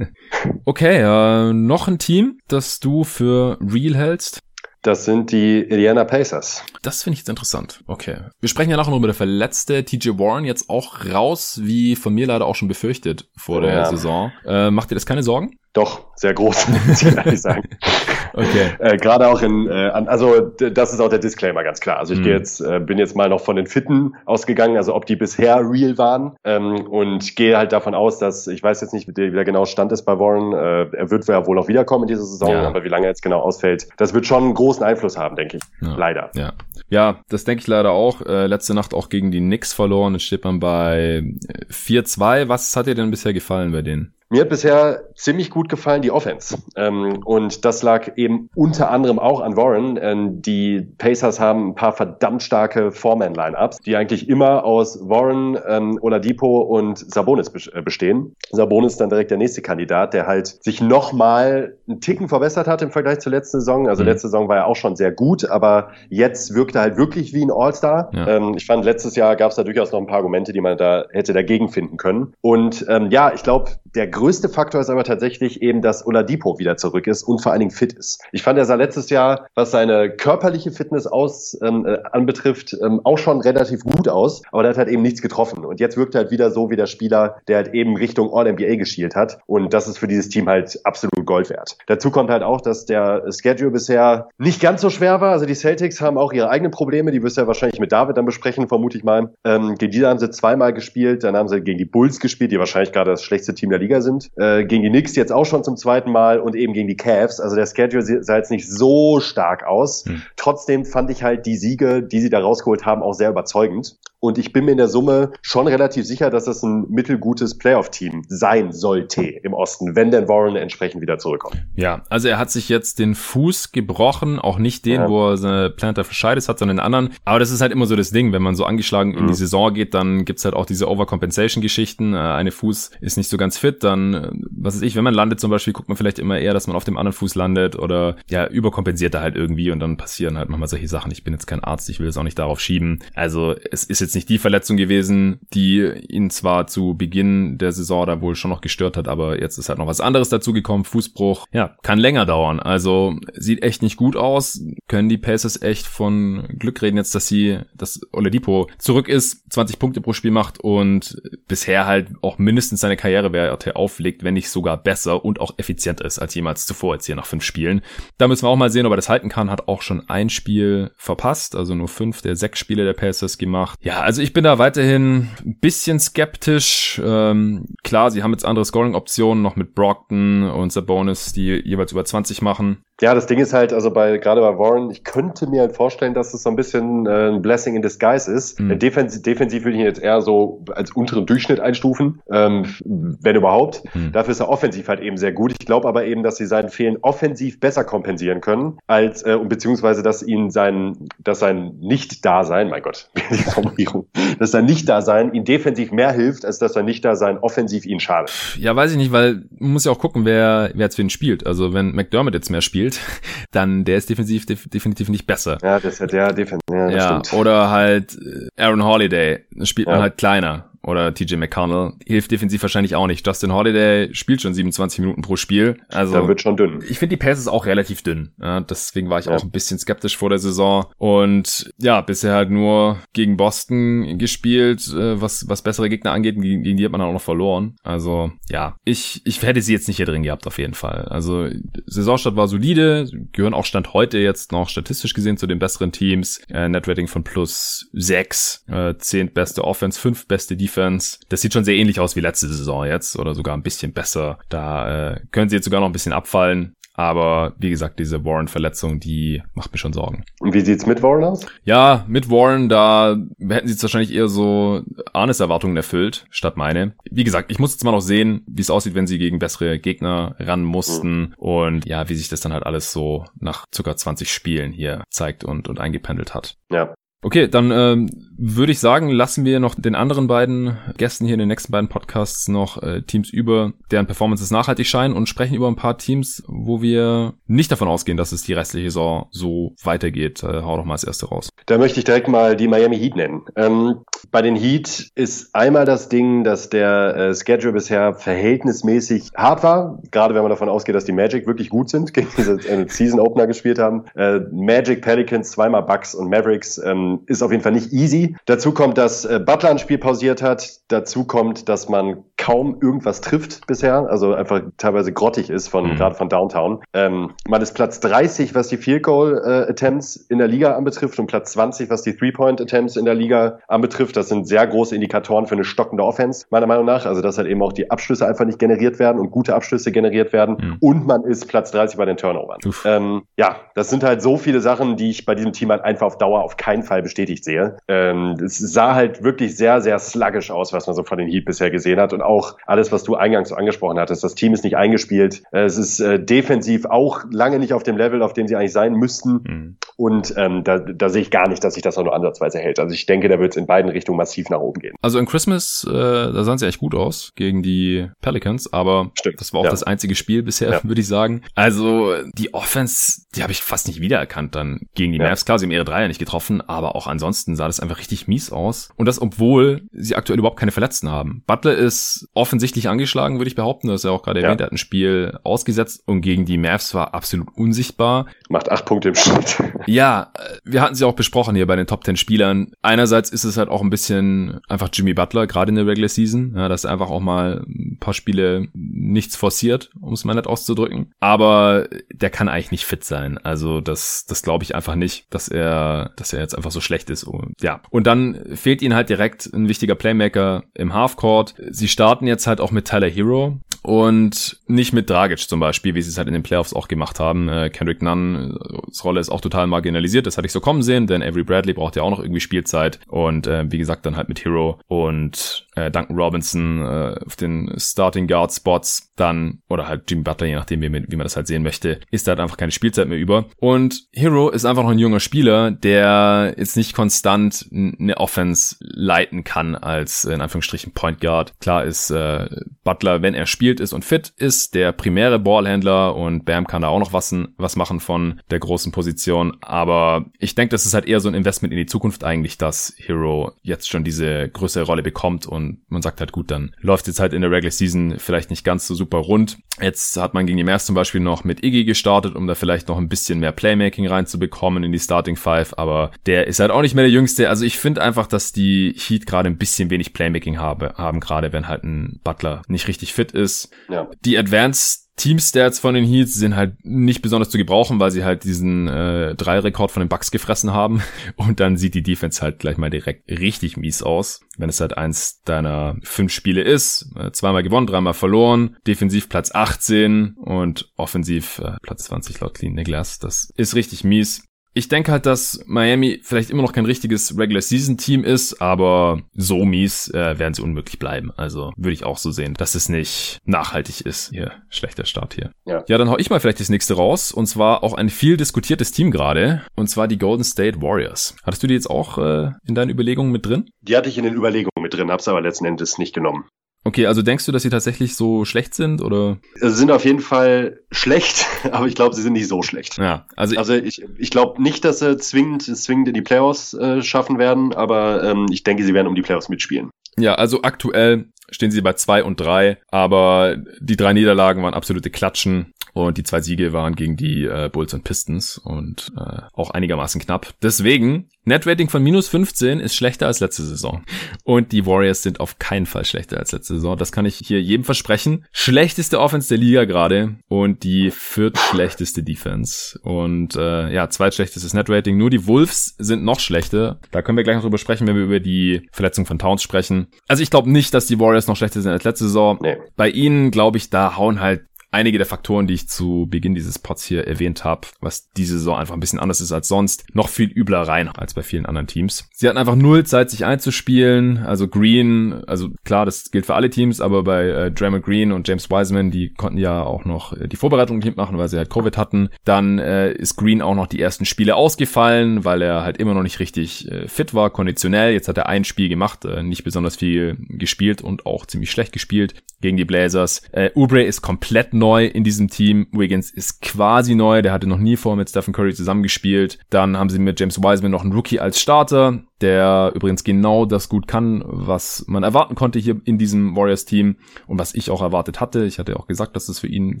okay, äh, noch ein Team, das du für real hältst? Das sind die Indiana Pacers. Das finde ich jetzt interessant. Okay. Wir sprechen ja nachher noch über der verletzte TJ Warren jetzt auch raus, wie von mir leider auch schon befürchtet vor der ja. Saison. Äh, macht dir das keine Sorgen? Doch, sehr groß, muss ich ehrlich sagen. okay. Äh, Gerade auch in, äh, also das ist auch der Disclaimer ganz klar. Also ich mm. gehe jetzt, äh, bin jetzt mal noch von den Fitten ausgegangen, also ob die bisher real waren ähm, und gehe halt davon aus, dass ich weiß jetzt nicht, wie der genau Stand ist bei Warren. Äh, er wird ja wohl auch wiederkommen in dieser Saison, ja. aber wie lange er jetzt genau ausfällt, das wird schon einen großen Einfluss haben, denke ich. Ja. Leider. Ja. Ja, das denke ich leider auch. Äh, letzte Nacht auch gegen die Knicks verloren. Jetzt steht man bei 4-2. Was hat dir denn bisher gefallen bei denen? Mir hat bisher ziemlich gut gefallen die Offense. Ähm, und das lag eben unter anderem auch an Warren. Die Pacers haben ein paar verdammt starke Foreman-Lineups, die eigentlich immer aus Warren, ähm, Oladipo und Sabonis äh, bestehen. Sabonis dann direkt der nächste Kandidat, der halt sich nochmal einen Ticken verbessert hat im Vergleich zur letzten Saison. Also mhm. letzte Saison war er auch schon sehr gut, aber jetzt wirkt er halt wirklich wie ein All-Star. Ja. Ähm, ich fand, letztes Jahr gab es da durchaus noch ein paar Argumente, die man da hätte dagegen finden können. Und ähm, ja, ich glaube, der größte Faktor ist aber tatsächlich eben, dass Oladipo wieder zurück ist und vor allen Dingen fit ist. Ich fand, er sah letztes Jahr, was seine körperliche Fitness aus ähm, äh, anbetrifft, ähm, auch schon relativ gut aus, aber der hat halt eben nichts getroffen. Und jetzt wirkt er halt wieder so wie der Spieler, der halt eben Richtung All-NBA geschielt hat. Und das ist für dieses Team halt absolut Gold wert. Dazu kommt halt auch, dass der Schedule bisher nicht ganz so schwer war. Also die Celtics haben auch ihre eigenen Probleme, die wirst du ja wahrscheinlich mit David dann besprechen, vermute ich mal. Ähm, gegen die haben sie zweimal gespielt, dann haben sie gegen die Bulls gespielt, die wahrscheinlich gerade das schlechteste Team der Liga sind sind. Äh, gegen die Knicks jetzt auch schon zum zweiten Mal und eben gegen die Cavs. Also der Schedule sah jetzt nicht so stark aus. Hm. Trotzdem fand ich halt die Siege, die sie da rausgeholt haben, auch sehr überzeugend. Und ich bin mir in der Summe schon relativ sicher, dass das ein mittelgutes Playoff-Team sein sollte im Osten, wenn denn Warren entsprechend wieder zurückkommt. Ja, also er hat sich jetzt den Fuß gebrochen, auch nicht den, ja. wo er seine Plantar Fasciitis hat, sondern den anderen. Aber das ist halt immer so das Ding, wenn man so angeschlagen mhm. in die mhm. Saison geht, dann gibt's halt auch diese Overcompensation-Geschichten. Äh, eine Fuß ist nicht so ganz fit, dann, äh, was weiß ich, wenn man landet zum Beispiel, guckt man vielleicht immer eher, dass man auf dem anderen Fuß landet oder ja, überkompensiert er halt irgendwie und dann passieren halt manchmal solche Sachen. Ich bin jetzt kein Arzt, ich will es auch nicht darauf schieben. Also es ist jetzt nicht die Verletzung gewesen, die ihn zwar zu Beginn der Saison da wohl schon noch gestört hat, aber jetzt ist halt noch was anderes dazu gekommen. Fußbruch, ja, kann länger dauern. Also sieht echt nicht gut aus. Können die Pacers echt von Glück reden jetzt, dass sie, dass Oladipo zurück ist, 20 Punkte pro Spiel macht und bisher halt auch mindestens seine Karrierewerte auflegt, wenn nicht sogar besser und auch effizienter ist als jemals zuvor jetzt hier nach fünf Spielen. Da müssen wir auch mal sehen, ob er das halten kann. Hat auch schon ein Spiel verpasst, also nur fünf der sechs Spiele der Pacers gemacht. Ja, also ich bin da weiterhin ein bisschen skeptisch. Ähm, klar, sie haben jetzt andere Scoring-Optionen noch mit Brockton und Sabonis, die jeweils über 20 machen. Ja, das Ding ist halt, also bei gerade bei Warren, ich könnte mir halt vorstellen, dass es so ein bisschen äh, ein Blessing in Disguise ist. Mhm. Defensiv, defensiv würde ich ihn jetzt eher so als unteren Durchschnitt einstufen, ähm, wenn überhaupt. Mhm. Dafür ist er offensiv halt eben sehr gut. Ich glaube aber eben, dass sie seinen Fehlen offensiv besser kompensieren können, als äh, beziehungsweise dass ihn sein, dass sein Nicht-Dasein, mein Gott, die Formulierung, dass sein Nicht-Dasein ihn defensiv mehr hilft, als dass sein Nicht-Dasein offensiv ihn schadet. Ja, weiß ich nicht, weil man muss ja auch gucken, wer, wer jetzt für ihn spielt. Also wenn McDermott jetzt mehr spielt, spielt, dann der ist defensiv def definitiv nicht besser. Ja, das hat der defensiv. Ja, ja oder halt äh, Aaron Holiday, spielt ja. man halt kleiner oder TJ McConnell hilft defensiv wahrscheinlich auch nicht. Justin Holiday spielt schon 27 Minuten pro Spiel. Also da wird schon dünn. Ich finde die Passes auch relativ dünn. Ja, deswegen war ich ja. auch ein bisschen skeptisch vor der Saison. Und ja, bisher halt nur gegen Boston gespielt, äh, was, was bessere Gegner angeht. Gegen, gegen die hat man auch noch verloren. Also ja, ich, ich hätte sie jetzt nicht hier drin gehabt auf jeden Fall. Also Saisonstart war solide, gehören auch Stand heute jetzt noch statistisch gesehen zu den besseren Teams. Äh, Netrating von plus 6, äh, 10 beste Offense, 5 beste Defense Defense. Das sieht schon sehr ähnlich aus wie letzte Saison jetzt oder sogar ein bisschen besser. Da äh, können sie jetzt sogar noch ein bisschen abfallen. Aber wie gesagt, diese Warren-Verletzung, die macht mir schon Sorgen. Und wie sieht's mit Warren aus? Ja, mit Warren, da hätten sie jetzt wahrscheinlich eher so Arnes Erwartungen erfüllt, statt meine. Wie gesagt, ich muss jetzt mal noch sehen, wie es aussieht, wenn sie gegen bessere Gegner ran mussten mhm. und ja, wie sich das dann halt alles so nach circa 20 Spielen hier zeigt und, und eingependelt hat. Ja. Okay, dann ähm, würde ich sagen, lassen wir noch den anderen beiden Gästen hier in den nächsten beiden Podcasts noch äh, Teams über, deren Performances nachhaltig scheinen und sprechen über ein paar Teams, wo wir nicht davon ausgehen, dass es die restliche Saison so weitergeht. Äh, hau doch mal als erste raus. Da möchte ich direkt mal die Miami Heat nennen. Ähm, bei den Heat ist einmal das Ding, dass der äh, Schedule bisher verhältnismäßig hart war, gerade wenn man davon ausgeht, dass die Magic wirklich gut sind, gegen diese äh, Season Opener gespielt haben. Äh, Magic, Pelicans, zweimal Bucks und Mavericks ähm, ist auf jeden Fall nicht easy. Dazu kommt, dass äh, Butler ein Spiel pausiert hat. Dazu kommt, dass man kaum irgendwas trifft bisher, also einfach teilweise grottig ist von mhm. gerade von Downtown. Ähm, man ist Platz 30, was die Field Goal äh, Attempts in der Liga anbetrifft und Platz 20, was die Three Point Attempts in der Liga anbetrifft. Das sind sehr große Indikatoren für eine stockende Offense meiner Meinung nach. Also dass halt eben auch die Abschlüsse einfach nicht generiert werden und gute Abschlüsse generiert werden. Mhm. Und man ist Platz 30 bei den Turnovern. Ähm, ja, das sind halt so viele Sachen, die ich bei diesem Team halt einfach auf Dauer auf keinen Fall bestätigt sehe. Ähm, es sah halt wirklich sehr, sehr sluggish aus, was man so von den Heat bisher gesehen hat. Und auch alles, was du eingangs so angesprochen hattest. Das Team ist nicht eingespielt. Es ist äh, defensiv auch lange nicht auf dem Level, auf dem sie eigentlich sein müssten. Mhm. Und ähm, da, da sehe ich gar nicht, dass sich das auch nur ansatzweise hält. Also ich denke, da wird es in beiden Richtungen massiv nach oben gehen. Also in Christmas, äh, da sahen sie echt gut aus gegen die Pelicans, aber Stimmt. das war auch ja. das einzige Spiel bisher, ja. würde ich sagen. Also die Offense, die habe ich fast nicht wiedererkannt dann gegen die ja. Mavs. Klar, sie haben ihre Dreier nicht getroffen, aber auch ansonsten sah das einfach richtig mies aus. Und das, obwohl sie aktuell überhaupt keine Verletzten haben. Butler ist offensichtlich angeschlagen, würde ich behaupten. Das ist ja auch gerade erwähnt. Er hat ein Spiel ausgesetzt und gegen die Mavs war absolut unsichtbar. Macht acht Punkte im Schnitt. Ja, wir hatten sie auch besprochen hier bei den Top Ten Spielern. Einerseits ist es halt auch ein bisschen einfach Jimmy Butler, gerade in der Regular Season, ja, dass er einfach auch mal ein paar Spiele nichts forciert, um es mal nett auszudrücken. Aber der kann eigentlich nicht fit sein. Also das, das glaube ich einfach nicht, dass er, dass er jetzt einfach so schlecht ist. Und, ja. Und dann fehlt ihnen halt direkt ein wichtiger Playmaker im Halfcourt. Sie starten jetzt halt auch mit Tyler Hero und nicht mit Dragic zum Beispiel, wie sie es halt in den Playoffs auch gemacht haben. Äh, Kendrick Nunn, äh, Rolle ist auch total marginalisiert, das hatte ich so kommen sehen, denn Avery Bradley braucht ja auch noch irgendwie Spielzeit und äh, wie gesagt dann halt mit Hero und äh, Duncan Robinson äh, auf den Starting Guard Spots dann oder halt Jimmy Butler, je nachdem wie, wie man das halt sehen möchte, ist da halt einfach keine Spielzeit mehr über und Hero ist einfach noch ein junger Spieler, der jetzt nicht konstant eine Offense leiten kann als in Anführungsstrichen Point Guard. Klar ist äh, Butler, wenn er spielt ist und fit ist, der primäre Ballhändler und Bam kann da auch noch was, was machen von der großen Position, aber ich denke, das ist halt eher so ein Investment in die Zukunft eigentlich, dass Hero jetzt schon diese größere Rolle bekommt und man sagt halt gut, dann läuft jetzt halt in der Regular Season vielleicht nicht ganz so super rund. Jetzt hat man gegen die Mavs zum Beispiel noch mit Iggy gestartet, um da vielleicht noch ein bisschen mehr Playmaking reinzubekommen in die Starting Five, aber der ist halt auch nicht mehr der Jüngste. Also ich finde einfach, dass die Heat gerade ein bisschen wenig Playmaking habe, haben, gerade wenn halt ein Butler nicht richtig fit ist. Ja. Die Advanced Team-Stats von den Heats sind halt nicht besonders zu gebrauchen, weil sie halt diesen äh, Drei-Rekord von den Bucks gefressen haben. Und dann sieht die Defense halt gleich mal direkt richtig mies aus. Wenn es halt eins deiner fünf Spiele ist, äh, zweimal gewonnen, dreimal verloren, defensiv Platz 18 und offensiv äh, Platz 20 laut Clean Nicholas. Das ist richtig mies. Ich denke halt, dass Miami vielleicht immer noch kein richtiges Regular Season Team ist, aber so mies äh, werden sie unmöglich bleiben. Also würde ich auch so sehen, dass es nicht nachhaltig ist. Hier, schlechter Start hier. Ja. ja, dann hau ich mal vielleicht das nächste raus. Und zwar auch ein viel diskutiertes Team gerade. Und zwar die Golden State Warriors. Hattest du die jetzt auch äh, in deinen Überlegungen mit drin? Die hatte ich in den Überlegungen mit drin, hab's aber letzten Endes nicht genommen. Okay, also denkst du, dass sie tatsächlich so schlecht sind oder? Sie sind auf jeden Fall schlecht, aber ich glaube, sie sind nicht so schlecht. Ja, also, also ich, ich glaube nicht, dass sie zwingend, zwingend in die Playoffs äh, schaffen werden, aber ähm, ich denke, sie werden um die Playoffs mitspielen. Ja, also aktuell stehen sie bei zwei und drei, aber die drei Niederlagen waren absolute Klatschen. Und die zwei Siege waren gegen die äh, Bulls und Pistons und äh, auch einigermaßen knapp. Deswegen, Netrating von minus 15 ist schlechter als letzte Saison. Und die Warriors sind auf keinen Fall schlechter als letzte Saison. Das kann ich hier jedem versprechen. Schlechteste Offense der Liga gerade und die viertschlechteste Defense. Und äh, ja, zweitschlechtestes Netrating. Nur die Wolves sind noch schlechter. Da können wir gleich noch drüber sprechen, wenn wir über die Verletzung von Towns sprechen. Also ich glaube nicht, dass die Warriors noch schlechter sind als letzte Saison. Nee. Bei ihnen glaube ich, da hauen halt einige der Faktoren, die ich zu Beginn dieses Pods hier erwähnt habe, was diese Saison einfach ein bisschen anders ist als sonst, noch viel übler rein als bei vielen anderen Teams. Sie hatten einfach null Zeit, sich einzuspielen. Also Green, also klar, das gilt für alle Teams, aber bei äh, Draymond Green und James Wiseman, die konnten ja auch noch äh, die Vorbereitung machen, weil sie halt Covid hatten. Dann äh, ist Green auch noch die ersten Spiele ausgefallen, weil er halt immer noch nicht richtig äh, fit war, konditionell. Jetzt hat er ein Spiel gemacht, äh, nicht besonders viel gespielt und auch ziemlich schlecht gespielt gegen die Blazers. Äh, Ubre ist komplett neu in diesem Team. Wiggins ist quasi neu. Der hatte noch nie vor mit Stephen Curry zusammengespielt. Dann haben sie mit James Wiseman noch einen Rookie als Starter der übrigens genau das gut kann, was man erwarten konnte hier in diesem Warriors-Team und was ich auch erwartet hatte. Ich hatte auch gesagt, dass es für ihn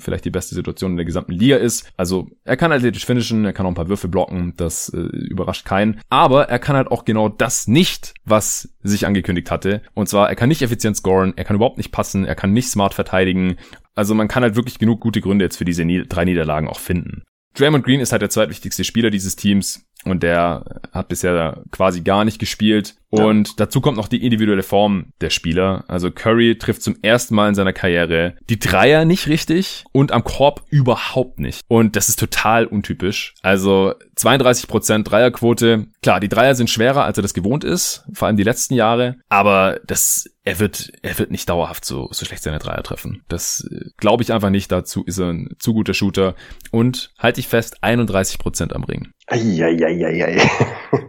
vielleicht die beste Situation in der gesamten Liga ist. Also er kann athletisch finishen, er kann auch ein paar Würfe blocken, das äh, überrascht keinen. Aber er kann halt auch genau das nicht, was sich angekündigt hatte. Und zwar, er kann nicht effizient scoren, er kann überhaupt nicht passen, er kann nicht smart verteidigen. Also man kann halt wirklich genug gute Gründe jetzt für diese drei Niederlagen auch finden. Draymond Green ist halt der zweitwichtigste Spieler dieses Teams und der hat bisher quasi gar nicht gespielt. Und ja. dazu kommt noch die individuelle Form der Spieler. Also Curry trifft zum ersten Mal in seiner Karriere die Dreier nicht richtig und am Korb überhaupt nicht. Und das ist total untypisch. Also 32% Dreierquote. Klar, die Dreier sind schwerer, als er das gewohnt ist, vor allem die letzten Jahre. Aber das, er wird, er wird nicht dauerhaft so, so schlecht seine Dreier treffen. Das äh, glaube ich einfach nicht. Dazu ist er ein zu guter Shooter. Und halte ich fest, 31% am Ring. Eieieiei.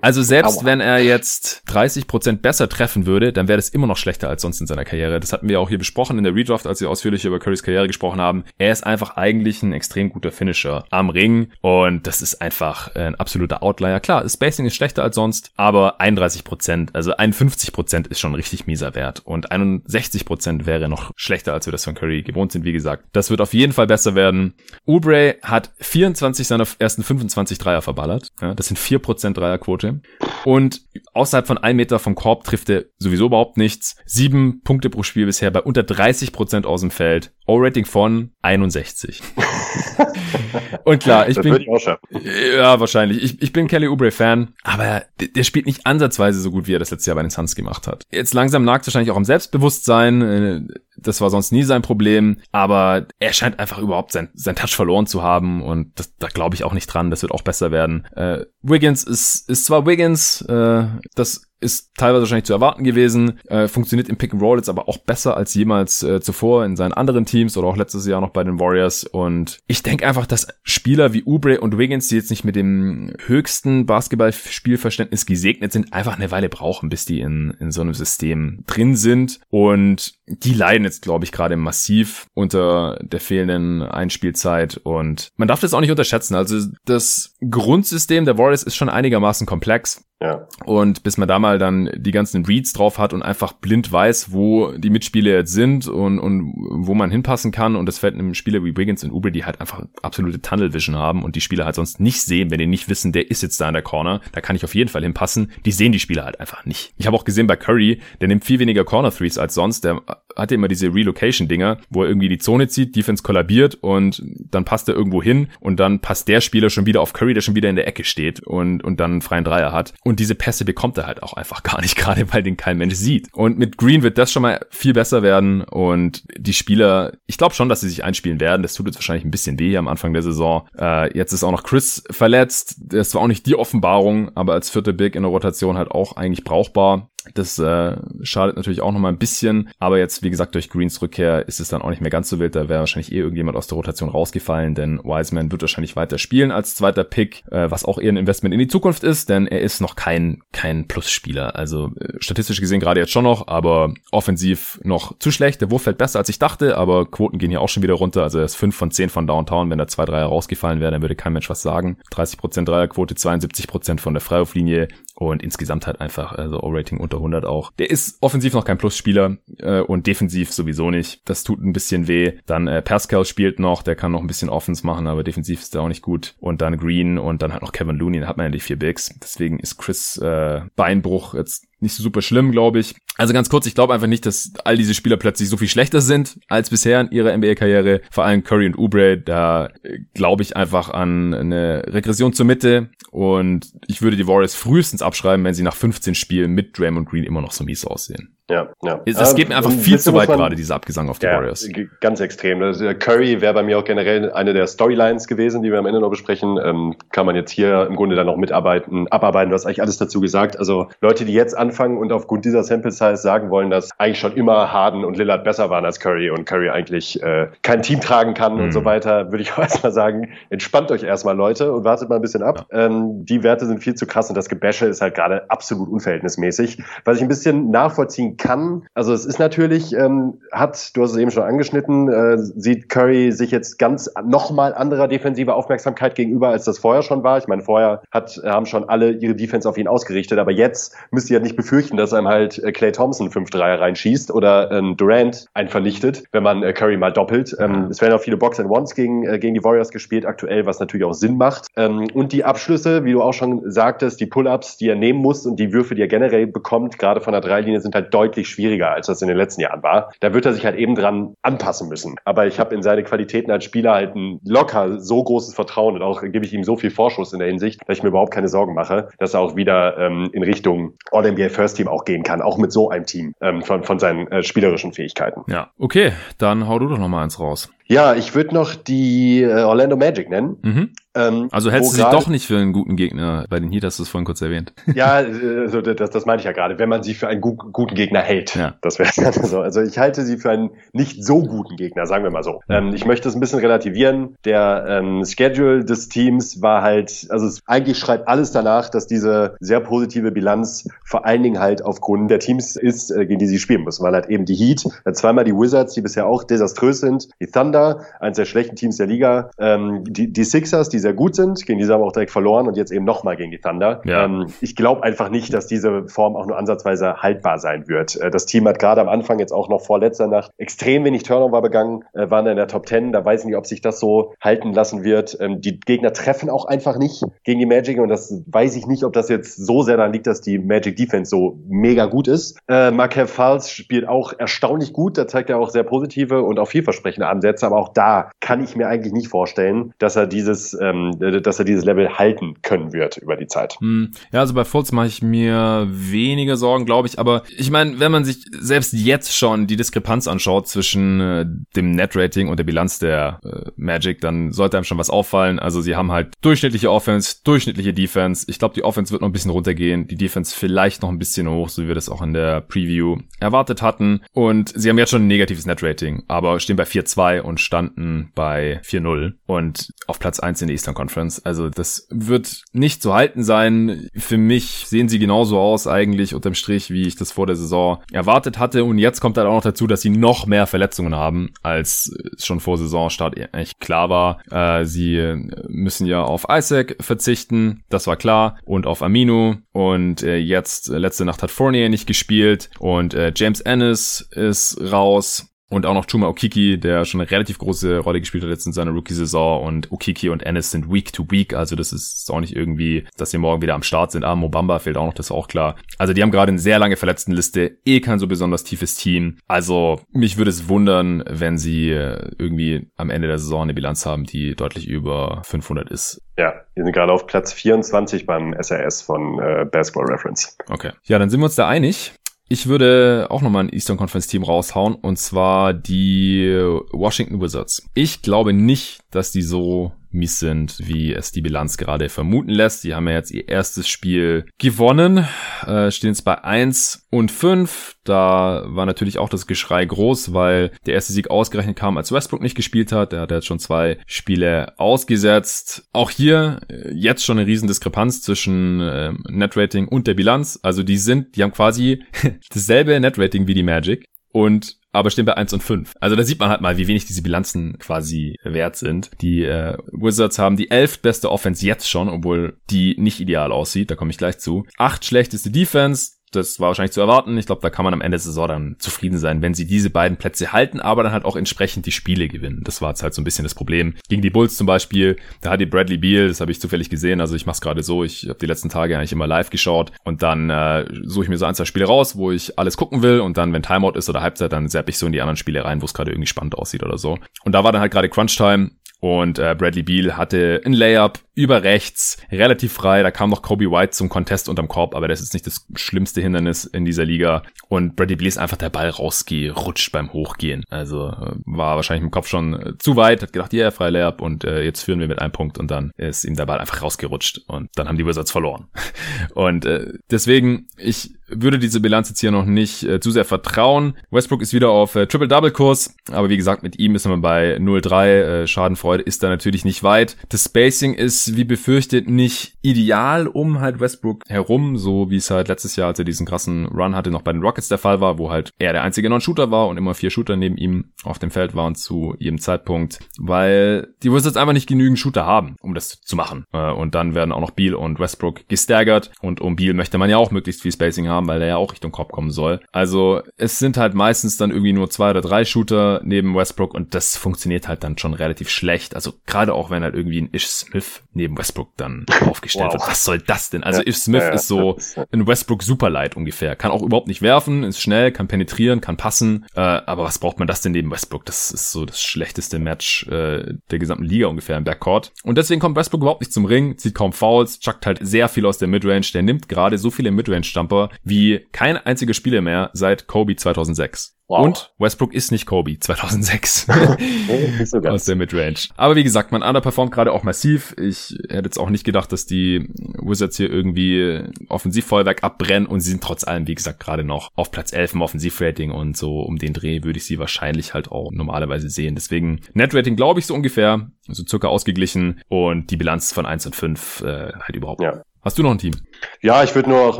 Also selbst Aua. wenn er jetzt 30 besser treffen würde, dann wäre das immer noch schlechter als sonst in seiner Karriere. Das hatten wir auch hier besprochen in der Redraft, als wir ausführlich über Currys Karriere gesprochen haben. Er ist einfach eigentlich ein extrem guter Finisher am Ring und das ist einfach ein absoluter Outlier. Klar, das Spacing ist schlechter als sonst, aber 31% also 51% ist schon richtig mieser Wert und 61% wäre noch schlechter, als wir das von Curry gewohnt sind, wie gesagt. Das wird auf jeden Fall besser werden. Ubre hat 24 seiner ersten 25 Dreier verballert das sind 4% Dreierquote. Und außerhalb von einem Meter vom Korb trifft er sowieso überhaupt nichts. Sieben Punkte pro Spiel bisher bei unter 30% aus dem Feld. O-Rating von 61. Und klar, ich das bin. Ich ja, wahrscheinlich. Ich, ich bin Kelly Oubre-Fan, aber der, der, spielt nicht ansatzweise so gut, wie er das letzte Jahr bei den Suns gemacht hat. Jetzt langsam nagt es wahrscheinlich auch am Selbstbewusstsein. Das war sonst nie sein Problem, aber er scheint einfach überhaupt sein, sein Touch verloren zu haben und das, da glaube ich auch nicht dran. Das wird auch besser werden. Äh, Wiggins ist, ist zwar Wiggins, äh, das ist teilweise wahrscheinlich zu erwarten gewesen, äh, funktioniert im Pick and Roll jetzt aber auch besser als jemals äh, zuvor in seinen anderen Teams oder auch letztes Jahr noch bei den Warriors und ich denke einfach, dass Spieler wie Ubre und Wiggins, die jetzt nicht mit dem höchsten Basketballspielverständnis gesegnet sind, einfach eine Weile brauchen, bis die in, in so einem System drin sind und die leiden jetzt, glaube ich, gerade massiv unter der fehlenden Einspielzeit und man darf das auch nicht unterschätzen. Also das Grundsystem der Warriors ist schon einigermaßen komplex. Ja. Und bis man da mal dann die ganzen Reads drauf hat und einfach blind weiß, wo die Mitspieler jetzt sind und, und wo man hinpassen kann. Und das fällt einem Spieler wie Wiggins und Uber, die halt einfach absolute Tunnel Vision haben und die Spieler halt sonst nicht sehen, wenn die nicht wissen, der ist jetzt da in der Corner. Da kann ich auf jeden Fall hinpassen. Die sehen die Spieler halt einfach nicht. Ich habe auch gesehen bei Curry, der nimmt viel weniger Corner Threes als sonst. Der hatte immer diese Relocation-Dinger, wo er irgendwie die Zone zieht, Defense kollabiert und dann passt er irgendwo hin und dann passt der Spieler schon wieder auf Curry, der schon wieder in der Ecke steht und, und dann einen freien Dreier hat. Und und diese Pässe bekommt er halt auch einfach gar nicht, gerade weil den kein Mensch sieht. Und mit Green wird das schon mal viel besser werden. Und die Spieler, ich glaube schon, dass sie sich einspielen werden. Das tut jetzt wahrscheinlich ein bisschen weh am Anfang der Saison. Äh, jetzt ist auch noch Chris verletzt. Das war auch nicht die Offenbarung, aber als vierte Big in der Rotation halt auch eigentlich brauchbar. Das äh, schadet natürlich auch nochmal ein bisschen, aber jetzt, wie gesagt, durch Greens Rückkehr ist es dann auch nicht mehr ganz so wild. Da wäre wahrscheinlich eh irgendjemand aus der Rotation rausgefallen, denn Wiseman wird wahrscheinlich weiter spielen als zweiter Pick, äh, was auch eher ein Investment in die Zukunft ist, denn er ist noch kein, kein Plus-Spieler. Also äh, statistisch gesehen gerade jetzt schon noch, aber offensiv noch zu schlecht. Der Wurf fällt besser als ich dachte, aber Quoten gehen hier auch schon wieder runter. Also er ist 5 von 10 von Downtown. Wenn da zwei Dreier rausgefallen wäre, dann würde kein Mensch was sagen. 30% Dreierquote, 72% von der Freiwurflinie und insgesamt halt einfach, also O-Rating unter 100 auch. Der ist offensiv noch kein Plusspieler äh, und defensiv sowieso nicht. Das tut ein bisschen weh. Dann äh, Pascal spielt noch, der kann noch ein bisschen Offens machen, aber defensiv ist er auch nicht gut. Und dann Green und dann halt noch Kevin Looney, dann hat man ja die vier Bigs. Deswegen ist Chris äh, Beinbruch jetzt nicht so super schlimm, glaube ich. Also ganz kurz, ich glaube einfach nicht, dass all diese Spieler plötzlich so viel schlechter sind als bisher in ihrer NBA-Karriere. Vor allem Curry und Oubre, da äh, glaube ich einfach an eine Regression zur Mitte und ich würde die Warriors frühestens abschreiben, wenn sie nach 15 Spielen mit Draymond Green immer noch so mies aussehen. Ja, ja. Das geht mir einfach viel zu weit gerade, dieser Abgesang auf die ja, Warriors. Ganz extrem. Also Curry wäre bei mir auch generell eine der Storylines gewesen, die wir am Ende noch besprechen. Ähm, kann man jetzt hier im Grunde dann noch mitarbeiten, abarbeiten. Du hast eigentlich alles dazu gesagt. Also Leute, die jetzt anfangen und aufgrund dieser Sample Size sagen wollen, dass eigentlich schon immer Harden und Lillard besser waren als Curry und Curry eigentlich äh, kein Team tragen kann mhm. und so mhm. weiter, würde ich auch erstmal sagen, entspannt euch erstmal Leute und wartet mal ein bisschen ab. Ja. Ähm, die Werte sind viel zu krass und das Gebäsche ist halt gerade absolut unverhältnismäßig. Was ich ein bisschen nachvollziehen kann. Also es ist natürlich, ähm, hat, du hast es eben schon angeschnitten, äh, sieht Curry sich jetzt ganz nochmal anderer defensiver Aufmerksamkeit gegenüber, als das vorher schon war. Ich meine, vorher hat, haben schon alle ihre Defense auf ihn ausgerichtet, aber jetzt müsst ihr ja nicht befürchten, dass einem halt äh, Clay Thompson 5-3 reinschießt oder ähm, Durant einen vernichtet, wenn man äh, Curry mal doppelt. Ähm, es werden auch viele Box and Ones gegen, äh, gegen die Warriors gespielt aktuell, was natürlich auch Sinn macht. Ähm, und die Abschlüsse, wie du auch schon sagtest, die Pull-ups, die er nehmen muss und die Würfe, die er generell bekommt, gerade von der Dreilinie, sind halt deutlich deutlich schwieriger, als das in den letzten Jahren war. Da wird er sich halt eben dran anpassen müssen. Aber ich habe in seine Qualitäten als Spieler halt ein locker so großes Vertrauen und auch gebe ich ihm so viel Vorschuss in der Hinsicht, dass ich mir überhaupt keine Sorgen mache, dass er auch wieder ähm, in Richtung All-NBA First Team auch gehen kann, auch mit so einem Team ähm, von, von seinen äh, spielerischen Fähigkeiten. Ja, okay, dann hau du doch noch mal eins raus. Ja, ich würde noch die äh, Orlando Magic nennen. Mhm. Ähm, also hältst du sie doch nicht für einen guten Gegner. Bei den Heat hast du es vorhin kurz erwähnt. Ja, also das, das meine ich ja gerade. Wenn man sie für einen gu guten Gegner hält, ja. das wäre so. Also ich halte sie für einen nicht so guten Gegner, sagen wir mal so. Ähm, ich möchte es ein bisschen relativieren. Der ähm, Schedule des Teams war halt, also es eigentlich schreit alles danach, dass diese sehr positive Bilanz vor allen Dingen halt aufgrund der Teams ist, äh, gegen die sie spielen müssen. Weil halt eben die Heat, zweimal die Wizards, die bisher auch desaströs sind, die Thunder, eines der schlechten Teams der Liga, ähm, die, die Sixers, die sehr gut sind, gegen diese haben wir auch direkt verloren und jetzt eben nochmal gegen die Thunder. Ja. Ähm, ich glaube einfach nicht, dass diese Form auch nur ansatzweise haltbar sein wird. Äh, das Team hat gerade am Anfang jetzt auch noch vor letzter Nacht extrem wenig Turnover begangen, äh, waren in der Top 10, da weiß ich nicht, ob sich das so halten lassen wird. Ähm, die Gegner treffen auch einfach nicht gegen die Magic und das weiß ich nicht, ob das jetzt so sehr daran liegt, dass die Magic Defense so mega gut ist. Äh, Markel Falls spielt auch erstaunlich gut, da zeigt er auch sehr positive und auch vielversprechende Ansätze, aber auch da kann ich mir eigentlich nicht vorstellen, dass er dieses, ähm, dass er dieses Level halten können wird über die Zeit. Hm. Ja, also bei Fultz mache ich mir weniger Sorgen, glaube ich. Aber ich meine, wenn man sich selbst jetzt schon die Diskrepanz anschaut zwischen äh, dem Net-Rating und der Bilanz der äh, Magic, dann sollte einem schon was auffallen. Also sie haben halt durchschnittliche Offense, durchschnittliche Defense. Ich glaube, die Offense wird noch ein bisschen runtergehen, die Defense vielleicht noch ein bisschen hoch, so wie wir das auch in der Preview erwartet hatten. Und sie haben jetzt schon ein negatives Net-Rating, aber stehen bei 4-2 und standen bei 4-0 und auf Platz 1 in der Eastern Conference. Also das wird nicht zu halten sein. Für mich sehen sie genauso aus eigentlich unterm Strich, wie ich das vor der Saison erwartet hatte. Und jetzt kommt halt auch noch dazu, dass sie noch mehr Verletzungen haben, als schon vor Saisonstart eigentlich klar war. Äh, sie müssen ja auf Isaac verzichten, das war klar, und auf Amino. Und äh, jetzt, letzte Nacht hat Fournier nicht gespielt und äh, James Ennis ist raus. Und auch noch Chuma Okiki, der schon eine relativ große Rolle gespielt hat jetzt in seiner Rookie-Saison. Und Okiki und Ennis sind Week to Week. Also das ist auch nicht irgendwie, dass sie morgen wieder am Start sind. Ah, Mobamba fehlt auch noch, das ist auch klar. Also die haben gerade eine sehr lange Verletztenliste. Eh kein so besonders tiefes Team. Also mich würde es wundern, wenn sie äh, irgendwie am Ende der Saison eine Bilanz haben, die deutlich über 500 ist. Ja, wir sind gerade auf Platz 24 beim SRS von äh, Basketball Reference. Okay. Ja, dann sind wir uns da einig. Ich würde auch nochmal ein Eastern Conference Team raushauen und zwar die Washington Wizards. Ich glaube nicht, dass die so mies sind, wie es die Bilanz gerade vermuten lässt. Die haben ja jetzt ihr erstes Spiel gewonnen, äh, stehen jetzt bei 1 und 5. Da war natürlich auch das Geschrei groß, weil der erste Sieg ausgerechnet kam, als Westbrook nicht gespielt hat. Der hat jetzt schon zwei Spiele ausgesetzt. Auch hier äh, jetzt schon eine riesen Diskrepanz zwischen äh, Netrating und der Bilanz. Also die sind, die haben quasi dasselbe Netrating wie die Magic und aber stehen bei 1 und 5. Also da sieht man halt mal, wie wenig diese Bilanzen quasi wert sind. Die äh, Wizards haben die elf beste Offense jetzt schon, obwohl die nicht ideal aussieht, da komme ich gleich zu. Acht schlechteste Defense, das war wahrscheinlich zu erwarten. Ich glaube, da kann man am Ende der Saison dann zufrieden sein, wenn sie diese beiden Plätze halten, aber dann halt auch entsprechend die Spiele gewinnen. Das war jetzt halt so ein bisschen das Problem. Gegen die Bulls zum Beispiel, da hat die Bradley Beal, das habe ich zufällig gesehen, also ich mache es gerade so, ich habe die letzten Tage eigentlich immer live geschaut und dann äh, suche ich mir so ein, zwei Spiele raus, wo ich alles gucken will und dann, wenn Timeout ist oder Halbzeit, dann zapp ich so in die anderen Spiele rein, wo es gerade irgendwie spannend aussieht oder so. Und da war dann halt gerade Crunch Time und äh, Bradley Beal hatte ein Layup über rechts, relativ frei. Da kam noch Kobe White zum Contest unterm Korb, aber das ist nicht das schlimmste Hindernis in dieser Liga. Und Bradley Beal ist einfach der Ball rausgerutscht beim Hochgehen. Also äh, war wahrscheinlich im Kopf schon äh, zu weit, hat gedacht, ja, yeah, frei Layup und äh, jetzt führen wir mit einem Punkt und dann ist ihm der Ball einfach rausgerutscht und dann haben die Wizards verloren. und äh, deswegen, ich würde diese Bilanz jetzt hier noch nicht äh, zu sehr vertrauen. Westbrook ist wieder auf äh, Triple-Double-Kurs, aber wie gesagt, mit ihm ist man bei 0-3. Äh, Schadenfreude ist da natürlich nicht weit. Das Spacing ist, wie befürchtet, nicht ideal um halt Westbrook herum, so wie es halt letztes Jahr, als er diesen krassen Run hatte, noch bei den Rockets der Fall war, wo halt er der einzige Non-Shooter war und immer vier Shooter neben ihm auf dem Feld waren zu jedem Zeitpunkt, weil die Wizards einfach nicht genügend Shooter haben, um das zu machen. Äh, und dann werden auch noch Beal und Westbrook gestaggert und um Beal möchte man ja auch möglichst viel Spacing haben, weil er ja auch Richtung Korb kommen soll. Also es sind halt meistens dann irgendwie nur zwei oder drei Shooter neben Westbrook und das funktioniert halt dann schon relativ schlecht. Also gerade auch wenn halt irgendwie ein Ish Smith neben Westbrook dann aufgestellt wow. wird. Was soll das denn? Also ja, Ish Smith ja, ist so ein Westbrook Superlight ungefähr. Kann auch überhaupt nicht werfen, ist schnell, kann penetrieren, kann passen. Äh, aber was braucht man das denn neben Westbrook? Das ist so das schlechteste Match äh, der gesamten Liga ungefähr im Backcourt. Und deswegen kommt Westbrook überhaupt nicht zum Ring, zieht kaum Fouls, chuckt halt sehr viel aus der Midrange. Der nimmt gerade so viele Midrange-Stumper wie kein einziger Spieler mehr seit Kobe 2006. Wow. Und Westbrook ist nicht Kobe 2006 aus der Midrange. Aber wie gesagt, man underperformt gerade auch massiv. Ich hätte jetzt auch nicht gedacht, dass die Wizards hier irgendwie Offensivfeuerwerk abbrennen und sie sind trotz allem, wie gesagt, gerade noch auf Platz 11 im Offensivrating und so um den Dreh würde ich sie wahrscheinlich halt auch normalerweise sehen. Deswegen Netrating glaube ich so ungefähr, so circa ausgeglichen und die Bilanz von 1 und 5 äh, halt überhaupt. Ja. Hast du noch ein Team? Ja, ich würde nur auch,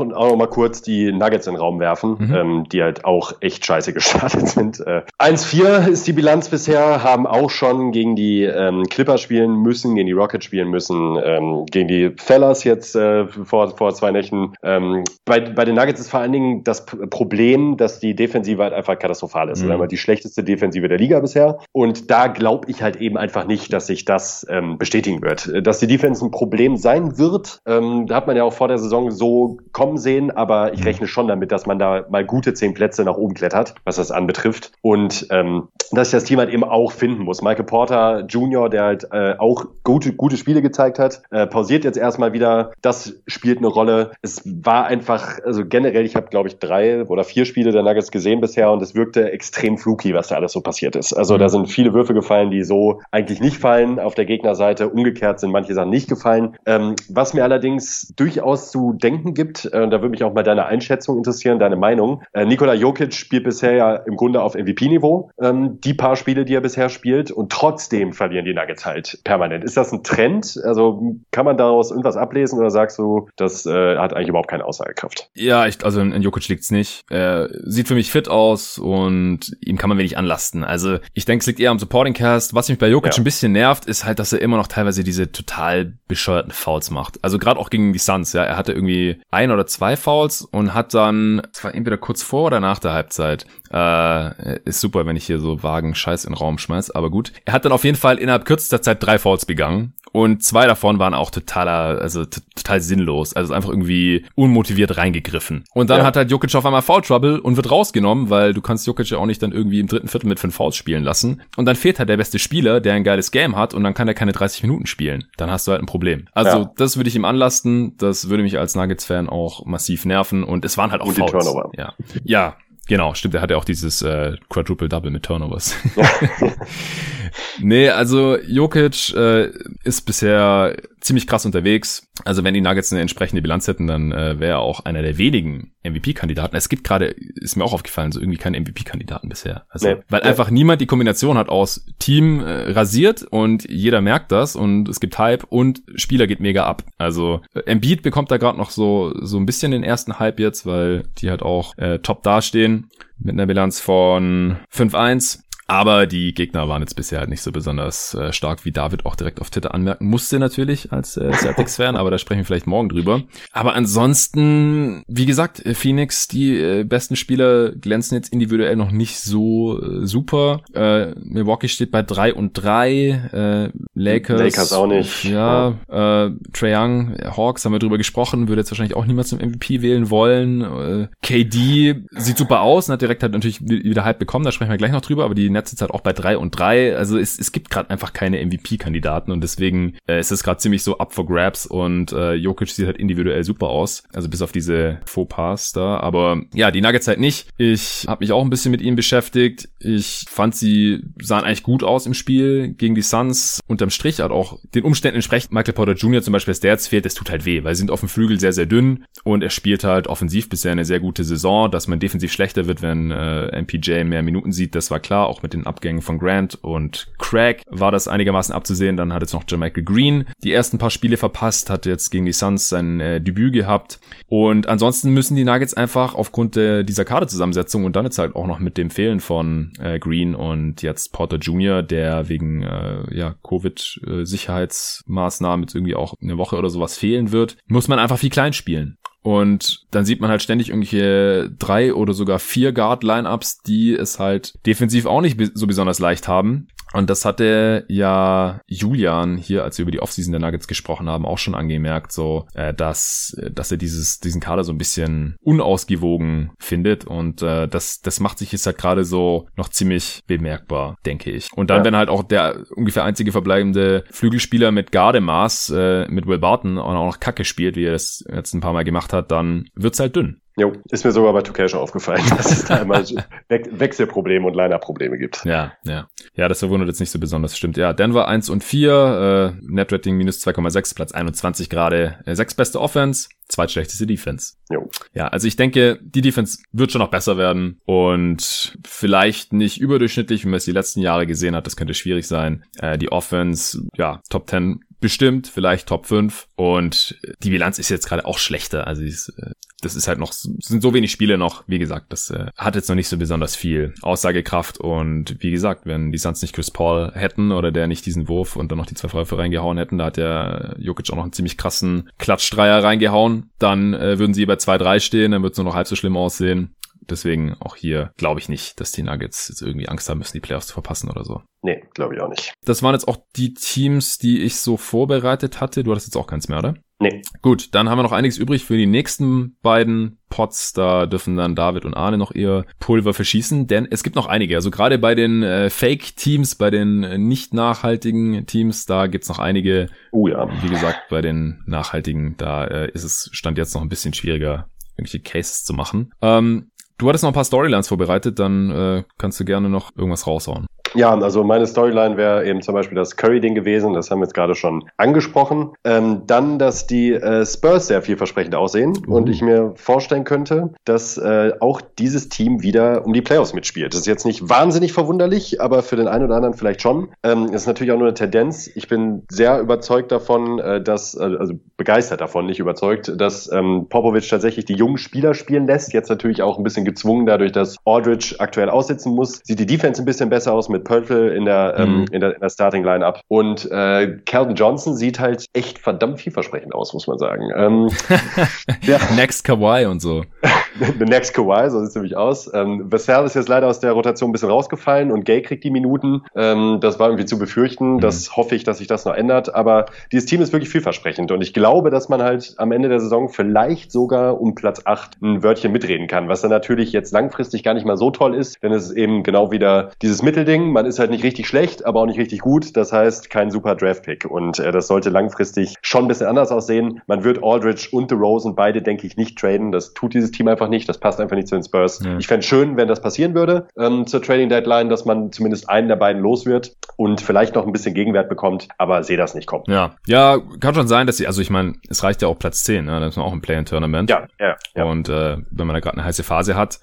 auch noch mal kurz die Nuggets in den Raum werfen, mhm. ähm, die halt auch echt scheiße gestartet sind. Äh, 1-4 ist die Bilanz bisher, haben auch schon gegen die ähm, Clippers spielen müssen, gegen die Rockets spielen müssen, ähm, gegen die Fellas jetzt äh, vor, vor zwei Nächten. Ähm, bei, bei den Nuggets ist vor allen Dingen das Problem, dass die Defensive halt einfach katastrophal ist. Mhm. Einmal die schlechteste Defensive der Liga bisher. Und da glaube ich halt eben einfach nicht, dass sich das ähm, bestätigen wird. Dass die Defense ein Problem sein wird, ähm, hat man ja auch vor der Saison so kommen sehen, aber ich mhm. rechne schon damit, dass man da mal gute zehn Plätze nach oben klettert, was das anbetrifft. Und ähm, dass ich das Team halt eben auch finden muss. Michael Porter Jr., der halt äh, auch gute, gute Spiele gezeigt hat, äh, pausiert jetzt erstmal wieder. Das spielt eine Rolle. Es war einfach, also generell, ich habe, glaube ich, drei oder vier Spiele der Nuggets gesehen bisher und es wirkte extrem fluky, was da alles so passiert ist. Also mhm. da sind viele Würfe gefallen, die so eigentlich nicht fallen auf der Gegnerseite. Umgekehrt sind manche Sachen nicht gefallen. Ähm, was mir allerdings durchaus zu denken gibt, äh, da würde mich auch mal deine Einschätzung interessieren, deine Meinung. Äh, Nikola Jokic spielt bisher ja im Grunde auf MVP-Niveau, ähm, die paar Spiele, die er bisher spielt und trotzdem verlieren die Nuggets halt permanent. Ist das ein Trend? Also kann man daraus irgendwas ablesen oder sagst du, das äh, hat eigentlich überhaupt keine Aussagekraft? Ja, ich, also in Jokic liegt's nicht. Er sieht für mich fit aus und ihm kann man wenig anlasten. Also ich denke, es liegt eher am Supporting Cast. Was mich bei Jokic ja. ein bisschen nervt, ist halt, dass er immer noch teilweise diese total bescheuerten Fouls macht. Also gerade auch gegen die Suns, ja. Er hatte irgendwie ein oder zwei Fouls und hat dann, es war entweder kurz vor oder nach der Halbzeit, äh, ist super, wenn ich hier so vagen Scheiß in den Raum schmeiß, aber gut. Er hat dann auf jeden Fall innerhalb kürzester Zeit drei Fouls begangen und zwei davon waren auch totaler, also total sinnlos. Also einfach irgendwie unmotiviert reingegriffen. Und dann ja. hat halt Jokic auf einmal Foul Trouble und wird rausgenommen, weil du kannst Jokic ja auch nicht dann irgendwie im dritten Viertel mit fünf Fouls spielen lassen. Und dann fehlt halt der beste Spieler, der ein geiles Game hat und dann kann er keine 30 Minuten spielen. Dann hast du halt ein Problem. Also ja. das würde ich ihm anlasten. Das würde mich als Nuggets-Fan auch massiv nerven. Und es waren halt auch und Fouls. Ja. ja, Genau, stimmt, er hat ja auch dieses äh, Quadruple-Double mit Turnovers. nee, also Jokic äh, ist bisher ziemlich krass unterwegs. Also wenn die Nuggets eine entsprechende Bilanz hätten, dann äh, wäre er auch einer der wenigen MVP-Kandidaten. Es gibt gerade, ist mir auch aufgefallen, so irgendwie keine MVP-Kandidaten bisher. Also, nee, weil nee. einfach niemand die Kombination hat aus Team äh, rasiert und jeder merkt das und es gibt Hype und Spieler geht mega ab. Also äh, Embiid bekommt da gerade noch so so ein bisschen den ersten Hype jetzt, weil die halt auch äh, top dastehen mit einer Bilanz von 5-1. Aber die Gegner waren jetzt bisher halt nicht so besonders äh, stark, wie David auch direkt auf Twitter anmerken musste natürlich als äh, Celtics-Fan, aber da sprechen wir vielleicht morgen drüber. Aber ansonsten, wie gesagt, äh, Phoenix, die äh, besten Spieler glänzen jetzt individuell noch nicht so äh, super. Äh, Milwaukee steht bei drei und drei äh, Lakers. Lakers auch nicht. Ja, ja. Äh, Trae Young, Hawks haben wir drüber gesprochen, würde jetzt wahrscheinlich auch niemand zum MVP wählen wollen. Äh, KD sieht super aus und hat direkt halt natürlich wieder Hype bekommen, da sprechen wir gleich noch drüber, aber die Netz jetzt halt auch bei drei und drei. Also es, es gibt gerade einfach keine MVP-Kandidaten und deswegen äh, ist es gerade ziemlich so up for grabs und äh, Jokic sieht halt individuell super aus. Also bis auf diese Fauxpas da. Aber ja, die Nuggets halt nicht. Ich habe mich auch ein bisschen mit ihnen beschäftigt. Ich fand, sie sahen eigentlich gut aus im Spiel gegen die Suns. Unterm Strich hat auch den Umständen entsprechend Michael Porter Jr. zum Beispiel, dass der jetzt fehlt, das tut halt weh, weil sie sind auf dem Flügel sehr, sehr dünn und er spielt halt offensiv bisher eine sehr gute Saison. Dass man defensiv schlechter wird, wenn äh, MPJ mehr Minuten sieht, das war klar, auch mit den Abgängen von Grant und Craig war das einigermaßen abzusehen. Dann hat jetzt noch Jermichael Green die ersten paar Spiele verpasst, hat jetzt gegen die Suns sein äh, Debüt gehabt. Und ansonsten müssen die Nuggets einfach aufgrund äh, dieser Kaderzusammensetzung und dann jetzt halt auch noch mit dem Fehlen von äh, Green und jetzt Porter Jr., der wegen äh, ja, Covid-Sicherheitsmaßnahmen jetzt irgendwie auch eine Woche oder sowas fehlen wird, muss man einfach viel klein spielen. Und dann sieht man halt ständig irgendwelche drei oder sogar vier Guard-Lineups, die es halt defensiv auch nicht so besonders leicht haben. Und das hatte ja Julian hier, als wir über die Offseason der Nuggets gesprochen haben, auch schon angemerkt, so, äh, dass, dass er dieses, diesen Kader so ein bisschen unausgewogen findet. Und äh, das, das macht sich jetzt halt gerade so noch ziemlich bemerkbar, denke ich. Und dann, ja. wenn halt auch der ungefähr einzige verbleibende Flügelspieler mit Gardemaß, äh, mit Will Barton auch noch Kacke spielt, wie er das jetzt ein paar Mal gemacht hat, dann wird's halt dünn. Jo, ist mir sogar bei 2K schon aufgefallen, dass es da immer We Wechselprobleme und Liner-Probleme gibt. Ja, ja. Ja, das verwundert jetzt nicht so besonders. Stimmt. Ja, Denver 1 und 4, äh, Netrating minus 2,6, Platz 21 gerade. Äh, sechs beste Offense, zweitschlechteste Defense. Jo. Ja, also ich denke, die Defense wird schon noch besser werden und vielleicht nicht überdurchschnittlich, wie man es die letzten Jahre gesehen hat. Das könnte schwierig sein. Äh, die Offense, ja, Top 10 bestimmt, vielleicht Top 5 und die Bilanz ist jetzt gerade auch schlechter. Also ist, äh, das ist halt noch, sind so wenig Spiele noch, wie gesagt, das äh, hat jetzt noch nicht so besonders viel Aussagekraft und wie gesagt, wenn die Suns nicht Chris Paul hätten oder der nicht diesen Wurf und dann noch die zwei Freiwürfe reingehauen hätten, da hat der Jokic auch noch einen ziemlich krassen Klatschdreier reingehauen, dann äh, würden sie bei 2-3 stehen, dann wird es nur noch halb so schlimm aussehen. Deswegen auch hier glaube ich nicht, dass die Nuggets jetzt irgendwie Angst haben müssen, die Playoffs zu verpassen oder so. Nee, glaube ich auch nicht. Das waren jetzt auch die Teams, die ich so vorbereitet hatte. Du hattest jetzt auch keins mehr, oder? Nee. Gut, dann haben wir noch einiges übrig für die nächsten beiden Pots. Da dürfen dann David und Arne noch ihr Pulver verschießen, denn es gibt noch einige. Also gerade bei den äh, Fake-Teams, bei den äh, nicht nachhaltigen Teams, da gibt's noch einige. Oh ja. Wie gesagt, bei den nachhaltigen, da äh, ist es stand jetzt noch ein bisschen schwieriger, irgendwelche Cases zu machen. Ähm, du hattest noch ein paar Storylines vorbereitet, dann äh, kannst du gerne noch irgendwas raushauen. Ja, also meine Storyline wäre eben zum Beispiel das Curry-Ding gewesen, das haben wir jetzt gerade schon angesprochen. Ähm, dann, dass die äh, Spurs sehr vielversprechend aussehen uh. und ich mir vorstellen könnte, dass äh, auch dieses Team wieder um die Playoffs mitspielt. Das ist jetzt nicht wahnsinnig verwunderlich, aber für den einen oder anderen vielleicht schon. Ähm, ist natürlich auch nur eine Tendenz. Ich bin sehr überzeugt davon, äh, dass, äh, also begeistert davon, nicht überzeugt, dass ähm, Popovic tatsächlich die jungen Spieler spielen lässt. Jetzt natürlich auch ein bisschen gezwungen dadurch, dass Aldridge aktuell aussitzen muss. Sieht die Defense ein bisschen besser aus mit Pöltl in der, ähm, mhm. ähm, in der, in der Starting Line-Up. Und äh, Calvin Johnson sieht halt echt verdammt vielversprechend aus, muss man sagen. Ähm, ja. Next Kawhi und so. The next Kawhi, so sieht es nämlich aus. Ähm, Vassell ist jetzt leider aus der Rotation ein bisschen rausgefallen und Gay kriegt die Minuten. Ähm, das war irgendwie zu befürchten. Mhm. Das hoffe ich, dass sich das noch ändert. Aber dieses Team ist wirklich vielversprechend und ich glaube, dass man halt am Ende der Saison vielleicht sogar um Platz 8 ein Wörtchen mitreden kann, was dann natürlich jetzt langfristig gar nicht mal so toll ist, denn es ist eben genau wieder dieses Mittelding man ist halt nicht richtig schlecht, aber auch nicht richtig gut. Das heißt, kein super Draft-Pick. Und äh, das sollte langfristig schon ein bisschen anders aussehen. Man wird Aldridge und DeRozan beide, denke ich, nicht traden. Das tut dieses Team einfach nicht. Das passt einfach nicht zu den Spurs. Ja. Ich fände schön, wenn das passieren würde ähm, zur Trading Deadline, dass man zumindest einen der beiden los wird und vielleicht noch ein bisschen Gegenwert bekommt, aber sehe das nicht kommen. Ja, ja, kann schon sein, dass sie, also ich meine, es reicht ja auch Platz 10, ne? da ist man auch im Play-in-Tournament. Ja, ja, ja. Und äh, wenn man da gerade eine heiße Phase hat,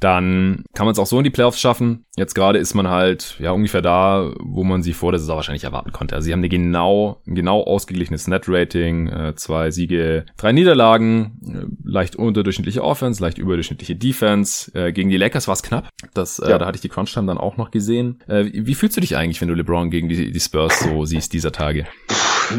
dann kann man es auch so in die Playoffs schaffen. Jetzt gerade ist man halt ja ungefähr da, wo man sie vor der Saison wahrscheinlich erwarten konnte. Also sie haben eine genau, genau ausgeglichenes Net-Rating, äh, zwei Siege, drei Niederlagen, äh, leicht unterdurchschnittliche Offense, leicht überdurchschnittliche Defense. Äh, gegen die Lakers war es knapp. Das, ja. da hatte ich die Crunch-Time dann auch noch gesehen. Wie, wie fühlst du dich eigentlich, wenn du LeBron gegen die, die Spurs so siehst dieser Tage?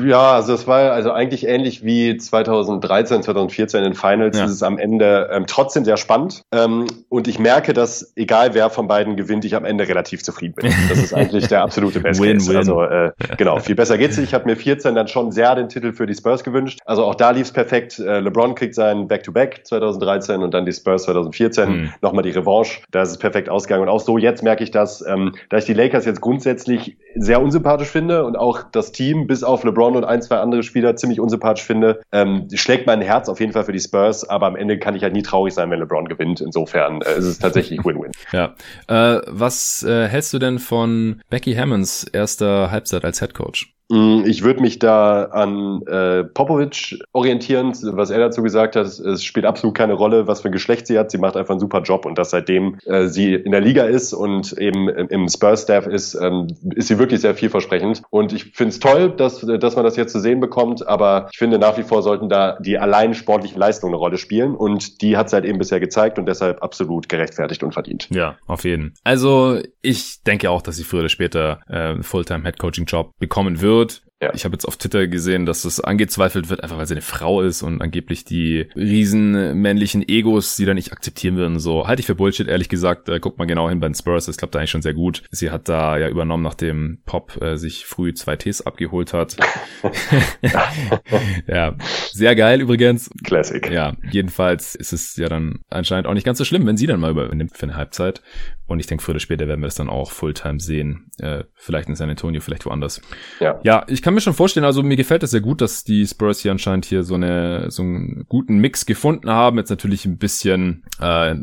Ja, also es war also eigentlich ähnlich wie 2013, 2014 in den Finals. Ja. Es ist am Ende ähm, trotzdem sehr spannend. Ähm, und ich merke, dass egal wer von beiden gewinnt, ich am Ende relativ zufrieden bin. Das ist eigentlich der absolute Best win, Case. Win. Also äh, genau, viel besser geht's nicht. Ich habe mir 14 dann schon sehr den Titel für die Spurs gewünscht. Also auch da lief's perfekt. Äh, LeBron kriegt sein Back-to-Back -Back 2013 und dann die Spurs 2014. Mhm. Nochmal die Revanche. Da ist es perfekt ausgegangen. Und auch so jetzt merke ich das, ähm, da ich die Lakers jetzt grundsätzlich sehr unsympathisch finde und auch das Team bis auf LeBron und ein, zwei andere Spieler ziemlich unsympathisch finde, ähm, schlägt mein Herz auf jeden Fall für die Spurs, aber am Ende kann ich halt nie traurig sein, wenn LeBron gewinnt. Insofern äh, ist es tatsächlich Win-Win. ja. Äh, was äh, hältst du denn von Becky Hammonds erster Halbzeit als Head Coach? Mm, ich würde mich da an äh, Popovic orientieren, was er dazu gesagt hat. Es spielt absolut keine Rolle, was für ein Geschlecht sie hat. Sie macht einfach einen super Job und dass seitdem äh, sie in der Liga ist und eben im Spurs-Staff ist, ähm, ist sie wirklich sehr vielversprechend. Und ich finde es toll, dass, dass man das jetzt zu sehen bekommt, aber ich finde nach wie vor sollten da die allein sportlichen Leistungen eine Rolle spielen und die hat es halt eben bisher gezeigt und deshalb absolut gerechtfertigt und verdient. Ja, auf jeden. Also ich denke auch, dass sie früher oder später äh, Fulltime-Head-Coaching-Job bekommen wird wird. Ja. Ich habe jetzt auf Twitter gesehen, dass das angezweifelt wird, einfach weil sie eine Frau ist und angeblich die riesen männlichen Egos sie da nicht akzeptieren würden. So halte ich für Bullshit, ehrlich gesagt. Äh, guck mal genau hin bei den Spurs, das klappt da eigentlich schon sehr gut. Sie hat da ja übernommen, nachdem Pop äh, sich früh zwei Ts abgeholt hat. ja, sehr geil übrigens. Classic. Ja, jedenfalls ist es ja dann anscheinend auch nicht ganz so schlimm, wenn sie dann mal übernimmt für eine Halbzeit. Und ich denke, früher oder später werden wir es dann auch Fulltime sehen. Äh, vielleicht in San Antonio, vielleicht woanders. Ja. ja, ich kann mir schon vorstellen, also mir gefällt es sehr gut, dass die Spurs hier anscheinend hier so eine so einen guten Mix gefunden haben. Jetzt natürlich ein bisschen äh,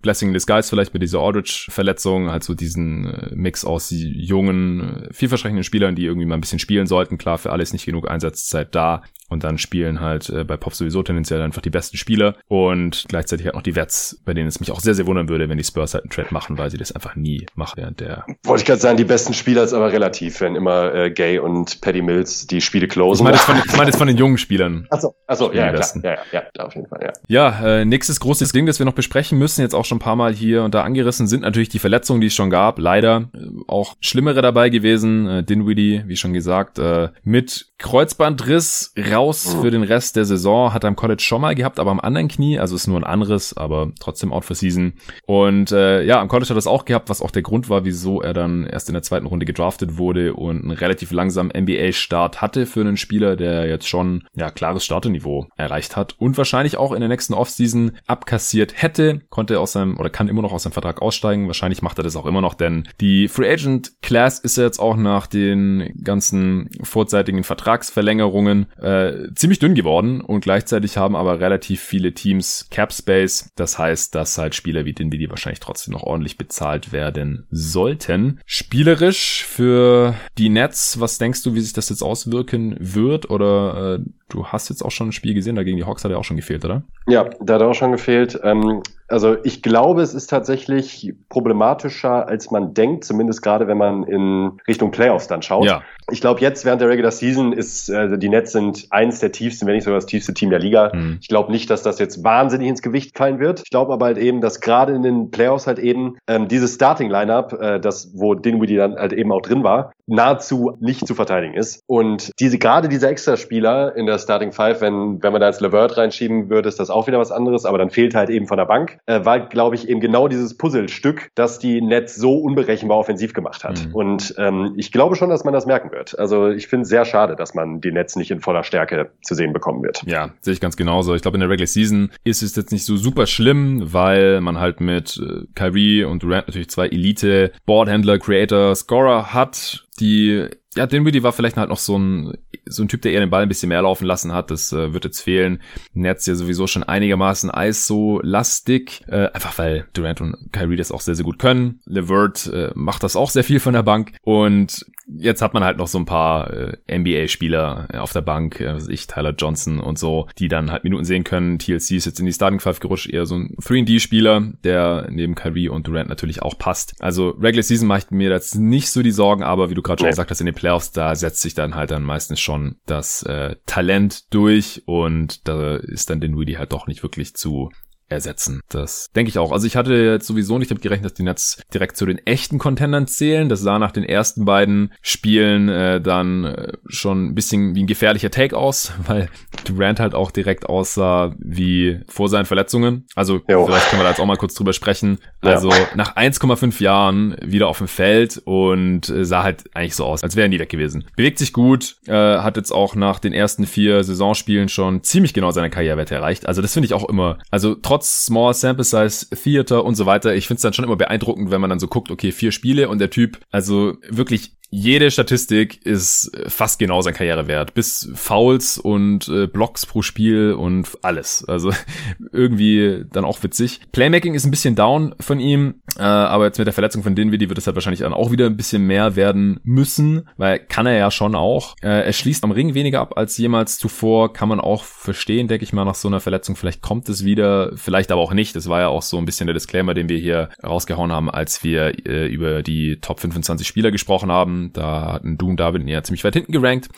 Blessing in Disguise vielleicht bei dieser Aldridge-Verletzung, halt so diesen äh, Mix aus jungen, äh, vielversprechenden Spielern, die irgendwie mal ein bisschen spielen sollten. Klar, für alles nicht genug Einsatzzeit da. Und dann spielen halt äh, bei Pop sowieso tendenziell einfach die besten Spieler und gleichzeitig halt noch die Vets, bei denen es mich auch sehr, sehr wundern würde, wenn die Spurs halt einen Trade machen, weil sie das einfach nie machen während der. Wollte ich gerade sagen, die besten Spieler ist aber relativ, wenn immer äh, Gay und Paddy Mills die Spiele closen. Ich meine jetzt von, ich mein jetzt von den jungen Spielern. Achso, achso ja, ja, klar. ja, ja, ja, auf jeden Fall, ja. Ja, äh, nächstes großes Ding, das wir noch besprechen müssen, jetzt auch schon ein paar Mal hier und da angerissen, sind natürlich die Verletzungen, die es schon gab. Leider äh, auch schlimmere dabei gewesen. Äh, Dinwiddie, wie schon gesagt, äh, mit Kreuzbandriss raus für den Rest der Saison. Hat er im College schon mal gehabt, aber am anderen Knie. Also ist nur ein anderes, aber trotzdem out for season. Und äh, ja, am College hat er es auch gehabt, was auch der Grund war, wieso er dann erst in der zweiten Runde gedraftet wurde und einen relativ langsamen NBA-Start hatte für einen Spieler, der jetzt schon ja klares Starterniveau erreicht hat und wahrscheinlich auch in der nächsten Offseason abkassiert hätte, konnte aus seinem oder kann immer noch aus seinem Vertrag aussteigen. Wahrscheinlich macht er das auch immer noch, denn die Free Agent Class ist jetzt auch nach den ganzen vorzeitigen Vertragsverlängerungen äh, ziemlich dünn geworden und gleichzeitig haben aber relativ viele Teams Cap Space. Das heißt, dass halt Spieler wie Dinwiddie wahrscheinlich trotzdem noch ordentlich bezahlt werden sollten. Spielerisch für die Nets, was denkst du, wie sich das jetzt auswirken wird? Oder äh, du hast jetzt auch schon ein Spiel gesehen, da gegen die Hawks hat er auch schon gefehlt, oder? Ja, da hat er auch schon gefehlt. Ähm, also ich glaube, es ist tatsächlich problematischer, als man denkt, zumindest gerade wenn man in Richtung Playoffs dann schaut. Ja. Ich glaube, jetzt während der Regular Season ist äh, die Nets sind eins der tiefsten, wenn nicht sogar das tiefste Team der Liga. Mhm. Ich glaube nicht, dass das jetzt wahnsinnig ins Gewicht fallen wird. Ich glaube aber halt eben, dass gerade in den Playoffs halt eben ähm, dieses Starting Lineup, äh, das wo Dinwiddie dann halt eben auch drin war, nahezu nicht zu verteidigen ist. Und diese gerade diese Extraspieler in der Starting Five, wenn wenn man da jetzt Levert reinschieben würde, ist das auch wieder was anderes. Aber dann fehlt halt eben von der Bank äh, war, glaube ich, eben genau dieses Puzzlestück, das die Nets so unberechenbar offensiv gemacht hat. Mhm. Und ähm, ich glaube schon, dass man das merken wird. Also ich finde es sehr schade, dass man die Nets nicht in voller Stärke zu sehen bekommen wird. Ja, sehe ich ganz genauso. Ich glaube, in der Regular Season ist es jetzt nicht so super schlimm, weil man halt mit äh, Kyrie und Durant natürlich zwei Elite Boardhändler, Creator, Scorer hat, die ja, Dinwiddie war vielleicht halt noch so ein, so ein Typ, der eher den Ball ein bisschen mehr laufen lassen hat. Das äh, wird jetzt fehlen. Netz ja sowieso schon einigermaßen ISO-lastig. Äh, einfach weil Durant und Kyrie das auch sehr, sehr gut können. Levert äh, macht das auch sehr viel von der Bank. Und jetzt hat man halt noch so ein paar äh, NBA-Spieler äh, auf der Bank, äh, was ich, Tyler Johnson und so, die dann halt Minuten sehen können. TLC ist jetzt in die Starting Five gerutscht, eher so ein 3D-Spieler, der neben Kyrie und Durant natürlich auch passt. Also Regular Season macht mir jetzt nicht so die Sorgen, aber wie du gerade schon gesagt hast, in den Playoffs, da setzt sich dann halt dann meistens schon das äh, Talent durch und da ist dann den Weedy halt doch nicht wirklich zu ersetzen. Das denke ich auch. Also ich hatte jetzt sowieso nicht damit gerechnet, dass die Nets direkt zu den echten Contendern zählen. Das sah nach den ersten beiden Spielen äh, dann äh, schon ein bisschen wie ein gefährlicher Take aus, weil Durant halt auch direkt aussah wie vor seinen Verletzungen. Also jo. vielleicht können wir da jetzt auch mal kurz drüber sprechen. Also ja. nach 1,5 Jahren wieder auf dem Feld und äh, sah halt eigentlich so aus, als wäre er nie weg gewesen. Bewegt sich gut, äh, hat jetzt auch nach den ersten vier Saisonspielen schon ziemlich genau seine Karrierewerte erreicht. Also das finde ich auch immer, also trotz trotz Small Sample Size Theater und so weiter, ich finde es dann schon immer beeindruckend, wenn man dann so guckt, okay, vier Spiele und der Typ, also wirklich jede Statistik ist fast genau sein Karrierewert. Bis Fouls und äh, Blocks pro Spiel und alles. Also irgendwie dann auch witzig. Playmaking ist ein bisschen down von ihm, äh, aber jetzt mit der Verletzung von Dinwiddie wird es halt wahrscheinlich dann auch wieder ein bisschen mehr werden müssen, weil kann er ja schon auch. Äh, er schließt am Ring weniger ab als jemals zuvor, kann man auch verstehen, denke ich mal, nach so einer Verletzung. Vielleicht kommt es wieder, vielleicht aber auch nicht. Das war ja auch so ein bisschen der Disclaimer, den wir hier rausgehauen haben, als wir äh, über die Top 25 Spieler gesprochen haben da hatten Du und David ihn ja ziemlich weit hinten gerankt.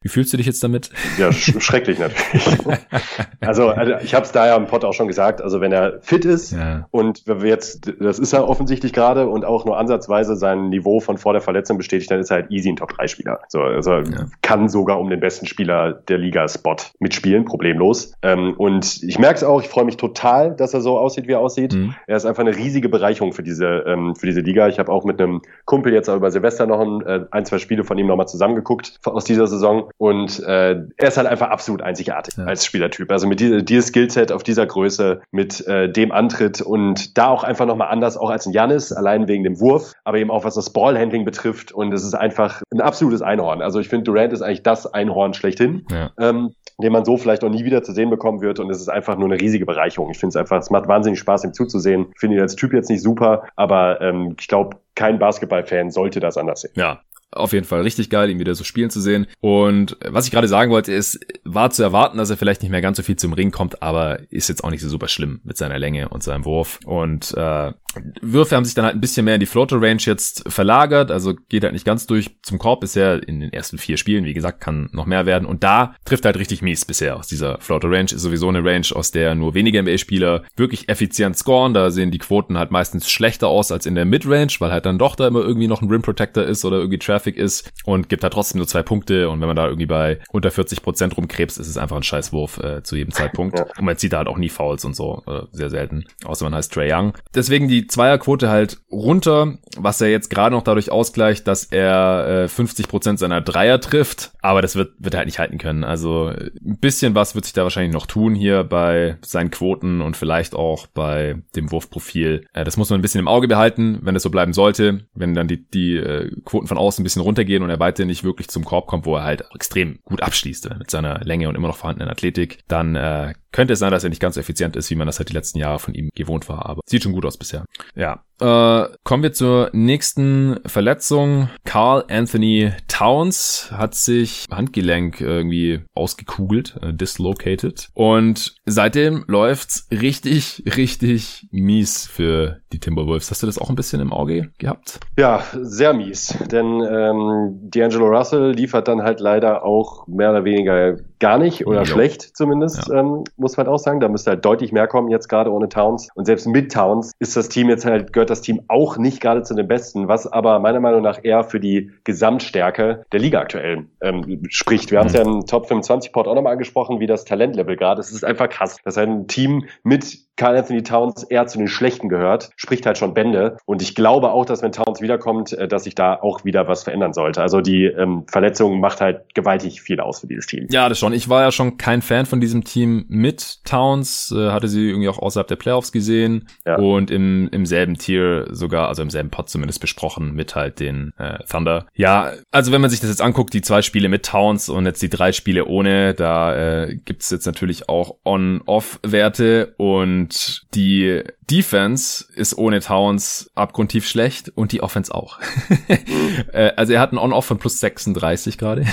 Wie fühlst du dich jetzt damit? Ja, sch schrecklich natürlich. also, also ich habe es da ja im Pod auch schon gesagt, also wenn er fit ist ja. und wenn wir jetzt, das ist er offensichtlich gerade und auch nur ansatzweise sein Niveau von vor der Verletzung bestätigt, dann ist er halt easy ein Top-3-Spieler. So, also ja. kann sogar um den besten Spieler der Liga-Spot mitspielen, problemlos. Ähm, und ich merke es auch, ich freue mich total, dass er so aussieht, wie er aussieht. Mhm. Er ist einfach eine riesige Bereicherung für diese, ähm, für diese Liga. Ich habe auch mit einem Kumpel jetzt über Silvester noch ein, äh, ein zwei Spiele von ihm nochmal zusammengeguckt aus dieser Saison und äh, er ist halt einfach absolut einzigartig ja. als Spielertyp. Also mit diesem dieses Skillset auf dieser Größe, mit äh, dem Antritt und da auch einfach nochmal anders, auch als ein Janis, allein wegen dem Wurf, aber eben auch was das Ballhandling betrifft. Und es ist einfach ein absolutes Einhorn. Also ich finde, Durant ist eigentlich das Einhorn schlechthin. Ja. Ähm, den man so vielleicht auch nie wieder zu sehen bekommen wird. Und es ist einfach nur eine riesige Bereicherung. Ich finde es einfach, es macht wahnsinnig Spaß, ihm zuzusehen. Ich finde ihn als Typ jetzt nicht super, aber ähm, ich glaube, kein Basketballfan sollte das anders sehen. Ja, auf jeden Fall richtig geil, ihn wieder so spielen zu sehen. Und was ich gerade sagen wollte, ist, war zu erwarten, dass er vielleicht nicht mehr ganz so viel zum Ring kommt, aber ist jetzt auch nicht so super schlimm mit seiner Länge und seinem Wurf. Und äh, Würfe haben sich dann halt ein bisschen mehr in die Floater Range jetzt verlagert, also geht halt nicht ganz durch zum Korb bisher in den ersten vier Spielen. Wie gesagt, kann noch mehr werden. Und da trifft halt richtig mies bisher aus dieser Floater Range. Ist sowieso eine Range, aus der nur wenige NBA-Spieler wirklich effizient scoren. Da sehen die Quoten halt meistens schlechter aus als in der Midrange, weil halt dann doch da immer irgendwie noch ein Rim Protector ist oder irgendwie Traffic ist und gibt halt trotzdem nur zwei Punkte. Und wenn man da irgendwie bei unter 40 Prozent rumkrebst, ist es einfach ein Scheißwurf äh, zu jedem Zeitpunkt. Ja. Und man zieht da halt auch nie Fouls und so, äh, sehr selten. Außer man heißt Trey Young. Deswegen die Zweierquote halt runter, was er jetzt gerade noch dadurch ausgleicht, dass er äh, 50 Prozent seiner Dreier trifft. Aber das wird, wird er halt nicht halten können. Also ein bisschen was wird sich da wahrscheinlich noch tun hier bei seinen Quoten und vielleicht auch bei dem Wurfprofil. Äh, das muss man ein bisschen im Auge behalten, wenn es so bleiben sollte. Wenn dann die, die äh, Quoten von außen ein bisschen runtergehen und er weiter nicht wirklich zum Korb kommt, wo er halt extrem gut abschließt äh, mit seiner Länge und immer noch vorhandenen Athletik, dann äh, könnte es sein, dass er nicht ganz so effizient ist, wie man das halt die letzten Jahre von ihm gewohnt war, aber sieht schon gut aus bisher. Ja. Äh, kommen wir zur nächsten Verletzung. Carl Anthony Towns hat sich Handgelenk irgendwie ausgekugelt, äh, dislocated. Und seitdem läuft's richtig, richtig mies für die Timberwolves. Hast du das auch ein bisschen im Auge gehabt? Ja, sehr mies. Denn ähm, D'Angelo Russell liefert dann halt leider auch mehr oder weniger gar nicht oder ja. schlecht zumindest, ja. ähm, muss man auch sagen. Da müsste halt deutlich mehr kommen jetzt gerade ohne Towns. Und selbst mit Towns ist das Team jetzt halt, gehört das Team auch nicht gerade zu den Besten, was aber meiner Meinung nach eher für die Gesamtstärke der Liga aktuell ähm, spricht. Wir mhm. haben es ja im Top 25 Port auch nochmal angesprochen, wie das Talentlevel gerade ist. Es ist einfach krass, dass ein Team mit Carl Anthony Towns eher zu den Schlechten gehört, spricht halt schon Bände. Und ich glaube auch, dass wenn Towns wiederkommt, äh, dass sich da auch wieder was verändern sollte. Also die ähm, Verletzung macht halt gewaltig viel aus für dieses Team. Ja, das schon. Ich war ja schon kein Fan von diesem Team mit Towns, äh, hatte sie irgendwie auch außerhalb der Playoffs gesehen ja. und im, im selben Tier sogar, also im selben Pod zumindest besprochen mit halt den äh, Thunder. Ja, also wenn man sich das jetzt anguckt, die zwei Spiele mit Towns und jetzt die drei Spiele ohne, da äh, gibt jetzt natürlich auch On-Off-Werte und und die Defense ist ohne Towns abgrundtief schlecht und die Offense auch. Äh, also er hat einen On-Off von plus 36 gerade.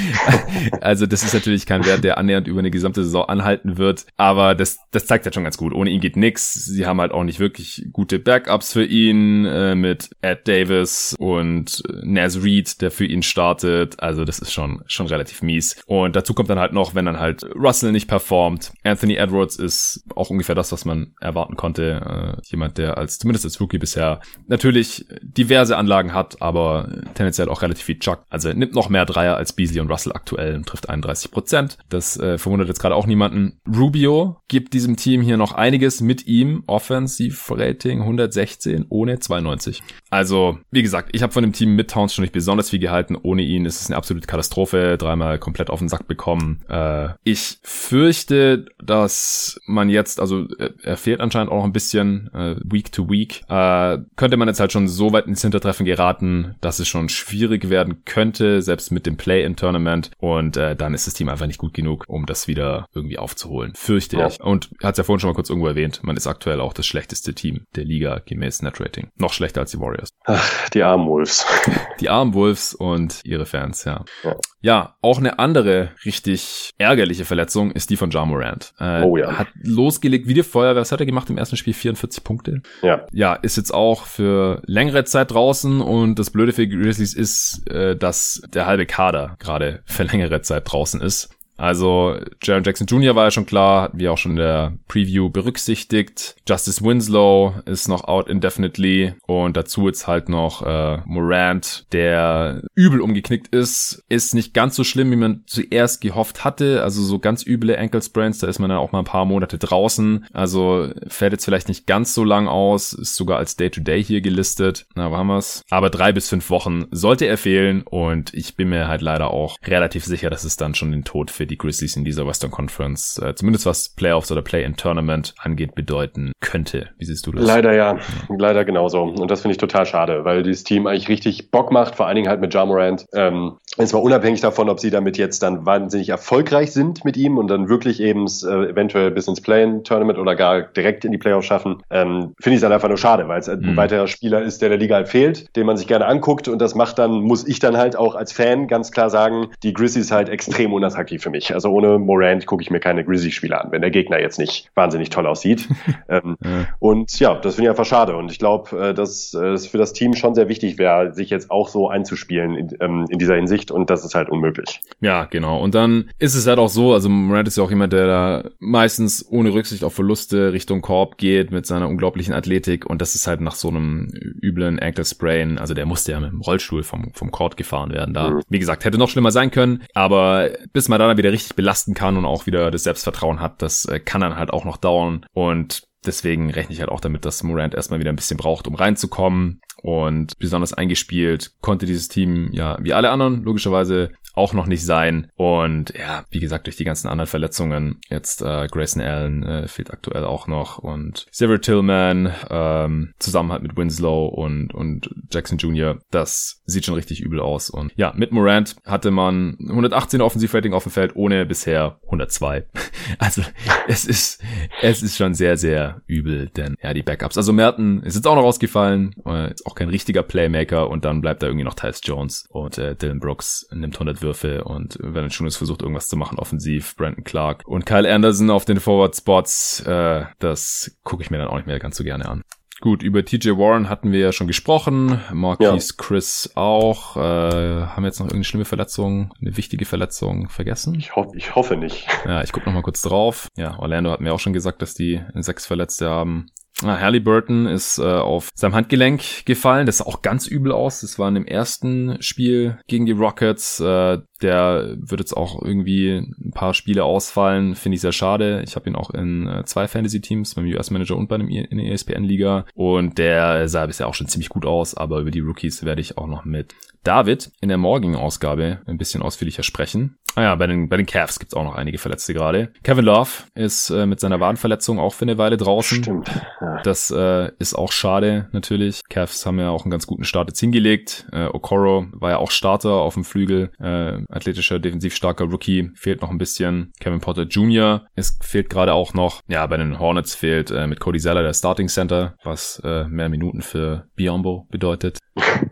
also das ist natürlich kein Wert, der annähernd über eine gesamte Saison anhalten wird. Aber das, das zeigt halt schon ganz gut. Ohne ihn geht nix. Sie haben halt auch nicht wirklich gute Backups für ihn äh, mit Ed Davis und äh, Naz Reed, der für ihn startet. Also das ist schon, schon relativ mies. Und dazu kommt dann halt noch, wenn dann halt Russell nicht performt. Anthony Edwards ist auch ungefähr das, was man erwarten konnte konnte. Äh, jemand, der als zumindest als Rookie bisher natürlich diverse Anlagen hat, aber tendenziell auch relativ viel Chuck. Also nimmt noch mehr Dreier als Beasley und Russell aktuell und trifft 31 Prozent. Das äh, verwundert jetzt gerade auch niemanden. Rubio gibt diesem Team hier noch einiges mit ihm. Offensive Rating 116 ohne 92. Also, wie gesagt, ich habe von dem Team mit Towns schon nicht besonders viel gehalten. Ohne ihn ist es eine absolute Katastrophe. Dreimal komplett auf den Sack bekommen. Äh, ich fürchte, dass man jetzt, also er fehlt anscheinend auch noch ein bisschen äh, Week to Week, äh, könnte man jetzt halt schon so weit ins Hintertreffen geraten, dass es schon schwierig werden könnte, selbst mit dem Play-in-Tournament. Und äh, dann ist das Team einfach nicht gut genug, um das wieder irgendwie aufzuholen. Fürchte ja. ich. Und hat es ja vorhin schon mal kurz irgendwo erwähnt, man ist aktuell auch das schlechteste Team der Liga gemäß Net-Rating. Noch schlechter als die Warriors. Ach, die armen Wolves. Die armen Wolves und ihre Fans, ja. ja. Ja, auch eine andere richtig ärgerliche Verletzung ist die von Ja Morant. Äh, oh ja. Hat losgelegt wie die Feuerwehr. Was hat er gemacht im ersten Spiel? 44 Punkte. Ja. Ja, ist jetzt auch für längere Zeit draußen und das Blöde für Grizzlies ist, äh, dass der halbe Kader gerade für längere Zeit draußen ist. Also Jaron Jackson Jr. war ja schon klar, hatten wir auch schon in der Preview berücksichtigt. Justice Winslow ist noch out indefinitely und dazu jetzt halt noch äh, Morant, der übel umgeknickt ist. Ist nicht ganz so schlimm, wie man zuerst gehofft hatte. Also so ganz üble Ankle Sprains, da ist man dann auch mal ein paar Monate draußen. Also fällt jetzt vielleicht nicht ganz so lang aus, ist sogar als Day-to-Day -Day hier gelistet. Na, wo haben wir's? Aber drei bis fünf Wochen sollte er fehlen und ich bin mir halt leider auch relativ sicher, dass es dann schon den Tod findet für die Grizzlies in dieser Western Conference, äh, zumindest was Playoffs oder Play-in-Tournament angeht, bedeuten könnte. Wie siehst du das? Leider ja, ja. leider genauso. Und das finde ich total schade, weil dieses Team eigentlich richtig Bock macht, vor allen Dingen halt mit Jamorant. Ähm, es war unabhängig davon, ob sie damit jetzt dann wahnsinnig erfolgreich sind mit ihm und dann wirklich eben äh, eventuell bis ins Play-in-Tournament oder gar direkt in die Playoffs schaffen, ähm, finde ich es halt einfach nur schade, weil es ein mhm. weiterer Spieler ist, der der Liga halt fehlt, den man sich gerne anguckt und das macht dann, muss ich dann halt auch als Fan ganz klar sagen, die Grizzlies halt extrem unattraktiv für mich. Also ohne Morant gucke ich mir keine Grizzlies-Spieler an, wenn der Gegner jetzt nicht wahnsinnig toll aussieht. ähm, ja. Und ja, das finde ich einfach schade und ich glaube, äh, dass äh, es für das Team schon sehr wichtig wäre, sich jetzt auch so einzuspielen in, ähm, in dieser Hinsicht und das ist halt unmöglich. Ja, genau. Und dann ist es halt auch so, also Morant ist ja auch jemand, der da meistens ohne Rücksicht auf Verluste Richtung Korb geht mit seiner unglaublichen Athletik und das ist halt nach so einem üblen Ankle Sprain, also der musste ja mit dem Rollstuhl vom, vom Court gefahren werden da. Mhm. Wie gesagt, hätte noch schlimmer sein können, aber bis man dann wieder richtig belasten kann und auch wieder das Selbstvertrauen hat, das äh, kann dann halt auch noch dauern und Deswegen rechne ich halt auch damit, dass Morant erstmal wieder ein bisschen braucht, um reinzukommen. Und besonders eingespielt konnte dieses Team ja wie alle anderen logischerweise auch noch nicht sein. Und ja, wie gesagt, durch die ganzen anderen Verletzungen, jetzt äh, Grayson Allen äh, fehlt aktuell auch noch und Sever Tillman ähm, zusammen halt mit Winslow und, und Jackson Jr., das sieht schon richtig übel aus. Und ja, mit Morant hatte man 118 Offensivrating auf dem Feld, ohne bisher 102. also es ist, es ist schon sehr, sehr übel, denn ja, die Backups. Also Merton ist jetzt auch noch ausgefallen, äh, ist auch kein richtiger Playmaker und dann bleibt da irgendwie noch Tyus Jones und äh, Dylan Brooks nimmt 100 Würfe und wenn Schunes versucht irgendwas zu machen offensiv, Brandon Clark und Kyle Anderson auf den Forward Spots, äh, das gucke ich mir dann auch nicht mehr ganz so gerne an. Gut, über TJ Warren hatten wir ja schon gesprochen, Marquise ja. Chris auch. Äh, haben wir jetzt noch irgendeine schlimme Verletzung, eine wichtige Verletzung vergessen? Ich, ho ich hoffe nicht. Ja, ich gucke noch mal kurz drauf. Ja, Orlando hat mir auch schon gesagt, dass die sechs Verletzte haben. Ah, Halliburton ist äh, auf seinem Handgelenk gefallen. Das sah auch ganz übel aus. Das war in dem ersten Spiel gegen die Rockets. Äh, der wird jetzt auch irgendwie ein paar Spiele ausfallen. Finde ich sehr schade. Ich habe ihn auch in äh, zwei Fantasy-Teams, beim US-Manager und bei dem in der ESPN-Liga. Und der sah bisher auch schon ziemlich gut aus. Aber über die Rookies werde ich auch noch mit David in der morgigen Ausgabe ein bisschen ausführlicher sprechen. Ah ja, bei den, bei den Cavs gibt's auch noch einige Verletzte gerade. Kevin Love ist äh, mit seiner Wadenverletzung auch für eine Weile draußen. Stimmt. Ja. Das äh, ist auch schade natürlich. Cavs haben ja auch einen ganz guten Start jetzt hingelegt. Äh, Okoro war ja auch Starter auf dem Flügel. Äh, athletischer, defensiv starker Rookie. Fehlt noch ein bisschen. Kevin Potter Jr. Es fehlt gerade auch noch. Ja, bei den Hornets fehlt äh, mit Cody Zeller der Starting Center, was äh, mehr Minuten für Biombo bedeutet.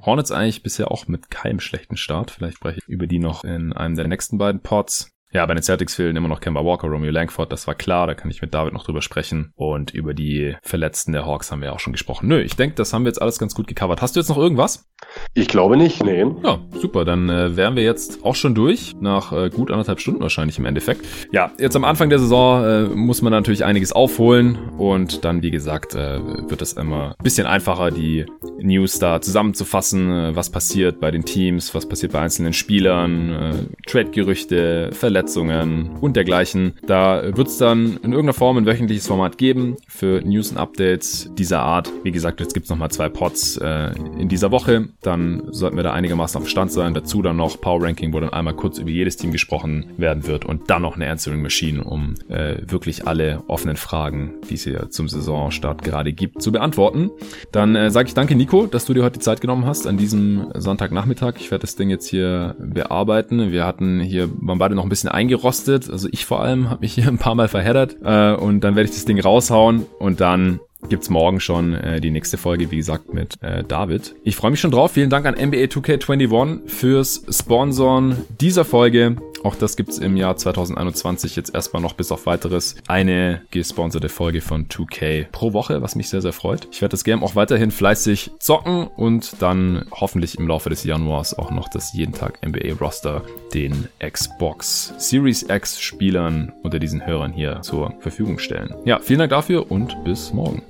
Hornets eigentlich bisher auch mit keinem schlechten Start. Vielleicht spreche ich über die noch in einem der nächsten beiden Pods. Ja, bei den Celtics fehlen immer noch Kemba Walker, Romeo Langford, das war klar, da kann ich mit David noch drüber sprechen. Und über die Verletzten der Hawks haben wir auch schon gesprochen. Nö, ich denke, das haben wir jetzt alles ganz gut gecovert. Hast du jetzt noch irgendwas? Ich glaube nicht, nee. Ja, super, dann äh, wären wir jetzt auch schon durch, nach äh, gut anderthalb Stunden wahrscheinlich im Endeffekt. Ja, jetzt am Anfang der Saison äh, muss man natürlich einiges aufholen und dann, wie gesagt, äh, wird es immer ein bisschen einfacher, die News da zusammenzufassen, äh, was passiert bei den Teams, was passiert bei einzelnen Spielern, äh, Trade-Gerüchte, Verletzungen, Verletzungen und dergleichen. Da wird es dann in irgendeiner Form ein wöchentliches Format geben für News und Updates dieser Art. Wie gesagt, jetzt gibt es nochmal zwei Pods äh, in dieser Woche. Dann sollten wir da einigermaßen auf Stand sein. Dazu dann noch Power Ranking, wo dann einmal kurz über jedes Team gesprochen werden wird und dann noch eine Answering Machine, um äh, wirklich alle offenen Fragen, die es hier zum Saisonstart gerade gibt, zu beantworten. Dann äh, sage ich danke, Nico, dass du dir heute die Zeit genommen hast an diesem Sonntagnachmittag. Ich werde das Ding jetzt hier bearbeiten. Wir hatten hier, waren beide noch ein bisschen eingerostet. Also ich vor allem habe mich hier ein paar Mal verheddert. Äh, und dann werde ich das Ding raushauen und dann gibt's morgen schon äh, die nächste Folge, wie gesagt, mit äh, David. Ich freue mich schon drauf. Vielen Dank an NBA 2K21 fürs Sponsoren dieser Folge. Auch das gibt's im Jahr 2021 jetzt erstmal noch bis auf weiteres eine gesponserte Folge von 2K pro Woche, was mich sehr, sehr freut. Ich werde das Game auch weiterhin fleißig zocken und dann hoffentlich im Laufe des Januars auch noch das jeden Tag NBA Roster den Xbox Series X Spielern unter diesen Hörern hier zur Verfügung stellen. Ja, vielen Dank dafür und bis morgen.